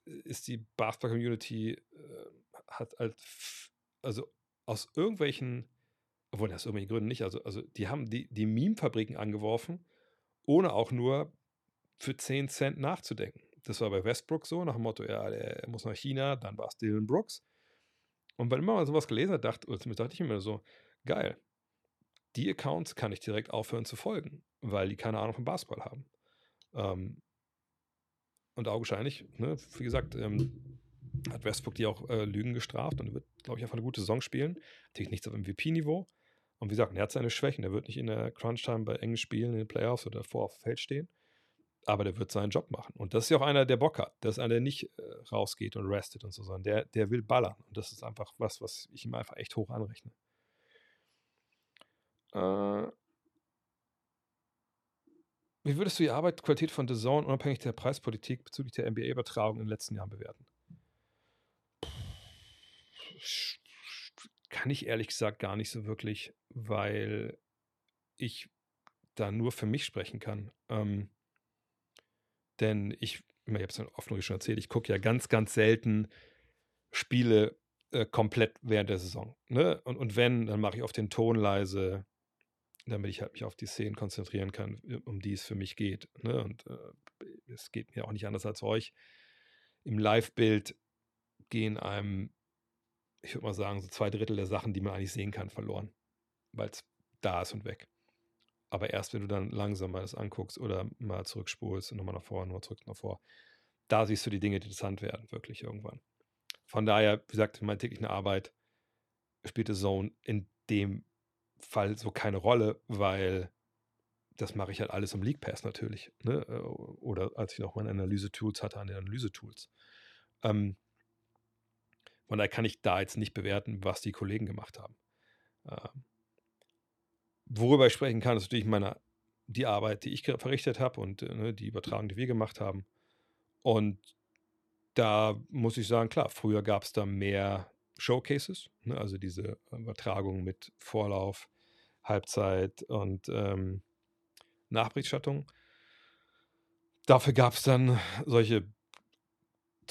ist die Basketball-Community, äh, hat halt, also aus irgendwelchen, obwohl aus irgendwelchen Gründen nicht, also, also die haben die, die Meme-Fabriken angeworfen, ohne auch nur für 10 Cent nachzudenken. Das war bei Westbrook so, nach dem Motto, ja, der muss nach China, dann war es Dylan Brooks. Und wenn man mal sowas gelesen hat, dachte, dachte ich mir so, geil, die Accounts kann ich direkt aufhören zu folgen, weil die keine Ahnung von Basketball haben. Ähm, und augenscheinlich, ne, wie gesagt, ähm, hat Westbrook die auch äh, Lügen gestraft und wird, glaube ich, einfach eine gute Saison spielen. Natürlich nichts auf MVP-Niveau. Und wie gesagt, er hat seine Schwächen. Er wird nicht in der Crunch-Time bei engen Spielen in den Playoffs oder vor auf dem Feld stehen. Aber der wird seinen Job machen. Und das ist ja auch einer, der Bock hat. Das ist einer, der nicht äh, rausgeht und restet und so, sondern der, der will ballern. Und das ist einfach was, was ich ihm einfach echt hoch anrechne. Äh, wie würdest du die Arbeitsqualität von The Zone unabhängig der Preispolitik bezüglich der NBA-Übertragung in den letzten Jahren bewerten? Kann ich ehrlich gesagt gar nicht so wirklich, weil ich da nur für mich sprechen kann. Ähm, denn ich, ich habe es oft schon erzählt, ich gucke ja ganz, ganz selten Spiele äh, komplett während der Saison. Ne? Und, und wenn, dann mache ich auf den Ton leise, damit ich halt mich auf die Szenen konzentrieren kann, um die es für mich geht. Ne? Und äh, es geht mir auch nicht anders als euch. Im Live-Bild gehen einem, ich würde mal sagen, so zwei Drittel der Sachen, die man eigentlich sehen kann, verloren. Weil es da ist und weg. Aber erst wenn du dann langsam mal das anguckst oder mal zurückspulst und nochmal nach vorne, nochmal zurück, nach vor, da siehst du die Dinge, die interessant werden, wirklich irgendwann. Von daher, wie gesagt, in meiner täglichen Arbeit spielte Zone in dem Fall so keine Rolle, weil das mache ich halt alles im League Pass natürlich. Ne? Äh, oder als ich noch meine Analyse-Tools hatte, an den Analyse-Tools. Ähm, von daher kann ich da jetzt nicht bewerten, was die Kollegen gemacht haben. Ähm, worüber ich sprechen kann, ist natürlich meine, die Arbeit, die ich verrichtet habe und äh, ne, die Übertragung, die wir gemacht haben. Und da muss ich sagen, klar, früher gab es da mehr Showcases, ne, also diese Übertragung mit Vorlauf, Halbzeit und ähm, Nachberichterstattung. Dafür gab es dann solche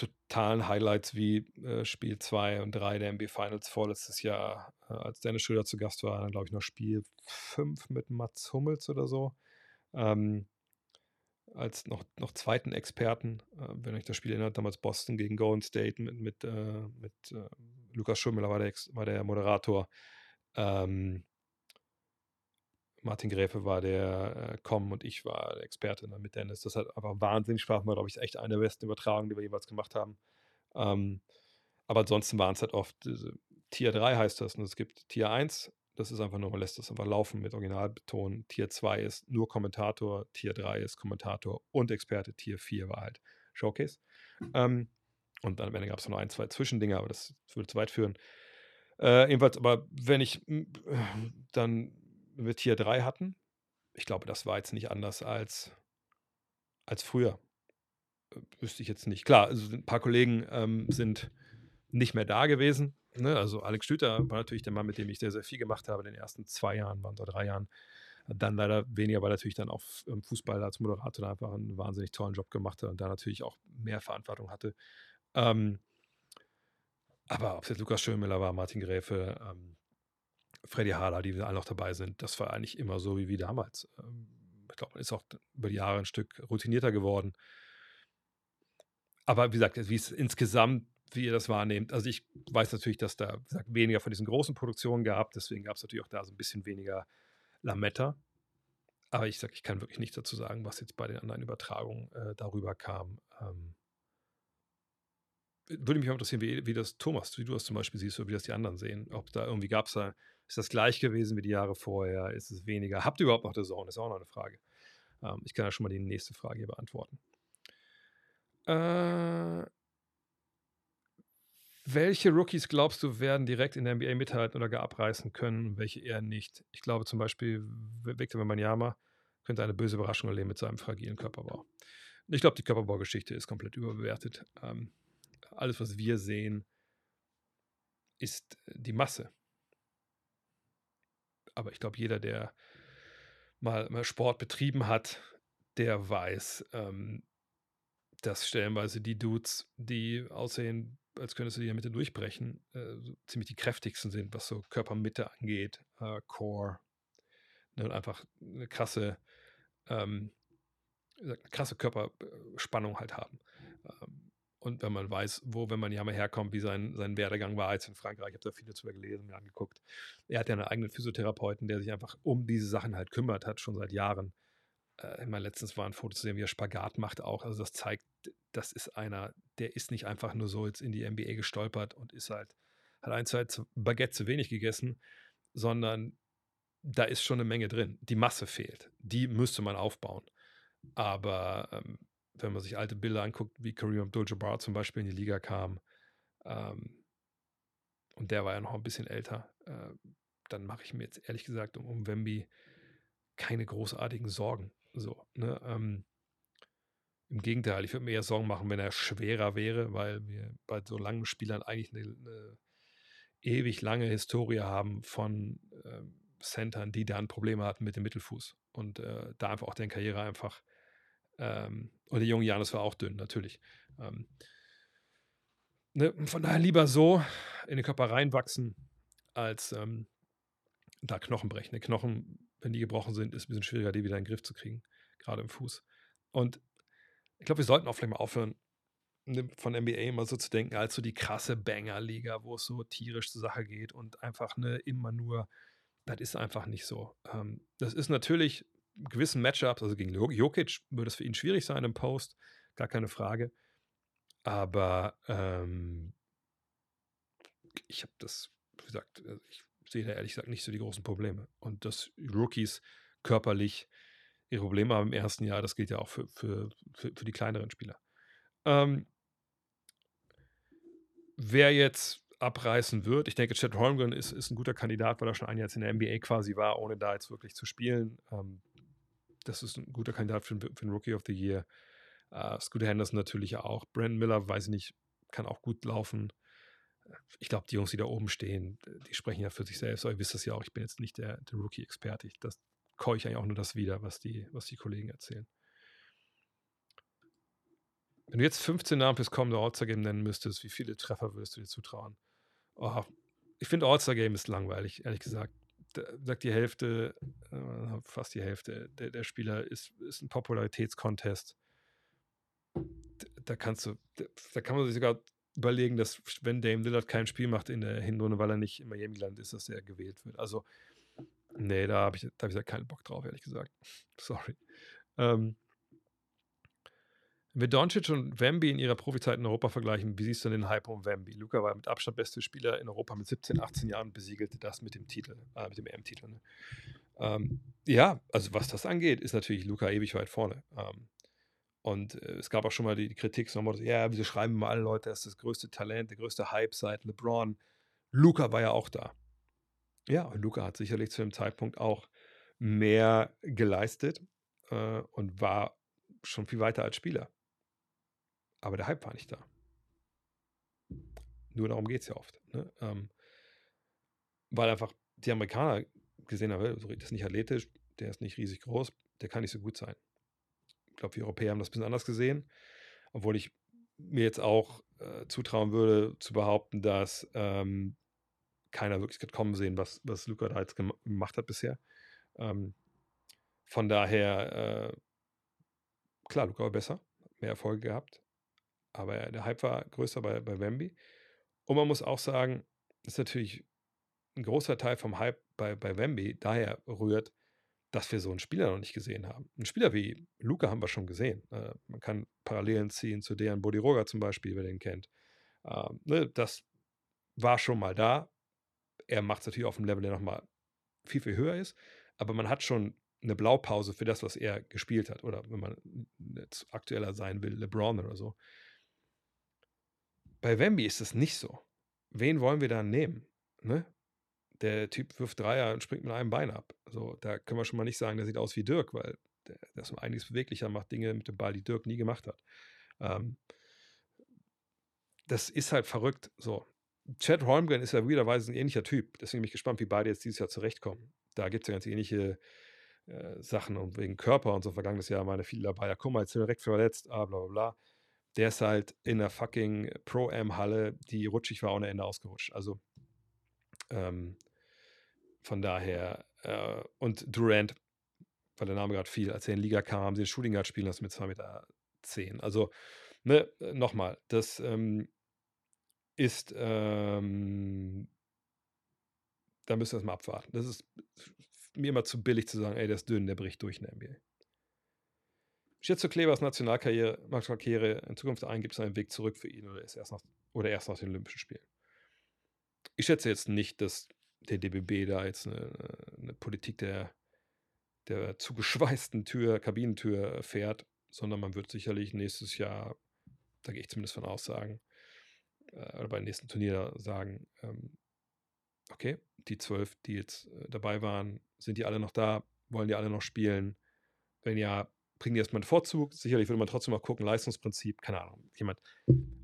totalen Highlights wie äh, Spiel 2 und 3 der MB Finals vorletztes Jahr, äh, als Dennis Schröder zu Gast war, dann glaube ich noch Spiel 5 mit Mats Hummels oder so. Ähm, als noch, noch zweiten Experten, äh, wenn euch das Spiel erinnert, damals Boston gegen Golden State mit, mit, äh, mit äh, Lukas Schummler war der, war der Moderator. Ähm, Martin Gräfe war der äh, Com und ich war der Experte ne, mit Dennis. Das hat einfach wahnsinnig Spaß gemacht, glaube ich, ist echt eine der besten Übertragungen, die wir jeweils gemacht haben. Ähm, aber ansonsten waren es halt oft diese, Tier 3 heißt das. Und es gibt Tier 1, das ist einfach nur, man lässt das einfach laufen mit Originalbeton. Tier 2 ist nur Kommentator, Tier 3 ist Kommentator und Experte, Tier 4 war halt Showcase. Ähm, und dann am Ende gab es noch ein, zwei Zwischendinge, aber das würde zu weit führen. Äh, jedenfalls, aber wenn ich dann wir Tier 3 hatten. Ich glaube, das war jetzt nicht anders als, als früher. Äh, wüsste ich jetzt nicht. Klar, also ein paar Kollegen ähm, sind nicht mehr da gewesen. Ne? Also Alex Stüter war natürlich der Mann, mit dem ich sehr, sehr viel gemacht habe in den ersten zwei Jahren, waren oder drei Jahren. Dann leider weniger, weil natürlich dann auch im Fußball als Moderator einfach einen wahnsinnig tollen Job gemacht hat und da natürlich auch mehr Verantwortung hatte. Ähm, aber ob es jetzt Lukas Schönmüller war, Martin Gräfe, ähm, Freddy Harder, die alle noch dabei sind, das war eigentlich immer so wie, wie damals. Ähm, ich glaube, man ist auch über die Jahre ein Stück routinierter geworden. Aber wie gesagt, wie es insgesamt, wie ihr das wahrnehmt, also ich weiß natürlich, dass da gesagt, weniger von diesen großen Produktionen gab, deswegen gab es natürlich auch da so ein bisschen weniger Lametta. Aber ich sage, ich kann wirklich nichts dazu sagen, was jetzt bei den anderen Übertragungen äh, darüber kam. Ähm, würde mich auch interessieren, wie, wie das Thomas, wie du das zum Beispiel siehst, oder wie das die anderen sehen. Ob da irgendwie gab es da ist das gleich gewesen wie die Jahre vorher? Ist es weniger? Habt ihr überhaupt noch The Zone? Ist auch noch eine Frage. Ähm, ich kann ja schon mal die nächste Frage hier beantworten. Äh, welche Rookies glaubst du werden direkt in der NBA mithalten oder gar abreißen können, welche eher nicht? Ich glaube zum Beispiel Victor Wembanyama könnte eine böse Überraschung erleben mit seinem fragilen Körperbau. Ich glaube, die Körperbaugeschichte ist komplett überbewertet. Ähm, alles, was wir sehen, ist die Masse aber ich glaube, jeder, der mal, mal, Sport betrieben hat, der weiß, ähm, dass stellenweise die Dudes, die aussehen, als könntest du die in der Mitte durchbrechen, äh, ziemlich die kräftigsten sind, was so Körpermitte angeht, äh, Core. Ne, und einfach eine krasse, ähm, eine krasse Körperspannung halt haben. Ähm, und wenn man weiß, wo, wenn man ja mal herkommt, wie sein, sein Werdegang war jetzt in Frankreich, ich habe da viel dazu gelesen, mir angeguckt. Er hat ja einen eigenen Physiotherapeuten, der sich einfach um diese Sachen halt kümmert hat, schon seit Jahren. Äh, immer letztens war ein Foto zu sehen, wie er Spagat macht auch. Also das zeigt, das ist einer, der ist nicht einfach nur so jetzt in die NBA gestolpert und ist halt, hat ein, zwei Baguette zu wenig gegessen, sondern da ist schon eine Menge drin. Die Masse fehlt. Die müsste man aufbauen. Aber ähm, wenn man sich alte Bilder anguckt, wie Kareem Abdul-Jabbar zum Beispiel in die Liga kam, ähm, und der war ja noch ein bisschen älter, äh, dann mache ich mir jetzt ehrlich gesagt um, um Wemby keine großartigen Sorgen. So, ne? Ähm, Im Gegenteil, ich würde mir eher Sorgen machen, wenn er schwerer wäre, weil wir bei so langen Spielern eigentlich eine, eine ewig lange Historie haben von ähm, Centern, die dann Probleme hatten mit dem Mittelfuß und äh, da einfach auch deren Karriere einfach ähm, und der junge Janis war auch dünn, natürlich. Ähm, ne, von daher lieber so in den Körper reinwachsen, als ähm, da Knochen brechen. Die Knochen, wenn die gebrochen sind, ist ein bisschen schwieriger, die wieder in den Griff zu kriegen, gerade im Fuß. Und ich glaube, wir sollten auch vielleicht mal aufhören, ne, von NBA immer so zu denken, als so die krasse Banger-Liga, wo es so tierisch zur Sache geht und einfach ne, immer nur, das ist einfach nicht so. Ähm, das ist natürlich gewissen Matchups, also gegen Jokic, würde es für ihn schwierig sein im Post, gar keine Frage. Aber ähm, ich habe das, wie gesagt, also ich sehe da ehrlich gesagt nicht so die großen Probleme. Und dass Rookies körperlich ihre Probleme haben im ersten Jahr, das gilt ja auch für, für, für, für die kleineren Spieler. Ähm, wer jetzt abreißen wird, ich denke, Chad Holmgren ist, ist ein guter Kandidat, weil er schon ein Jahr jetzt in der NBA quasi war, ohne da jetzt wirklich zu spielen. Ähm, das ist ein guter Kandidat für, für den Rookie of the Year. Uh, Scooter Henderson natürlich auch. Brandon Miller, weiß ich nicht, kann auch gut laufen. Ich glaube, die Jungs, die da oben stehen, die sprechen ja für sich selbst. Aber ihr wisst das ja auch, ich bin jetzt nicht der, der Rookie-Experte. Das keue ich eigentlich auch nur das wieder, was die, was die Kollegen erzählen. Wenn du jetzt 15 Namen fürs kommende All-Star-Game nennen müsstest, wie viele Treffer würdest du dir zutrauen? Oh, ich finde All-Star-Game ist langweilig, ehrlich gesagt sagt die Hälfte, äh, fast die Hälfte der, der Spieler ist, ist ein Popularitätskontest. Da kannst du, da kann man sich sogar überlegen, dass wenn Dame Lillard kein Spiel macht in der Hinrunde, weil er nicht in Miami landet ist, dass er gewählt wird. Also, nee, da habe ich, da hab ich keinen Bock drauf, ehrlich gesagt. [LAUGHS] Sorry. Ähm, wenn wir Doncic und Wemby in ihrer Profizeit in Europa vergleichen, wie siehst du den Hype um Wemby? Luca war mit Abstand beste Spieler in Europa mit 17, 18 Jahren, besiegelte das mit dem Titel, äh, mit dem EM-Titel. Ne? Ähm, ja, also was das angeht, ist natürlich Luca ewig weit vorne. Ähm, und äh, es gab auch schon mal die, die Kritik, so, ja, wieso schreiben mal alle Leute, er ist das größte Talent, der größte Hype seit LeBron. Luca war ja auch da. Ja, und Luca hat sicherlich zu dem Zeitpunkt auch mehr geleistet äh, und war schon viel weiter als Spieler. Aber der Hype war nicht da. Nur darum geht es ja oft. Ne? Ähm, weil einfach die Amerikaner gesehen haben, das ist nicht athletisch, der ist nicht riesig groß, der kann nicht so gut sein. Ich glaube, wir Europäer haben das ein bisschen anders gesehen, obwohl ich mir jetzt auch äh, zutrauen würde, zu behaupten, dass ähm, keiner wirklich hat kommen sehen, was, was Luca da jetzt gemacht hat bisher. Ähm, von daher, äh, klar, Luca war besser, mehr Erfolge gehabt, aber der Hype war größer bei, bei Wemby. Und man muss auch sagen, dass natürlich ein großer Teil vom Hype bei, bei Wemby daher rührt, dass wir so einen Spieler noch nicht gesehen haben. Ein Spieler wie Luca haben wir schon gesehen. Äh, man kann Parallelen ziehen zu Dejan Bodiroga zum Beispiel, wer den kennt. Äh, ne, das war schon mal da. Er macht es natürlich auf einem Level, der nochmal viel, viel höher ist. Aber man hat schon eine Blaupause für das, was er gespielt hat. Oder wenn man jetzt aktueller sein will, LeBron oder so. Bei Wemby ist es nicht so. Wen wollen wir da nehmen? Ne? Der Typ wirft Dreier und springt mit einem Bein ab. So, da können wir schon mal nicht sagen, der sieht aus wie Dirk, weil der, der ist einiges beweglicher, macht Dinge mit dem Ball, die Dirk nie gemacht hat. Ähm, das ist halt verrückt. So. Chad Holmgren ist ja wiederweise ein ähnlicher Typ. Deswegen bin ich gespannt, wie beide jetzt dieses Jahr zurechtkommen. Da gibt es ja ganz ähnliche äh, Sachen und wegen Körper und so. Vergangenes Jahr meine viele dabei. Ja, guck mal, jetzt direkt verletzt, ah, bla bla bla. Der ist halt in der fucking Pro-Am-Halle, die rutschig war, ohne Ende ausgerutscht. Also, ähm, von daher, äh, und Durant, weil der Name gerade fiel, als er in die Liga kam, haben sie den Shooting Guard spielen lassen mit 2,10 Meter. 10. Also, ne, nochmal, das ähm, ist, ähm, da müssen wir es mal abwarten. Das ist mir immer zu billig zu sagen, ey, der ist dünn, der bricht durch in der NBA. Schätze Klebers Nationalkarriere, Nationalkarriere in Zukunft ein, gibt es einen Weg zurück für ihn oder ist erst nach, oder erst nach den Olympischen Spielen? Ich schätze jetzt nicht, dass der DBB da jetzt eine, eine Politik der, der zugeschweißten Tür, Kabinentür fährt, sondern man wird sicherlich nächstes Jahr, da gehe ich zumindest von aus, sagen, äh, oder beim nächsten Turnier sagen, ähm, okay, die zwölf, die jetzt äh, dabei waren, sind die alle noch da? Wollen die alle noch spielen? Wenn ja, bringen die erstmal einen Vorzug. Sicherlich würde man trotzdem mal gucken, Leistungsprinzip, keine Ahnung. Jemand,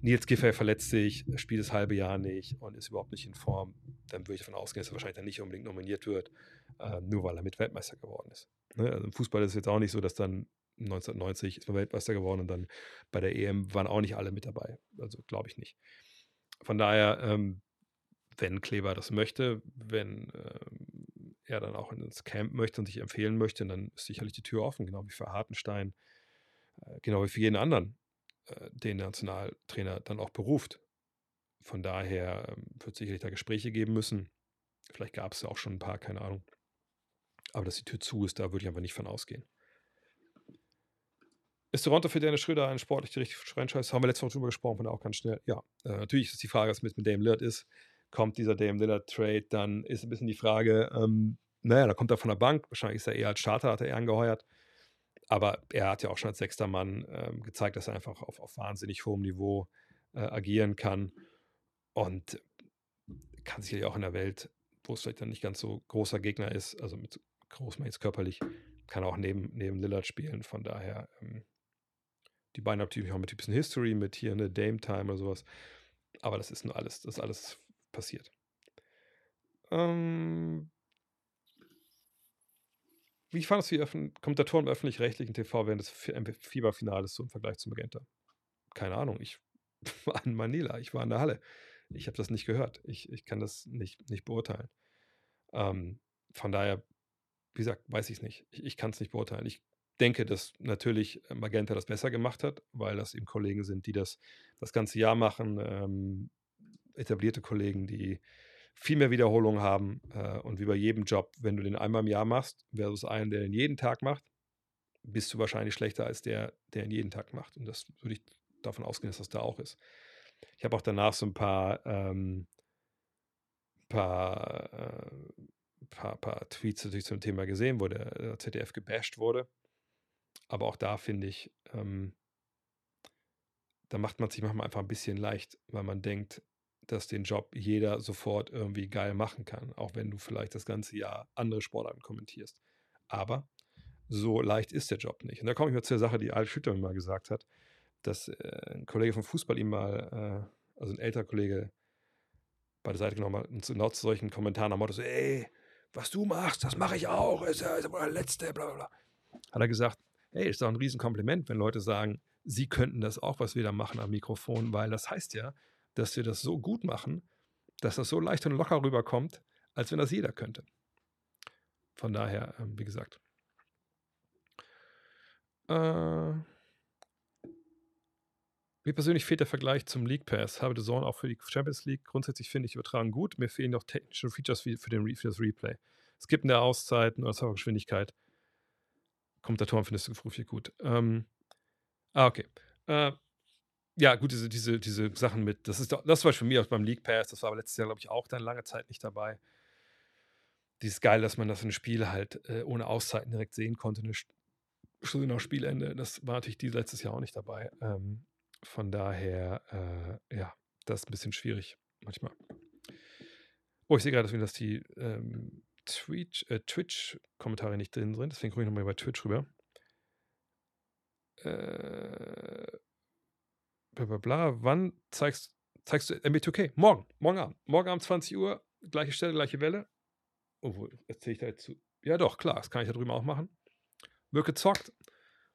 Nils Giffey verletzt sich, spielt das halbe Jahr nicht und ist überhaupt nicht in Form. Dann würde ich davon ausgehen, dass er wahrscheinlich dann nicht unbedingt nominiert wird, äh, nur weil er mit Weltmeister geworden ist. Ne? Also im Fußball ist es jetzt auch nicht so, dass dann 1990 ist man Weltmeister geworden und dann bei der EM waren auch nicht alle mit dabei. Also glaube ich nicht. Von daher, ähm, wenn Kleber das möchte, wenn ähm, er dann auch ins Camp möchte und sich empfehlen möchte, dann ist sicherlich die Tür offen, genau wie für Hartenstein, äh, genau wie für jeden anderen, äh, den Nationaltrainer dann auch beruft. Von daher ähm, wird es sicherlich da Gespräche geben müssen. Vielleicht gab es ja auch schon ein paar, keine Ahnung. Aber dass die Tür zu ist, da würde ich einfach nicht von ausgehen. Ist Toronto für Dennis Schröder ein sportlich die richtige Franchise? Haben wir letztes Mal drüber gesprochen, von da auch ganz schnell. Ja, äh, natürlich ist die Frage, was mit, mit Dame Lillard ist. Kommt dieser Dame Lillard Trade, dann ist ein bisschen die Frage, ähm, naja, da kommt er von der Bank. Wahrscheinlich ist er eher als Starter, hat er eher angeheuert. Aber er hat ja auch schon als sechster Mann ähm, gezeigt, dass er einfach auf, auf wahnsinnig hohem Niveau äh, agieren kann. Und kann sicherlich auch in der Welt, wo es vielleicht dann nicht ganz so großer Gegner ist, also mit groß jetzt körperlich, kann auch neben, neben Lillard spielen. Von daher ähm, die beiden haben natürlich auch mit ein bisschen History, mit hier eine Dame Time oder sowas. Aber das ist nur alles, das ist alles passiert. Ähm, wie fandest du die Kommentatoren im öffentlich-rechtlichen TV während des Fieberfinales so im Vergleich zu Magenta? Keine Ahnung, ich [LAUGHS] war in Manila, ich war in der Halle. Ich habe das nicht gehört. Ich, ich kann das nicht, nicht beurteilen. Ähm, von daher, wie gesagt, weiß ich es nicht. Ich, ich kann es nicht beurteilen. Ich denke, dass natürlich Magenta das besser gemacht hat, weil das eben Kollegen sind, die das das ganze Jahr machen, ähm, etablierte Kollegen, die viel mehr Wiederholungen haben äh, und wie bei jedem Job, wenn du den einmal im Jahr machst, versus einen, der den jeden Tag macht, bist du wahrscheinlich schlechter als der, der ihn jeden Tag macht. Und das würde ich davon ausgehen, dass das da auch ist. Ich habe auch danach so ein paar, ähm, paar, äh, paar, paar Tweets natürlich zum Thema gesehen, wo der, der ZDF gebasht wurde. Aber auch da finde ich, ähm, da macht man sich manchmal einfach ein bisschen leicht, weil man denkt, dass den Job jeder sofort irgendwie geil machen kann, auch wenn du vielleicht das ganze Jahr andere Sportarten kommentierst. Aber so leicht ist der Job nicht. Und da komme ich mal zur Sache, die Al Schütter mal gesagt hat, dass äh, ein Kollege vom Fußball ihm mal, äh, also ein älterer Kollege, bei der Seite genommen hat und genau zu solchen Kommentaren am Motto so, ey, was du machst, das mache ich auch, ist ja, ist der Letzte, bla bla bla. Hat er gesagt, hey, ist doch ein Riesenkompliment, wenn Leute sagen, sie könnten das auch, was wir da machen am Mikrofon, weil das heißt ja, dass wir das so gut machen, dass das so leicht und locker rüberkommt, als wenn das jeder könnte. Von daher, ähm, wie gesagt. Äh, mir persönlich fehlt der Vergleich zum League Pass. Habe The Zone auch für die Champions League. Grundsätzlich finde ich übertragen gut. Mir fehlen noch technische Features für, den, für das Replay. Es gibt eine Auszeiten oder Geschwindigkeit. Kommentatoren findest du viel gut. Ähm, ah, okay. Äh, ja, gut, diese, diese, diese Sachen mit, das ist das war für mich auch beim League Pass, das war aber letztes Jahr, glaube ich, auch dann lange Zeit nicht dabei. Dieses geil, dass man das in Spiel halt äh, ohne Auszeiten direkt sehen konnte, eine Stunde nach Spielende. Das war natürlich die letztes Jahr auch nicht dabei. Ähm, von daher, äh, ja, das ist ein bisschen schwierig manchmal. Oh, ich sehe gerade, dass die ähm, äh, Twitch-Kommentare nicht drin sind. Deswegen gucke ich nochmal bei Twitch rüber. Äh, bla bla bla. Wann zeigst, zeigst du MB2K? Morgen. Morgen Abend. Morgen Abend 20 Uhr. Gleiche Stelle, gleiche Welle. Obwohl, erzähle ich da jetzt zu. Ja, doch, klar. Das kann ich da drüben auch machen. Wird gezockt.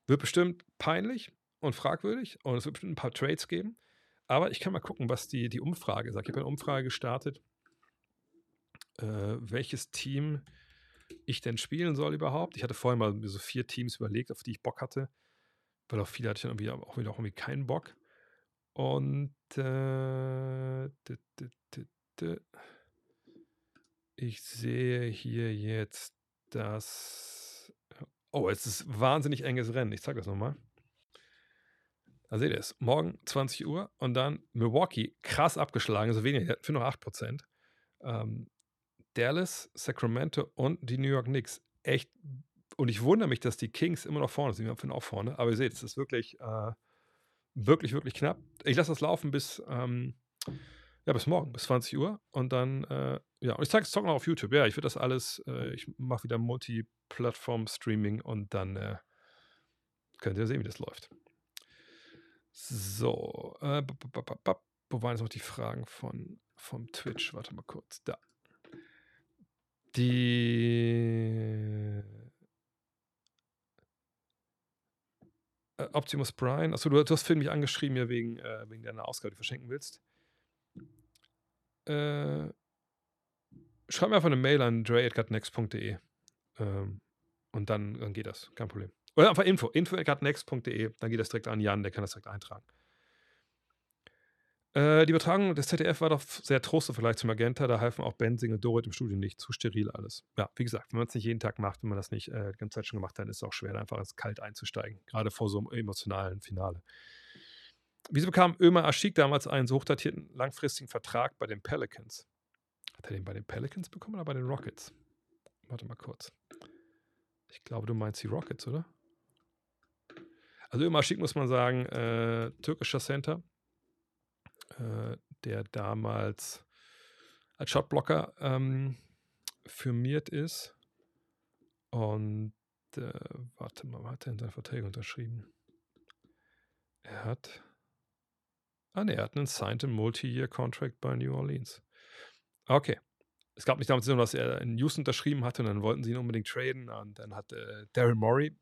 Wird bestimmt peinlich. und fragwürdig und es wird bestimmt ein paar Trades geben. Aber ich kann mal gucken, was die, die Umfrage sagt. Ich habe eine Umfrage gestartet, äh, welches Team ich denn spielen soll überhaupt. Ich hatte vorhin mal so vier Teams überlegt, auf die ich Bock hatte, weil auf viele hatte ich dann irgendwie auch wieder, auch irgendwie keinen Bock. Und äh, ich sehe hier jetzt das. Oh, es ist wahnsinnig enges Rennen. Ich zeige das nochmal. Da seht ihr es. Morgen 20 Uhr und dann Milwaukee krass abgeschlagen, also weniger, für noch 8%. Ähm, Dallas, Sacramento und die New York Knicks. Echt. Und ich wundere mich, dass die Kings immer noch vorne sind. Wir sind auch vorne. Aber ihr seht, es ist wirklich, äh, wirklich, wirklich knapp. Ich lasse das laufen bis, ähm, ja, bis morgen, bis 20 Uhr. Und dann, äh, ja, und ich zeige es noch auf YouTube. Ja, ich würde das alles, äh, ich mache wieder Multi-Plattform-Streaming und dann äh, könnt ihr sehen, wie das läuft. So, äh, wo waren jetzt noch die Fragen von, vom Twitch? Warte mal kurz, da. Die Optimus Prime, achso, du, du hast Film mich angeschrieben, ja, wegen, äh, wegen deiner Ausgabe, die du verschenken willst. Äh, schreib mir einfach eine Mail an dre.next.de ähm, und dann, dann geht das, kein Problem. Oder einfach info, info.next.de, dann geht das direkt an Jan, der kann das direkt eintragen. Äh, die Übertragung des ZDF war doch sehr trostlos vielleicht zum Magenta, da halfen auch Benzing und Dorit im Studio nicht, zu steril alles. Ja, wie gesagt, wenn man es nicht jeden Tag macht, wenn man das nicht äh, die ganze Zeit schon gemacht hat, ist es auch schwer, einfach ins Kalt einzusteigen, gerade vor so einem emotionalen Finale. Wieso bekam Ömer Aschik damals einen so hochdatierten langfristigen Vertrag bei den Pelicans? Hat er den bei den Pelicans bekommen oder bei den Rockets? Warte mal kurz. Ich glaube, du meinst die Rockets, oder? Also Ömer Aschik muss man sagen, äh, türkischer Center, äh, der damals als Shotblocker ähm, firmiert ist. Und äh, warte mal, was hat er in seiner Verträge unterschrieben? Er hat Ah, ne, er hat einen signed Multi-Year-Contract bei New Orleans. Okay. Es gab nicht damals nur, dass er in Houston unterschrieben hatte und dann wollten sie ihn unbedingt traden. Und dann hat äh, Daryl Morey,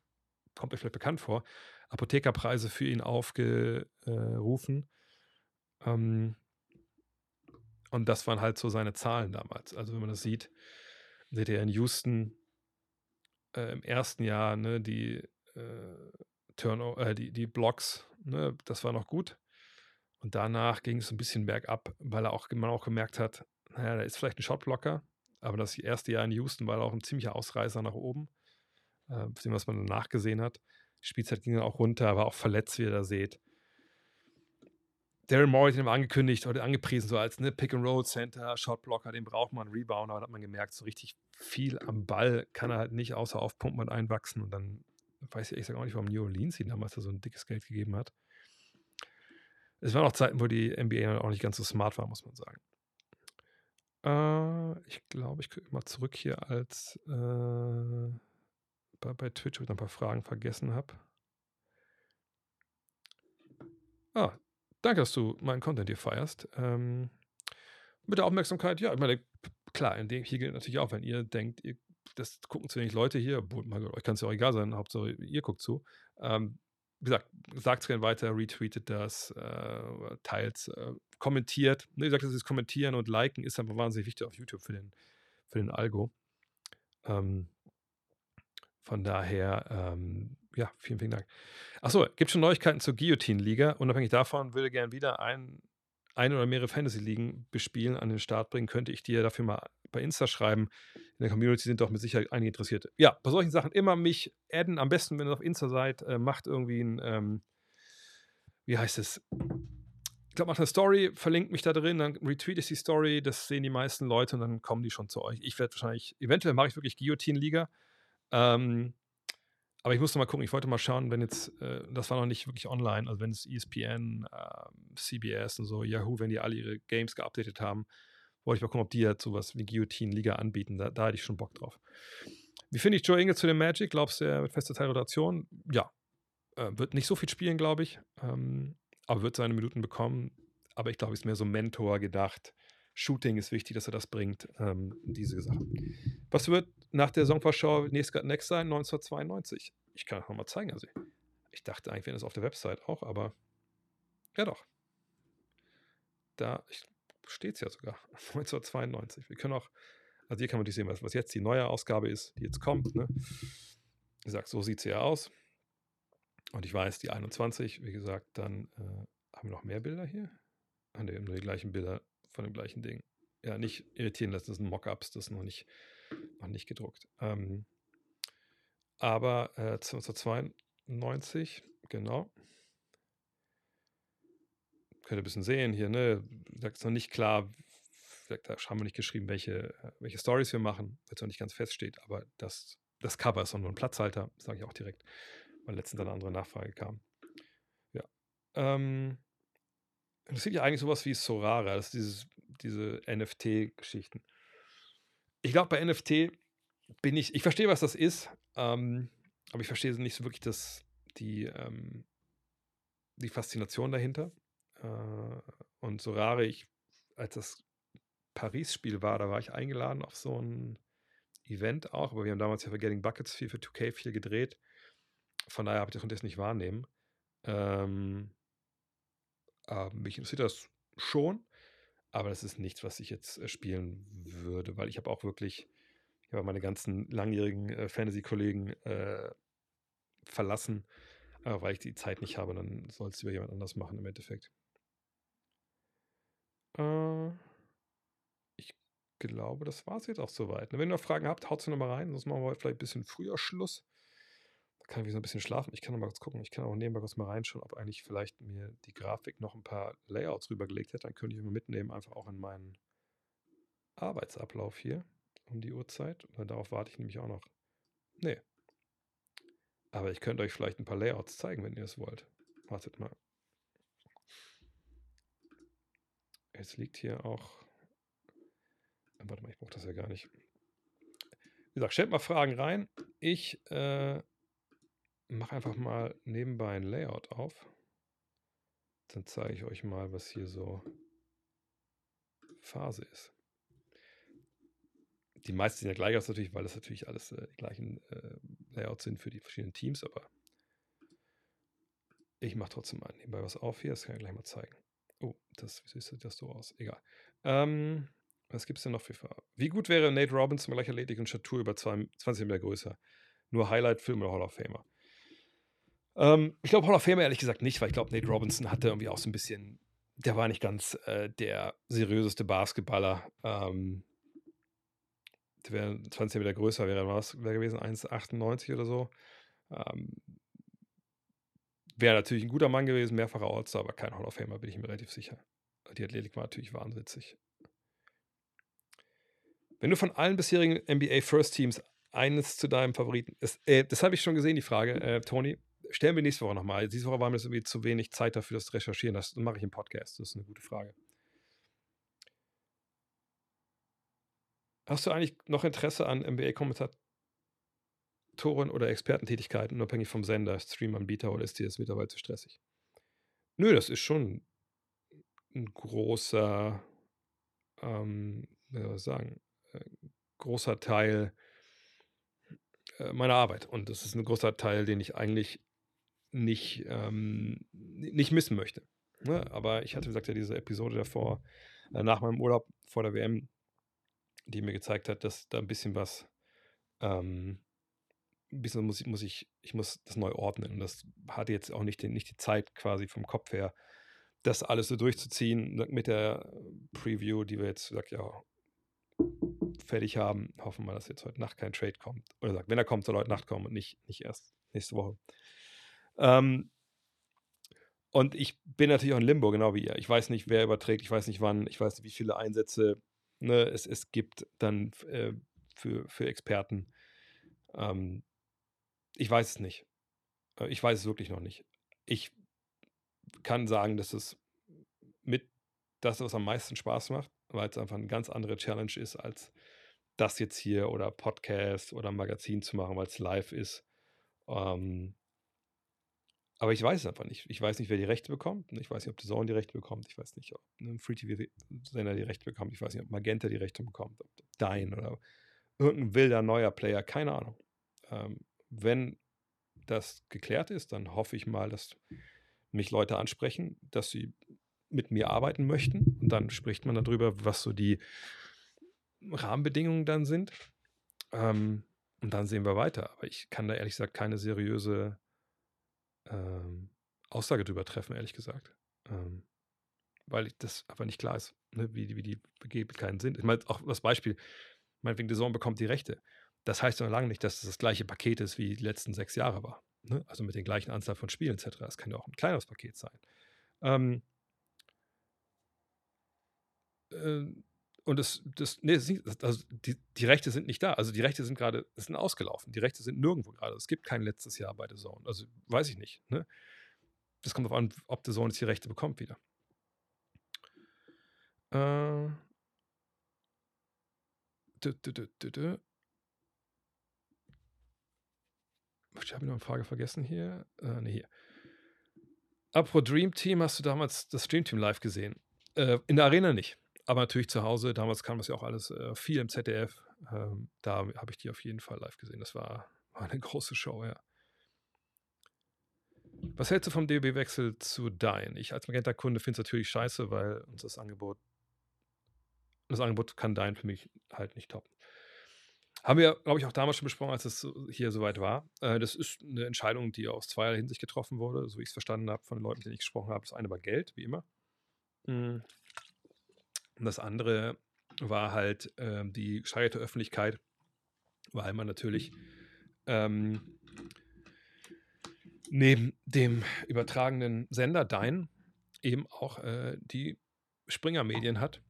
kommt euch vielleicht bekannt vor, Apothekerpreise für ihn aufgerufen. Ähm, und das waren halt so seine Zahlen damals. Also, wenn man das sieht, seht ihr in Houston äh, im ersten Jahr ne, die, äh, Turnover, äh, die, die Blocks, ne, das war noch gut. Und danach ging es ein bisschen bergab, weil er auch, man auch gemerkt hat, naja, da ist vielleicht ein Shotblocker, aber das erste Jahr in Houston war auch ein ziemlicher Ausreißer nach oben, äh, was man danach gesehen hat. Die Spielzeit ging dann auch runter, war auch verletzt, wie ihr da seht. Daryl Morey hat ihn angekündigt oder angepriesen, so als ne, Pick-and-Roll-Center, Shotblocker, den braucht man, Rebounder, aber da hat man gemerkt, so richtig viel am Ball kann er halt nicht außer aufpumpen und einwachsen und dann weiß ich ehrlich gesagt auch nicht, warum New Orleans ihn damals da so ein dickes Geld gegeben hat. Es waren auch Zeiten, wo die NBA auch nicht ganz so smart war, muss man sagen. Äh, ich glaube, ich gucke mal zurück hier als äh, bei, bei Twitch, wo ich ein paar Fragen vergessen habe. Ah, danke, dass du meinen Content hier feierst. Ähm, mit der Aufmerksamkeit, ja, ich meine, klar, in dem, hier gilt natürlich auch, wenn ihr denkt, ihr, das gucken zu wenig Leute hier, obwohl, mein Gott, euch kann es ja auch egal sein, Hauptsache ihr guckt zu. Ähm, wie gesagt, sagt es gerne weiter, retweetet das, äh, teilt äh, kommentiert. Ne, wie gesagt, das ist Kommentieren und Liken ist einfach wahnsinnig wichtig auf YouTube für den, für den Algo. Ähm, von daher, ähm, ja, vielen, vielen Dank. Achso, gibt schon Neuigkeiten zur Guillotine-Liga. Unabhängig davon würde gerne wieder ein, ein oder mehrere Fantasy-Ligen bespielen, an den Start bringen. Könnte ich dir dafür mal bei Insta schreiben. In der Community sind doch mit Sicherheit einige interessiert. Ja, bei solchen Sachen immer mich adden. Am besten, wenn ihr auf Insta seid, äh, macht irgendwie ein, ähm, wie heißt es? Ich glaube, macht eine Story, verlinkt mich da drin, dann retweet ich die Story, das sehen die meisten Leute und dann kommen die schon zu euch. Ich werde wahrscheinlich, eventuell mache ich wirklich Guillotine-Liga. Ähm, aber ich musste mal gucken, ich wollte mal schauen, wenn jetzt, äh, das war noch nicht wirklich online, also wenn es ESPN, äh, CBS und so, Yahoo, wenn die alle ihre Games geupdatet haben, wollte ich mal gucken, ob die jetzt sowas wie Guillotine-Liga anbieten. Da, da hätte ich schon Bock drauf. Wie finde ich Joe Ingles zu dem Magic? Glaubst du, er wird feste Teilrotation? Ja. Äh, wird nicht so viel spielen, glaube ich. Ähm, aber wird seine Minuten bekommen. Aber ich glaube, es ist mehr so Mentor gedacht. Shooting ist wichtig, dass er das bringt. Ähm, diese Sachen. Was wird nach der Saisonvorschau Next, Next sein? 1992. Ich kann auch mal zeigen. Also Ich dachte eigentlich, wäre das auf der Website auch, aber ja doch. Da steht es ja sogar. [LAUGHS] 1992. Wir können auch, also hier kann man nicht sehen, was, was jetzt die neue Ausgabe ist, die jetzt kommt. Ne? Wie gesagt, so sieht sie ja aus. Und ich weiß, die 21, wie gesagt, dann äh, haben wir noch mehr Bilder hier. Ah, ne, nur die gleichen Bilder von dem gleichen Ding. Ja, nicht irritieren lassen, das sind Mockups, das ist noch nicht, noch nicht gedruckt. Ähm, aber äh, 1992, genau. Könnt ihr ein bisschen sehen hier, ne? Da ist noch nicht klar, da haben wir nicht geschrieben, welche, welche Stories wir machen, weil es noch nicht ganz feststeht, aber das, das Cover ist noch nur ein Platzhalter, sage ich auch direkt, weil letztens eine andere Nachfrage kam. Ja. Ähm, interessiert ja eigentlich sowas wie Sorara, das ist dieses, diese NFT-Geschichten. Ich glaube, bei NFT bin ich, ich verstehe, was das ist, ähm, aber ich verstehe nicht so wirklich das, die, ähm, die Faszination dahinter. Äh, und Sorare, ich, als das Paris-Spiel war, da war ich eingeladen auf so ein Event auch, aber wir haben damals ja für Getting Buckets viel für 2K viel gedreht. Von daher habe ich das nicht wahrnehmen. Ähm, äh, mich interessiert das schon, aber das ist nichts, was ich jetzt äh, spielen würde, weil ich habe auch wirklich, ich habe meine ganzen langjährigen äh, Fantasy-Kollegen äh, verlassen, äh, weil ich die Zeit nicht habe. Dann soll es über jemand anders machen im Endeffekt. Äh, ich glaube, das war es jetzt auch soweit. Wenn ihr noch Fragen habt, haut sie nochmal rein, sonst machen wir heute vielleicht ein bisschen früher Schluss kann ich so ein bisschen schlafen. Ich kann noch mal kurz gucken. Ich kann auch nebenbei kurz mal reinschauen, ob eigentlich vielleicht mir die Grafik noch ein paar Layouts rübergelegt hätte. Dann könnte ich immer mitnehmen, einfach auch in meinen Arbeitsablauf hier um die Uhrzeit. Weil darauf warte ich nämlich auch noch. Nee. Aber ich könnte euch vielleicht ein paar Layouts zeigen, wenn ihr es wollt. Wartet mal. Jetzt liegt hier auch. Warte mal, ich brauche das ja gar nicht. Wie gesagt, stellt mal Fragen rein. Ich äh, mache einfach mal nebenbei ein Layout auf. Dann zeige ich euch mal, was hier so Phase ist. Die meisten sind ja gleich aus natürlich, weil das natürlich alles äh, die gleichen äh, Layouts sind für die verschiedenen Teams, aber ich mache trotzdem mal nebenbei was auf hier, das kann ich gleich mal zeigen. Oh, das, sieht das so aus? Egal. Ähm, was gibt es denn noch für Farben? Wie gut wäre Nate Robinson mit gleicher Athletik und Statur über 20 Meter größer? Nur Highlight-Film oder Hall of Famer? Ähm, ich glaube Hall of Fame ehrlich gesagt nicht, weil ich glaube, Nate Robinson hatte irgendwie auch so ein bisschen, der war nicht ganz äh, der seriöseste Basketballer. Ähm, der wäre 20 Meter größer, wäre wär gewesen, 1,98 oder so. Ähm, wäre natürlich ein guter Mann gewesen, mehrfacher All-Star, aber kein Hall of Famer, bin ich mir relativ sicher. Die Athletik war natürlich wahnwitzig. Wenn du von allen bisherigen NBA First Teams eines zu deinem Favoriten, ist, äh, das habe ich schon gesehen, die Frage, äh, Tony stellen wir nächste Woche nochmal. Diese Woche war mir das irgendwie zu wenig Zeit dafür, das zu recherchieren. Das mache ich im Podcast. Das ist eine gute Frage. Hast du eigentlich noch Interesse an NBA-Kommentatoren oder Expertentätigkeiten, unabhängig vom Sender, Streamanbieter oder ist dir das mittlerweile zu stressig? Nö, das ist schon ein großer, ähm, ich sagen, äh, großer Teil äh, meiner Arbeit. Und das ist ein großer Teil, den ich eigentlich nicht, ähm, nicht missen möchte. Ne? Aber ich hatte, wie gesagt, ja diese Episode davor, äh, nach meinem Urlaub vor der WM, die mir gezeigt hat, dass da ein bisschen was, ähm, ein bisschen muss ich, muss ich, ich muss das neu ordnen. Und das hatte jetzt auch nicht, den, nicht die Zeit quasi vom Kopf her, das alles so durchzuziehen mit der Preview, die wir jetzt, sag ja, fertig haben. Hoffen wir, dass jetzt heute Nacht kein Trade kommt. Oder sagt, wenn er kommt, soll heute Nacht kommen und nicht, nicht erst nächste Woche. Ähm, und ich bin natürlich auch in Limbo, genau wie ihr. Ich weiß nicht, wer überträgt, ich weiß nicht wann, ich weiß nicht, wie viele Einsätze ne, es, es gibt dann äh, für, für Experten. Ähm, ich weiß es nicht. Äh, ich weiß es wirklich noch nicht. Ich kann sagen, dass es mit das, was am meisten Spaß macht, weil es einfach eine ganz andere Challenge ist, als das jetzt hier oder Podcast oder Magazin zu machen, weil es live ist. Ähm, aber ich weiß es einfach nicht. Ich weiß nicht, wer die Rechte bekommt. Ich weiß nicht, ob The Zone die Rechte bekommt. Ich weiß nicht, ob ein Free-TV-Sender die Rechte bekommt. Ich weiß nicht, ob Magenta die Rechte bekommt. Ob Dein oder irgendein wilder neuer Player. Keine Ahnung. Ähm, wenn das geklärt ist, dann hoffe ich mal, dass mich Leute ansprechen, dass sie mit mir arbeiten möchten. Und dann spricht man darüber, was so die Rahmenbedingungen dann sind. Ähm, und dann sehen wir weiter. Aber ich kann da ehrlich gesagt keine seriöse ähm, Aussage drüber treffen, ehrlich gesagt. Ähm, weil das einfach nicht klar ist, ne, wie, wie die Begebenheiten sind. Ich meine, auch das Beispiel, meinetwegen, die Saison bekommt die Rechte. Das heißt noch lange nicht, dass es das gleiche Paket ist, wie die letzten sechs Jahre war. Ne? Also mit den gleichen Anzahl von Spielen etc. Das kann ja auch ein kleineres Paket sein. Ähm, äh, und das, das, nee, das also die, die Rechte sind nicht da. Also die Rechte sind gerade, sind ausgelaufen. Die Rechte sind nirgendwo gerade. Es gibt kein letztes Jahr bei der Zone. Also weiß ich nicht. Ne? Das kommt darauf an, ob der Zone jetzt die Rechte bekommt wieder. Äh, Ich habe noch eine Frage vergessen hier. Äh, ne, hier. Apro Dream Team, hast du damals das Stream Team live gesehen? Äh, in der Arena nicht, aber natürlich zu Hause. Damals kam das ja auch alles äh, viel im ZDF. Ähm, da habe ich die auf jeden Fall live gesehen. Das war, war eine [LAUGHS] große Show, ja. Was hältst du vom DB-Wechsel zu Dyn? Ich als Magenta-Kunde finde es natürlich scheiße, weil uns das Angebot, das Angebot kann Dyn für mich halt nicht toppen. Haben wir, glaube ich, auch damals schon besprochen, als es hier soweit war. Äh, das ist eine Entscheidung, die aus zweierlei Hinsicht getroffen wurde, so wie ich es verstanden habe von den Leuten, mit denen ich gesprochen habe. Das eine war Geld, wie immer. Mhm. Und das andere war halt äh, die steigerte Öffentlichkeit, weil man natürlich ähm, neben dem übertragenen Sender Dein eben auch äh, die Springer-Medien hat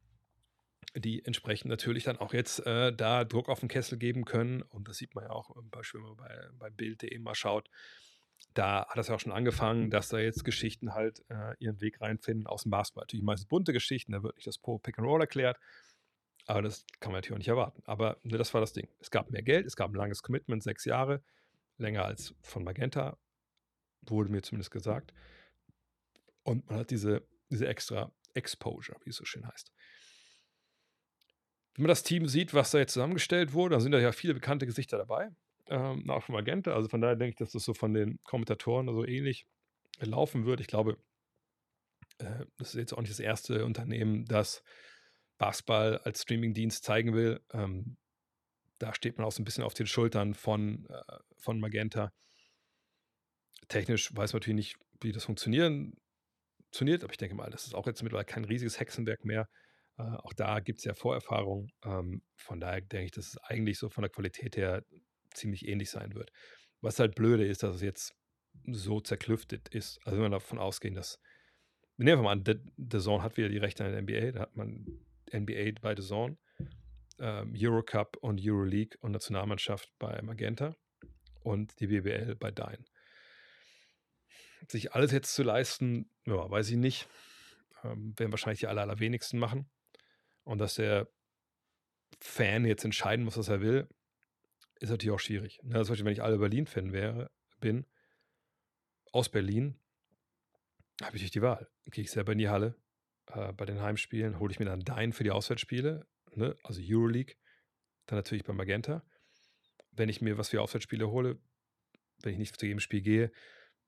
die entsprechend natürlich dann auch jetzt äh, da Druck auf den Kessel geben können. Und das sieht man ja auch zum Beispiel, wenn man bei, bei Bild.de mal schaut. Da hat das ja auch schon angefangen, dass da jetzt Geschichten halt äh, ihren Weg reinfinden aus dem Basketball. Natürlich meistens bunte Geschichten, da wird nicht das Pro Pick and Roll erklärt. Aber das kann man natürlich auch nicht erwarten. Aber ne, das war das Ding. Es gab mehr Geld, es gab ein langes Commitment, sechs Jahre, länger als von Magenta, wurde mir zumindest gesagt. Und man hat diese, diese extra Exposure, wie es so schön heißt wenn man das Team sieht, was da jetzt zusammengestellt wurde, dann sind da ja viele bekannte Gesichter dabei. Ähm, auch vom Magenta. Also von daher denke ich, dass das so von den Kommentatoren so ähnlich laufen wird. Ich glaube, äh, das ist jetzt auch nicht das erste Unternehmen, das Basketball als Streamingdienst zeigen will. Ähm, da steht man auch so ein bisschen auf den Schultern von, äh, von Magenta. Technisch weiß man natürlich nicht, wie das funktionieren, funktioniert, aber ich denke mal, das ist auch jetzt mittlerweile kein riesiges Hexenwerk mehr. Äh, auch da gibt es ja Vorerfahrung. Ähm, von daher denke ich, dass es eigentlich so von der Qualität her ziemlich ähnlich sein wird. Was halt blöde ist, dass es jetzt so zerklüftet ist. Also wenn wir davon ausgehen, dass, nehmen wir mal an, The, Zone hat wieder die Rechte an der NBA, da hat man NBA bei The Zone, ähm, Eurocup und Euroleague und Nationalmannschaft bei Magenta und die BBL bei Dyn. Sich alles jetzt zu leisten, ja, weiß ich nicht. Ähm, werden wahrscheinlich die aller, allerwenigsten machen. Und dass der Fan jetzt entscheiden muss, was er will, ist natürlich auch schwierig. Ne? Zum Beispiel, wenn ich alle Berlin-Fan wäre, bin, aus Berlin, habe ich nicht die Wahl. Gehe ich selber in die Halle. Äh, bei den Heimspielen hole ich mir dann Dein für die Auswärtsspiele, ne? also Euroleague, dann natürlich bei Magenta. Wenn ich mir was für Auswärtsspiele hole, wenn ich nicht zu jedem Spiel gehe,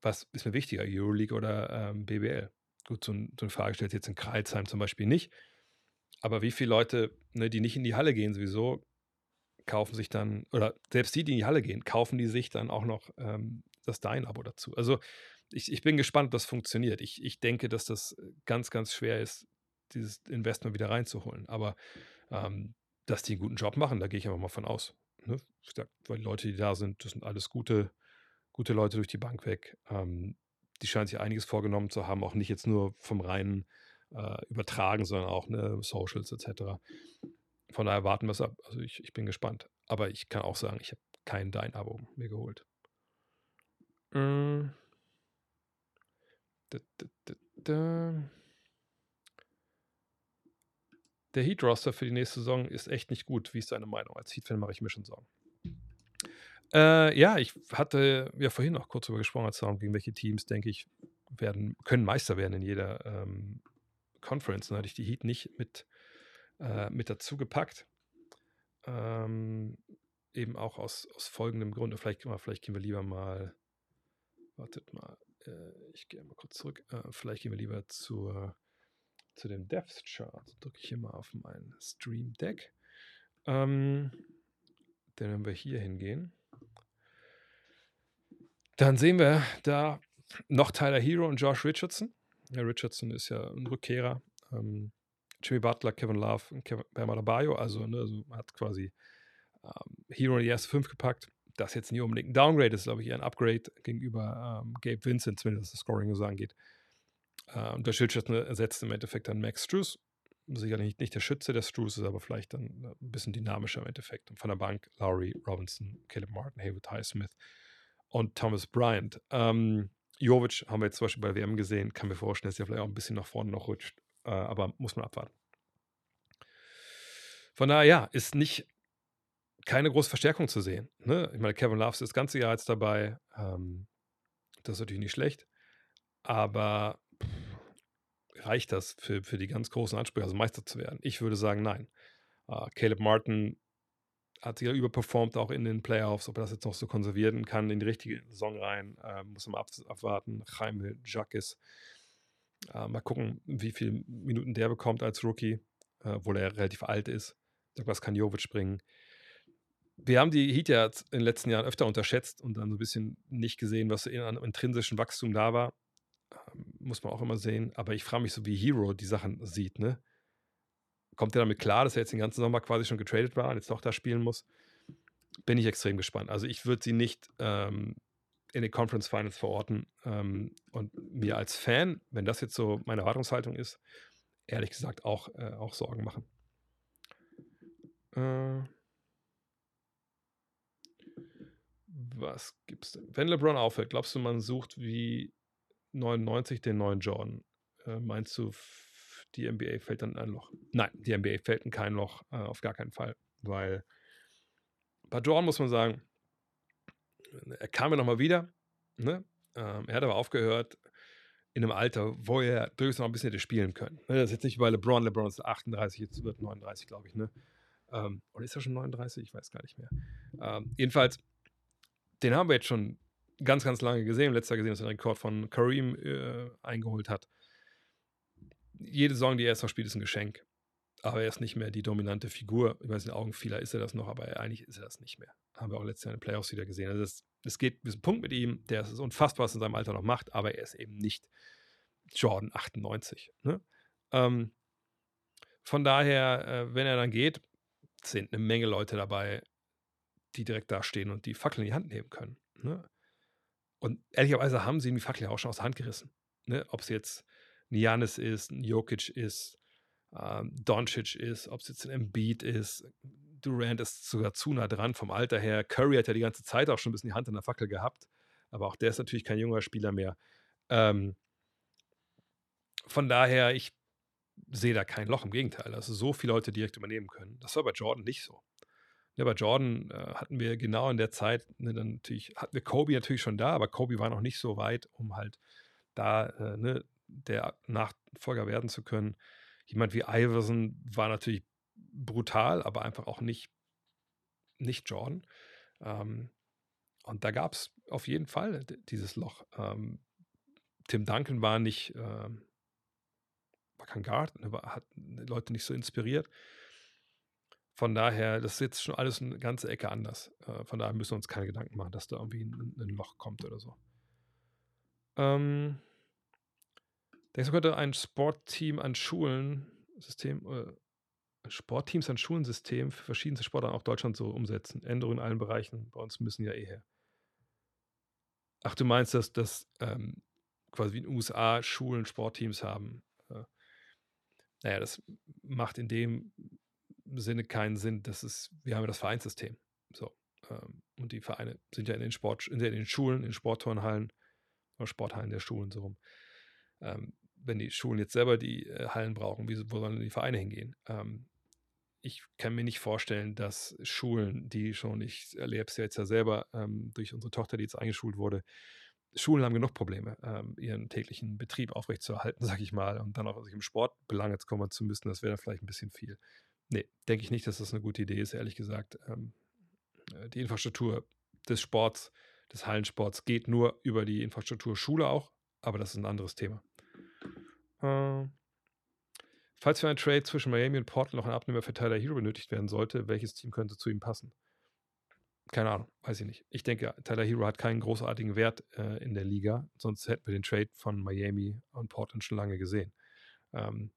was ist mir wichtiger, Euroleague oder ähm, BBL? Gut, so, ein, so eine Frage stellt jetzt in Kreilsheim zum Beispiel nicht. Aber wie viele Leute, ne, die nicht in die Halle gehen sowieso, kaufen sich dann, oder selbst die, die in die Halle gehen, kaufen die sich dann auch noch ähm, das Dein-Abo dazu. Also ich, ich bin gespannt, ob das funktioniert. Ich, ich denke, dass das ganz, ganz schwer ist, dieses Investment wieder reinzuholen. Aber ähm, dass die einen guten Job machen, da gehe ich einfach mal von aus. Ne? Weil die Leute, die da sind, das sind alles gute, gute Leute durch die Bank weg. Ähm, die scheinen sich einiges vorgenommen zu haben, auch nicht jetzt nur vom reinen äh, übertragen, sondern auch ne, Socials etc. Von daher warten wir es ab. Also ich, ich bin gespannt. Aber ich kann auch sagen, ich habe kein Dein-Abo mir geholt. Mm. Da, da, da, Der Heat-Roster für die nächste Saison ist echt nicht gut. Wie ist deine Meinung? Als Heat-Fan mache ich mir schon Sorgen. Äh, ja, ich hatte ja vorhin auch kurz darüber gesprochen, als darum gegen welche Teams, denke ich, werden, können Meister werden in jeder ähm, Conference. Dann hatte ich die Heat nicht mit, äh, mit dazu gepackt. Ähm, eben auch aus, aus folgendem Grund. Vielleicht, vielleicht gehen wir lieber mal wartet mal, äh, ich gehe mal kurz zurück. Äh, vielleicht gehen wir lieber zur, zu dem Depth Chart. Drücke ich hier mal auf mein Stream Deck. Ähm, dann wenn wir hier hingehen, dann sehen wir da noch Tyler Hero und Josh Richardson. Ja, Richardson ist ja ein Rückkehrer. Ähm, Jimmy Butler, Kevin Love und Kevin Bam Adebayo. Also, ne, also hat quasi ähm, Hero in die erste fünf gepackt. Das jetzt nicht unbedingt ein Downgrade, ist, glaube ich, eher ein Upgrade gegenüber ähm, Gabe Vincent, zumindest was das Scoring so angeht. Äh, und der Richardson ersetzt im Endeffekt dann Max Struess. Sicherlich nicht, nicht der Schütze der Struess, ist aber vielleicht dann äh, ein bisschen dynamischer im Endeffekt. Und von der Bank Lowry, Robinson, Caleb Martin, Haywood Highsmith und Thomas Bryant. Ähm, Jovic haben wir jetzt zum Beispiel bei WM gesehen, kann mir vorstellen, dass er vielleicht auch ein bisschen nach vorne noch rutscht, äh, aber muss man abwarten. Von daher, ja, ist nicht keine große Verstärkung zu sehen. Ne? Ich meine, Kevin Love ist das ganze Jahr jetzt dabei. Ähm, das ist natürlich nicht schlecht, aber pff, reicht das für, für die ganz großen Ansprüche, also Meister zu werden? Ich würde sagen, nein. Uh, Caleb Martin hat sich ja überperformt, auch in den Playoffs. Ob er das jetzt noch so konservieren kann in die richtige Saison rein, äh, muss man ab, abwarten. Jaime Jacques. Äh, mal gucken, wie viele Minuten der bekommt als Rookie, äh, obwohl er relativ alt ist. Was kann Jovic bringen? Wir haben die Heat ja in den letzten Jahren öfter unterschätzt und dann so ein bisschen nicht gesehen, was an intrinsischen Wachstum da war. Ähm, muss man auch immer sehen. Aber ich frage mich so, wie Hero die Sachen sieht, ne? kommt er damit klar, dass er jetzt den ganzen Sommer quasi schon getradet war und jetzt doch da spielen muss? Bin ich extrem gespannt. Also ich würde sie nicht ähm, in den Conference Finals verorten. Ähm, und mir als Fan, wenn das jetzt so meine Erwartungshaltung ist, ehrlich gesagt auch, äh, auch Sorgen machen. Äh, was gibt's denn? Wenn LeBron auffällt, glaubst du, man sucht wie 99 den neuen Jordan? Äh, meinst du, die NBA fällt dann in ein Loch. Nein, die NBA fällt in kein Loch, äh, auf gar keinen Fall. Weil bei Jordan muss man sagen, er kam ja nochmal wieder. Ne? Ähm, er hat aber aufgehört in einem Alter, wo er durchaus noch ein bisschen hätte spielen können. Ne? Das ist jetzt nicht bei LeBron. LeBron ist 38, jetzt wird 39, glaube ich. Ne? Ähm, oder ist er schon 39? Ich weiß gar nicht mehr. Ähm, jedenfalls, den haben wir jetzt schon ganz, ganz lange gesehen. Letzter gesehen, dass er den Rekord von Kareem äh, eingeholt hat jede Saison, die er jetzt noch spielt, ist ein Geschenk. Aber er ist nicht mehr die dominante Figur. Ich weiß, in den Augen vieler ist er das noch, aber eigentlich ist er das nicht mehr. Haben wir auch letztes Jahr in den Playoffs wieder gesehen. Also es, es geht bis ein Punkt mit ihm, der ist unfassbar, was in seinem Alter noch macht, aber er ist eben nicht Jordan 98. Ne? Ähm, von daher, äh, wenn er dann geht, sind eine Menge Leute dabei, die direkt da stehen und die Fackel in die Hand nehmen können. Ne? Und ehrlicherweise haben sie ihm die Fackel ja auch schon aus der Hand gerissen. Ne? Ob es jetzt ein Janis ist, ein Jokic ist, ähm, Doncic ist, ob es jetzt ein Embiid ist. Durant ist sogar zu nah dran vom Alter her. Curry hat ja die ganze Zeit auch schon ein bisschen die Hand in der Fackel gehabt, aber auch der ist natürlich kein junger Spieler mehr. Ähm, von daher, ich sehe da kein Loch, im Gegenteil. Also so viele Leute direkt übernehmen können. Das war bei Jordan nicht so. Ja, bei Jordan äh, hatten wir genau in der Zeit, ne, dann natürlich, hatten wir Kobe natürlich schon da, aber Kobe war noch nicht so weit, um halt da äh, ne, der Nachfolger werden zu können. Jemand wie Iverson war natürlich brutal, aber einfach auch nicht, nicht Jordan. Ähm, und da gab es auf jeden Fall dieses Loch. Ähm, Tim Duncan war nicht, ähm, war kein Guard, ne, hat Leute nicht so inspiriert. Von daher, das ist jetzt schon alles eine ganze Ecke anders. Äh, von daher müssen wir uns keine Gedanken machen, dass da irgendwie ein, ein Loch kommt oder so. Ähm, Denkst du, könnte ein Sportteam an Schulen System, äh, Sportteams an Schulensystem für verschiedenste Sportarten auch Deutschland so umsetzen? Änderungen in allen Bereichen. Bei uns müssen ja eh her. Ach, du meinst, dass, dass ähm, quasi wie in den USA Schulen Sportteams haben? Äh, naja, das macht in dem Sinne keinen Sinn. Das ist, wir haben ja das Vereinssystem. So. Ähm, und die Vereine sind ja in den Sport, in den Schulen, in Sportturnhallen, oder Sporthallen der Schulen so rum. Ähm, wenn die Schulen jetzt selber die äh, Hallen brauchen, wie, wo sollen die Vereine hingehen? Ähm, ich kann mir nicht vorstellen, dass Schulen, die schon, ich erlebe es jetzt ja selber ähm, durch unsere Tochter, die jetzt eingeschult wurde, Schulen haben genug Probleme, ähm, ihren täglichen Betrieb aufrechtzuerhalten, [LAUGHS] sag ich mal, und dann auch sich im Sport Belange kommen zu müssen, das wäre dann vielleicht ein bisschen viel. Nee, denke ich nicht, dass das eine gute Idee ist, ehrlich gesagt. Ähm, äh, die Infrastruktur des Sports, des Hallensports geht nur über die Infrastruktur Schule auch, aber das ist ein anderes Thema. Äh, falls für einen Trade zwischen Miami und Portland noch ein Abnehmer für Tyler Hero benötigt werden sollte, welches Team könnte zu ihm passen? Keine Ahnung, weiß ich nicht. Ich denke, Tyler Hero hat keinen großartigen Wert äh, in der Liga, sonst hätten wir den Trade von Miami und Portland schon lange gesehen. Ähm,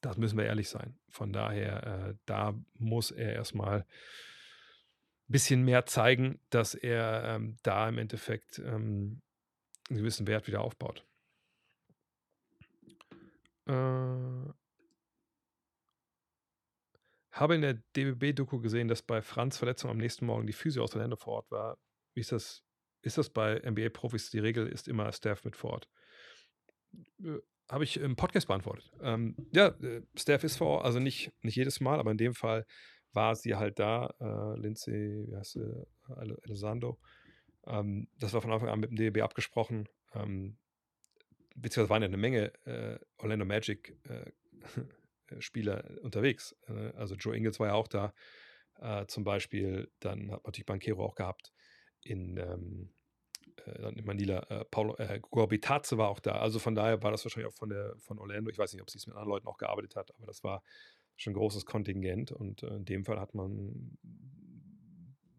das müssen wir ehrlich sein. Von daher, äh, da muss er erstmal ein bisschen mehr zeigen, dass er ähm, da im Endeffekt ähm, einen gewissen Wert wieder aufbaut. Äh, habe in der DBB-Doku gesehen, dass bei Franz Verletzung am nächsten Morgen die Physio aus Orlando vor Ort war. Wie ist das? Ist das bei NBA-Profis? Die Regel ist immer Staff mit vor Ort. Äh, habe ich im Podcast beantwortet. Ähm, ja, äh, Steph ist vor, also nicht, nicht jedes Mal, aber in dem Fall war sie halt da. Äh, Lindsay, wie heißt sie? Alessandro. Ähm, das war von Anfang an mit dem DB abgesprochen. Ähm, beziehungsweise waren ja eine Menge äh, Orlando Magic äh, [LAUGHS] Spieler unterwegs. Äh, also Joe Ingles war ja auch da. Äh, zum Beispiel, dann hat man natürlich Banquero auch gehabt in, ähm, äh, in Manila, äh, Paulo, äh, Gorbitaze war auch da. Also von daher war das wahrscheinlich auch von, der, von Orlando. Ich weiß nicht, ob sie es mit anderen Leuten auch gearbeitet hat, aber das war schon ein großes Kontingent und äh, in dem Fall hat man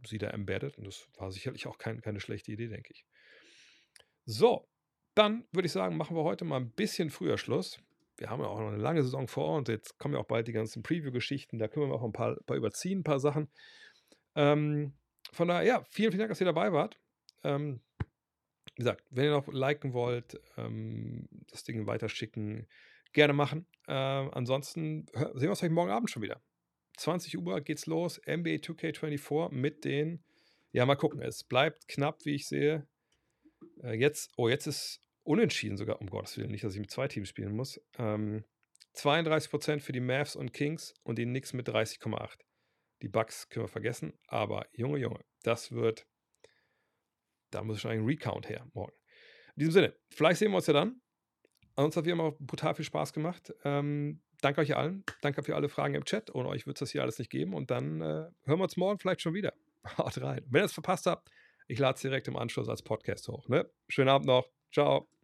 sie da embedded und das war sicherlich auch kein, keine schlechte Idee, denke ich. So, dann würde ich sagen, machen wir heute mal ein bisschen früher Schluss. Wir haben ja auch noch eine lange Saison vor und jetzt kommen ja auch bald die ganzen Preview-Geschichten. Da können wir auch ein paar, paar überziehen, ein paar Sachen. Ähm, von daher, ja, vielen, vielen Dank, dass ihr dabei wart. Ähm, wie gesagt, wenn ihr noch liken wollt, ähm, das Ding weiterschicken, gerne machen. Ähm, ansonsten sehen wir uns vielleicht morgen Abend schon wieder. 20 Uhr geht's los. NBA 2K24 mit den. Ja, mal gucken. Es bleibt knapp, wie ich sehe. Äh, jetzt, oh, jetzt ist unentschieden sogar. Um Gottes Willen, nicht, dass ich mit zwei Teams spielen muss. Ähm, 32% für die Mavs und Kings und die Knicks mit 30,8. Die Bucks können wir vergessen. Aber Junge, Junge, das wird da muss schon ein Recount her morgen. In diesem Sinne, vielleicht sehen wir uns ja dann. Ansonsten hat wie immer brutal viel Spaß gemacht. Ähm, danke euch allen. Danke für alle Fragen im Chat. Ohne euch wird es das hier alles nicht geben. Und dann äh, hören wir uns morgen vielleicht schon wieder. [LAUGHS] Haut rein. Wenn ihr es verpasst habt, ich lade es direkt im Anschluss als Podcast hoch. Ne? Schönen Abend noch. Ciao.